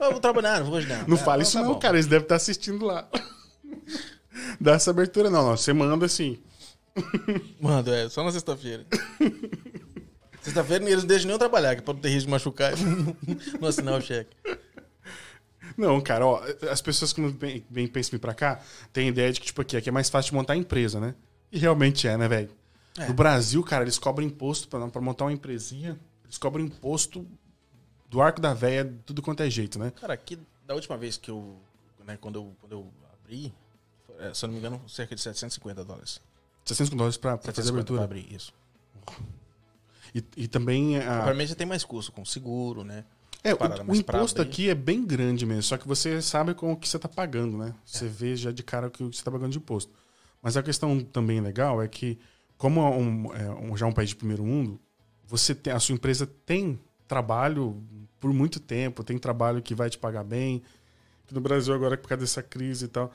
eu <laughs> vou trabalhar, não vou hoje não. não Ah, fala tá isso, não, bom. cara. Eles devem estar assistindo lá. Dá essa abertura, não, não. Você manda assim. Mando, é, só na sexta-feira. Sexta-feira eles não deixam nem eu trabalhar, que pode ter risco de machucar e <laughs> não assinar o cheque. Não, cara, ó, as pessoas que bem, bem pensam pra cá têm a ideia de que, tipo, aqui, aqui é mais fácil de montar empresa, né? E realmente é, né, velho? É. No Brasil, cara, eles cobram imposto pra, pra montar uma empresinha. Eles cobram imposto do arco da véia, tudo quanto é jeito, né? Cara, aqui, da última vez que eu, né, quando eu, quando eu abri, é, se eu não me engano, cerca de 750 dólares. 600 dólares pra fazer a 750 abertura. Pra abrir, isso. E, e também a, Provavelmente você tem mais custo com seguro, né? É, o, o imposto aqui é bem grande mesmo, só que você sabe com o que você está pagando, né? É. Você vê já de cara o que você está pagando de imposto. Mas a questão também legal é que, como é um, é um- já é um país de primeiro mundo, você tem, a sua empresa tem trabalho por muito tempo, tem trabalho que vai te pagar bem. Que no Brasil agora, por causa dessa crise e tal,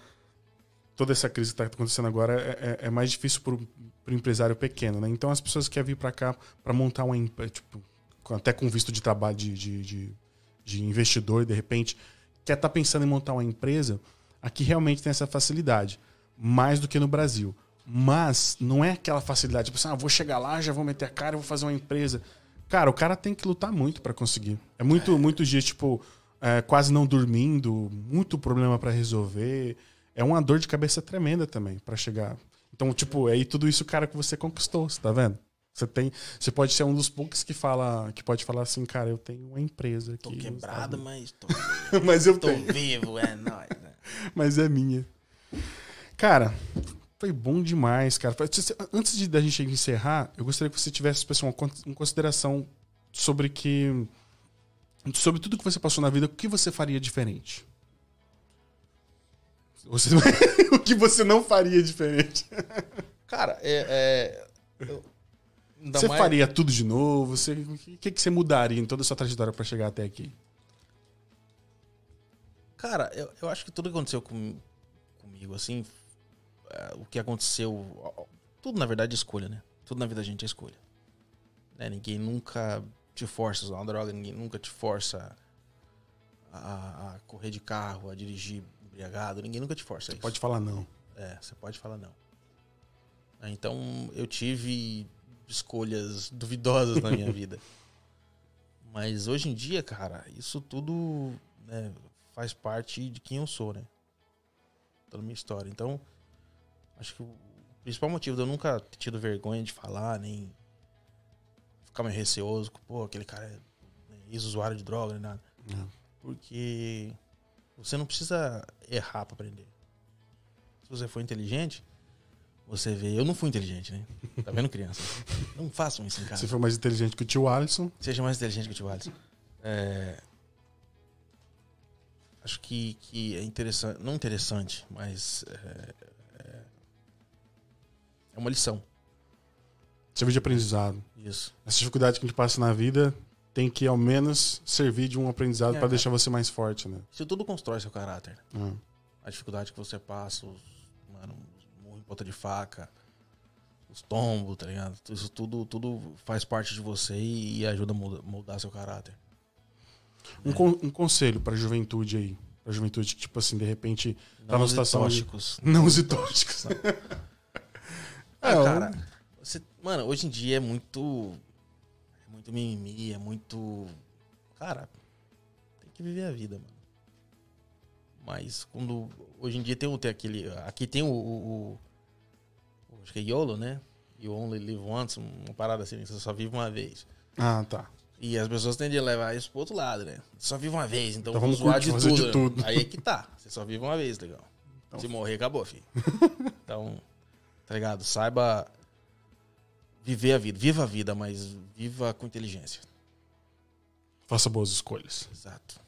toda essa crise que está acontecendo agora é, é- é mais difícil para o empresário pequeno, né? Então as pessoas querem vir para cá para montar uma empresa, tipo, até com visto de trabalho de, de, de, de investidor, de repente, quer estar pensando em montar uma empresa, aqui realmente tem essa facilidade, mais do que no Brasil. Mas não é aquela facilidade, tipo assim, ah, vou chegar lá, já vou meter a cara, vou fazer uma empresa. Cara, o cara tem que lutar muito para conseguir. É muito, muitos dias, tipo, é, quase não dormindo, muito problema para resolver. É uma dor de cabeça tremenda também para chegar. Então, tipo, aí tudo isso, cara, que você conquistou, você tá vendo? Você tem, você pode ser um dos poucos que fala, que pode falar assim, cara, eu tenho uma empresa aqui. Tô quebrado, mas tô, <laughs> mas eu tô tenho, vivo, é nóis. Né? <laughs> mas é minha. Cara, foi bom demais, cara. Antes de da gente encerrar, eu gostaria que você tivesse, pessoal, uma con- uma consideração sobre que sobre tudo que você passou na vida, o que você faria diferente? Você- <laughs> o que você não faria diferente? Cara, é. é eu- você mais- faria tudo de novo? Você- o que, que você mudaria em toda a sua trajetória para chegar até aqui? Cara, eu, eu acho que tudo que aconteceu com, comigo, assim, é, o que aconteceu. Tudo, na verdade, é escolha, né? Tudo na vida da gente é escolha. Né? Ninguém nunca te força a usar uma droga, ninguém nunca te força a, a correr de carro, a dirigir embriagado, ninguém nunca te força a isso. Pode falar não. É, você pode falar não. É, Então, eu tive escolhas duvidosas na minha <laughs> vida. Mas hoje em dia, cara, isso tudo né, faz parte de quem eu sou, né? Toda a minha história. Então, acho que o principal motivo de eu nunca ter tido vergonha de falar, nem ficar meio receoso, pô, aquele cara é né, ex-usuário de droga, nem nada. Não. Porque você não precisa errar pra aprender. Se você for inteligente, você vê. Eu não fui inteligente, né? <laughs> Tá vendo, criança? Não façam isso em casa. Você foi mais inteligente que o tio Alisson. Seja mais inteligente que o tio Alisson. É... Acho que, que é interessante. Não interessante, mas. É, é- é uma lição. Serviu de aprendizado. Isso. Essa dificuldade que a gente passa na vida tem que, ao menos, servir de um aprendizado É, para é. deixar você mais forte, né? Isso tudo constrói seu caráter. Ah. a dificuldade que você passa, os, mano, os ponta de faca, os tombos, tá ligado? Isso tudo, tudo faz parte de você e, ajuda a moldar seu caráter. Um, con- um conselho pra juventude aí. Pra juventude que, tipo assim, de repente, tá Não numa use situação. de- tóxicos. <laughs> Não use tóxicos. <laughs> Ah, É, eu- cara, você, mano, hoje em dia é muito. Muito mimimi, é muito. Cara, tem que viver a vida, mano. Mas quando. Hoje em dia tem, tem aquele. Aqui tem o, o- o- Acho que é YOLO, né? You only live once, uma parada assim, você só vive uma vez. Ah, tá. E as pessoas tendem a levar isso pro outro lado, né? Só vive uma vez, então, Então vamos zoar de tudo. de tudo. Aí é que tá. <laughs> Você só vive uma vez, legal. Se morrer, acabou, filho. <laughs> então, tá ligado? Saiba viver a vida. Viva a vida, mas viva com inteligência. Faça boas escolhas. Exato.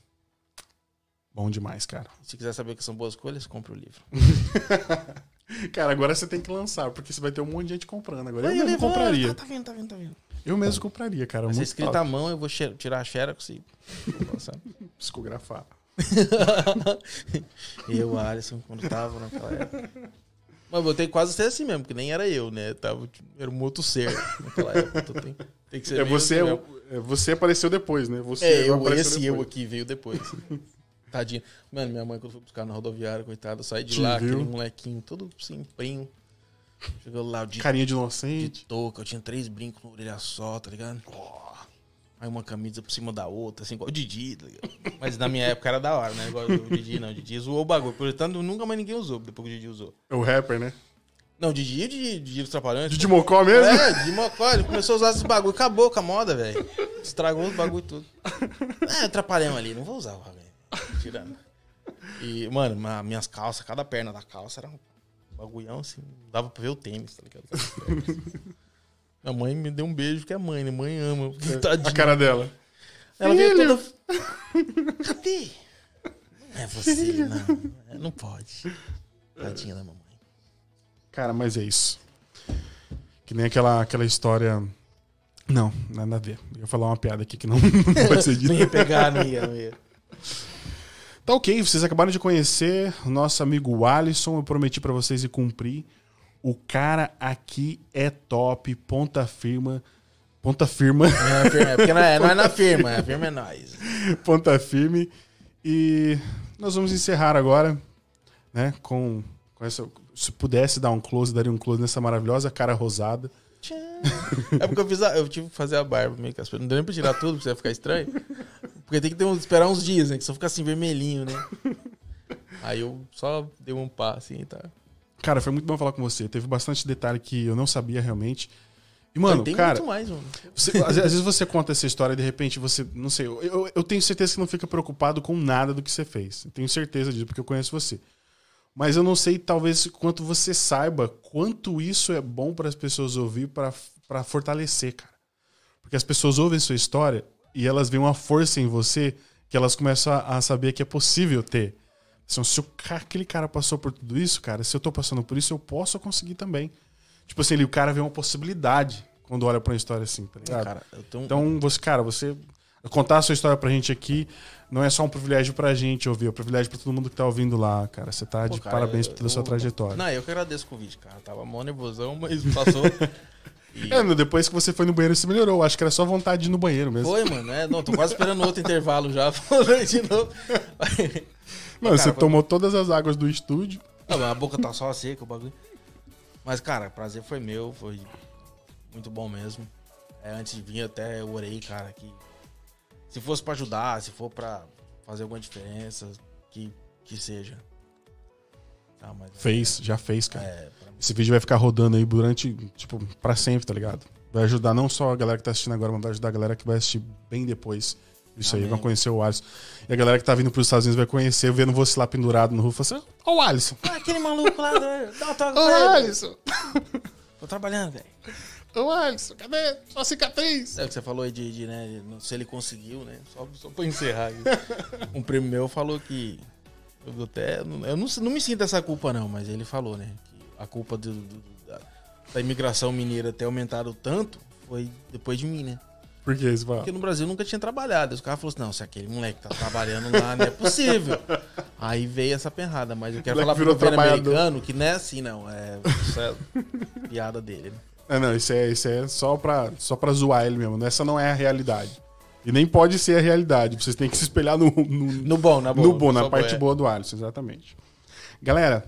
Bom demais, cara. Se quiser saber o que são boas escolhas, compre o livro. <laughs> Cara, agora você tem que lançar, porque você vai ter um monte de gente comprando. Agora eu mesmo compraria. Tá, tá vendo, tá vendo, tá vendo. Eu mesmo compraria, cara. Escrito top. à mão, eu vou tirar a xerox e... <laughs> Psicografar. <laughs> eu, Alisson, quando tava naquela época. Mas eu botei quase ser assim mesmo, porque nem era eu, né? Tava, tipo, era um outro ser naquela época. Então tem, tem que ser <laughs> É, você, mesmo. é, você apareceu depois, né? Você É, eu, esse eu depois. aqui veio depois. <laughs> Tadinha. Mano, minha mãe, quando foi buscar na rodoviária, coitada, eu saí de Te lá, viu? aquele molequinho todo simprinho. Chegou lá, de, Carinha de de inocente. touca, eu tinha três brincos na orelha só, tá ligado? Aí uma camisa por cima da outra, assim, igual o Didi, tá ligado? <laughs> Mas na minha época era da hora, né? Igual o Didi, não. O Didi zoou o bagulho. Portanto, nunca mais ninguém usou, depois que o Didi usou. É o rapper, né? Não, o Didi, o Didi, Didi dos Trapalhões. De Mocó mesmo? É, Didi Mocó, ele começou a usar esses bagulho, acabou com a moda, velho. Estragou os bagulho tudo. É, trapalhão ali, não vou usar o bagulho. Tirando. E, mano, ma- minhas calças, cada perna da calça era um bagulhão assim, não dava pra ver o tênis, tá ligado? <laughs> Minha mãe me deu um beijo, que é mãe, né? Mãe ama. A Tadinha. cara dela. Ela veio Filho. toda. Cadê? Não é você, não. É, Não pode. Tadinha da mamãe. Cara, mas é isso. Que nem aquela, aquela história. Não, nada a ver. Eu ia falar uma piada aqui que não, <laughs> não pode ser <laughs> Não dita. ia pegar, não ia, não ia. Tá ok, vocês acabaram de conhecer o nosso amigo Alisson. Eu prometi pra vocês e cumpri. O cara aqui é top, ponta firma. Ponta firma, Não é, firma, é porque não é, não é na firma, a firma é nós. ponta firme. E nós vamos encerrar agora, né? Com, com essa. Se pudesse dar um close, daria um close nessa maravilhosa cara rosada. É porque eu fiz a, eu tive que fazer a barba meio que as Não deu nem pra tirar tudo, pra você ficar estranho. Porque tem que ter esperar uns dias, né? Que só fica assim vermelhinho, né? Aí eu só dei um pá assim, tá? Cara, foi muito bom falar com você. Teve bastante detalhe que eu não sabia realmente. E, mano, tem cara, muito mais, mano. você- às, vezes você conta essa história e de repente você. Não sei, eu, eu- eu tenho certeza que não fica preocupado com nada do que você fez. Eu tenho certeza disso, porque eu conheço você. Mas eu não sei, talvez, quanto você saiba quanto isso é bom para as pessoas ouvir para fortalecer, cara. Porque as pessoas ouvem sua história e elas veem uma força em você que elas começam a, a saber que é possível ter. Assim, se ca- aquele cara passou por tudo isso, cara, se eu tô passando por isso, eu posso conseguir também. Tipo assim, ele- o cara vê uma possibilidade quando olha pra uma história assim, tá ligado? Cara, eu tenho Então, você, cara, você contar a sua história pra gente aqui não é só um privilégio pra gente ouvir, é um privilégio pra todo mundo que tá ouvindo lá, cara. Você tá Pô, de cara, parabéns eu- pela sua eu- trajetória. Não, eu que agradeço o convite, cara. Tava mó nervosão, mas passou. E- <laughs> É, meu, depois que você foi no banheiro, você melhorou. Acho que era só vontade de ir no banheiro mesmo. Foi, mano. É, não, tô quase esperando outro intervalo já. <laughs> Falei de novo. <laughs> Mano, Cara, você foi- tomou todas as águas do estúdio. Não, a boca tá só seca, o bagulho. Mas, cara, o prazer foi meu, foi muito bom mesmo. É, antes de vir, até eu orei, cara, que se fosse pra ajudar, se for pra fazer alguma diferença, que, que seja. Tá, mas, Fez, já fez, cara. É, mim, Esse vídeo vai ficar rodando aí durante, tipo, pra sempre, tá ligado? Vai ajudar não só a galera que tá assistindo agora, mas vai ajudar a galera que vai assistir bem depois. Isso aí, Amém. vai conhecer o Alisson. E a galera que tá vindo pros Estados Unidos vai conhecer, vendo você lá pendurado no roof, assim, ó o Alisson. Ah, aquele maluco lá, dá uma toca Ô. Alisson! Tô trabalhando, velho. Ô Alisson, cadê sua cicatriz? É o que você falou aí de, de, né, de- se ele conseguiu, né? Só, só pra encerrar aí. <laughs> Um primo meu falou que. Eu até. Eu não, não me sinto essa culpa, não, mas ele falou, né? Que a culpa do, do- da, da imigração mineira ter aumentado tanto foi depois de mim, né? Por que isso? Porque no Brasil nunca tinha trabalhado. Os caras falaram assim: não, se aquele moleque tá trabalhando lá, não é possível. <laughs> Aí veio essa perrada, mas eu quero falar pro governo americano que não é assim, não. É, isso é piada dele, né? É, não, isso é, isso é só, pra, só pra zoar ele mesmo. Essa não é a realidade. E nem pode ser a realidade. Vocês têm que se espelhar no, no, No bom, na boa. no bom, na parte é. boa do Alisson, exatamente. Galera,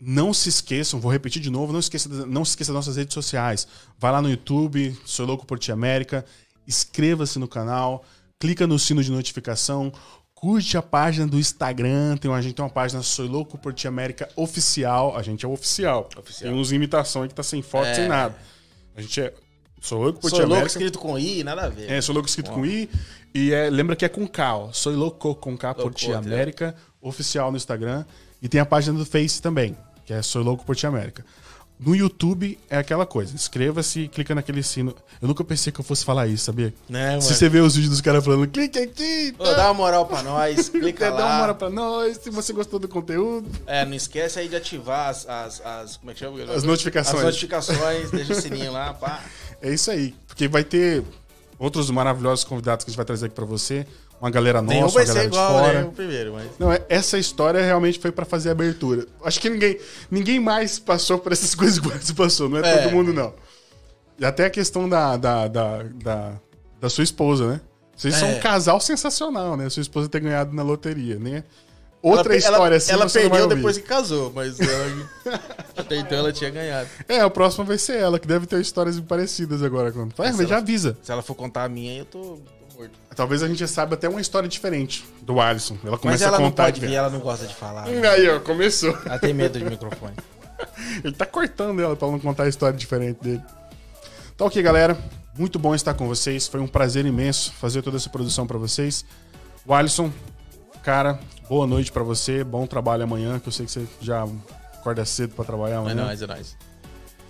não se esqueçam, vou repetir de novo, não, esqueça, não se esqueça das nossas redes sociais. Vai lá no YouTube, Sou Louco por Ti América, inscreva-se no canal, clica no sino de notificação, Curte a página do Instagram. Tem, a gente tem uma página Sou Louco por Ti América oficial. A gente é oficial. Oficial. Tem uns imitações que tá sem foto, É. sem nada. A gente é. Sou Louco por Sou Ti louco América. escrito com I, nada a ver. É, Sou Louco escrito com I. E é, lembra que é com K, ó. Sou Louco com K por Ti? América, oficial no Instagram. E tem a página do Face também, que é Sou Louco por Ti América. No YouTube é aquela coisa. Inscreva-se e clica naquele sino. Eu nunca pensei que eu fosse falar isso, sabia? Né? Se você vê os vídeos dos caras falando, clique aqui, Ô, dá uma moral pra nós, <laughs> clica dá uma lá. moral pra nós, se você gostou do conteúdo. É, não esquece aí de ativar as, as, as- como é que chama? As notificações. As notificações, deixa o sininho lá, pá. É isso aí. Porque vai ter outros maravilhosos convidados que a gente vai trazer aqui pra você. Uma galera nossa, Nenhum uma vai ser galera de igual, fora. né, o primeiro, mas... Não, é- essa história realmente foi pra fazer a abertura. Acho que ninguém, ninguém mais passou por essas <laughs> coisas que você passou, não é, É. todo mundo, não. E até a questão da, da, da, da, da sua esposa, né? Vocês são É. um casal sensacional, né? Sua esposa ter ganhado na loteria, né? Outra Ela- história ela, assim Ela perdeu depois que casou, mas <laughs> ela- até então ela tinha ganhado. É, a próxima vai ser ela, que deve ter histórias parecidas agora. Quando... É, Se já avisa. Se ela for contar a minha, eu tô, Talvez a gente saiba até uma história diferente do Alisson. Ela Mas começa ela a não contar pode de vir, ela não gosta de falar. né? <laughs> Aí, ó, começou. Ela tem medo de microfone. <laughs> Ele tá cortando ela pra não contar a história diferente dele. Então, ok, galera. Muito bom estar com vocês. Foi um prazer imenso fazer toda essa produção pra vocês. O Alisson, cara, boa noite pra você. Bom trabalho amanhã, que eu sei que você já acorda cedo pra trabalhar É amanhã. nóis, é nóis.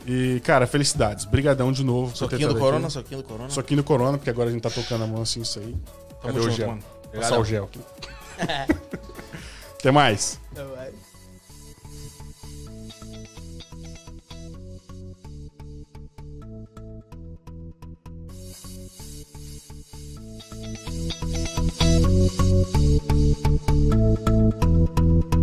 E, cara, felicidades. Brigadão de novo. por ter Soquinho do Corona, aqui. soquinho do Corona. Soquinho do Corona, porque agora a gente tá tocando a mão assim, isso aí. Tamo Cadê o junto, gel? mano. Passar o gel aqui. <laughs> Até mais. Thank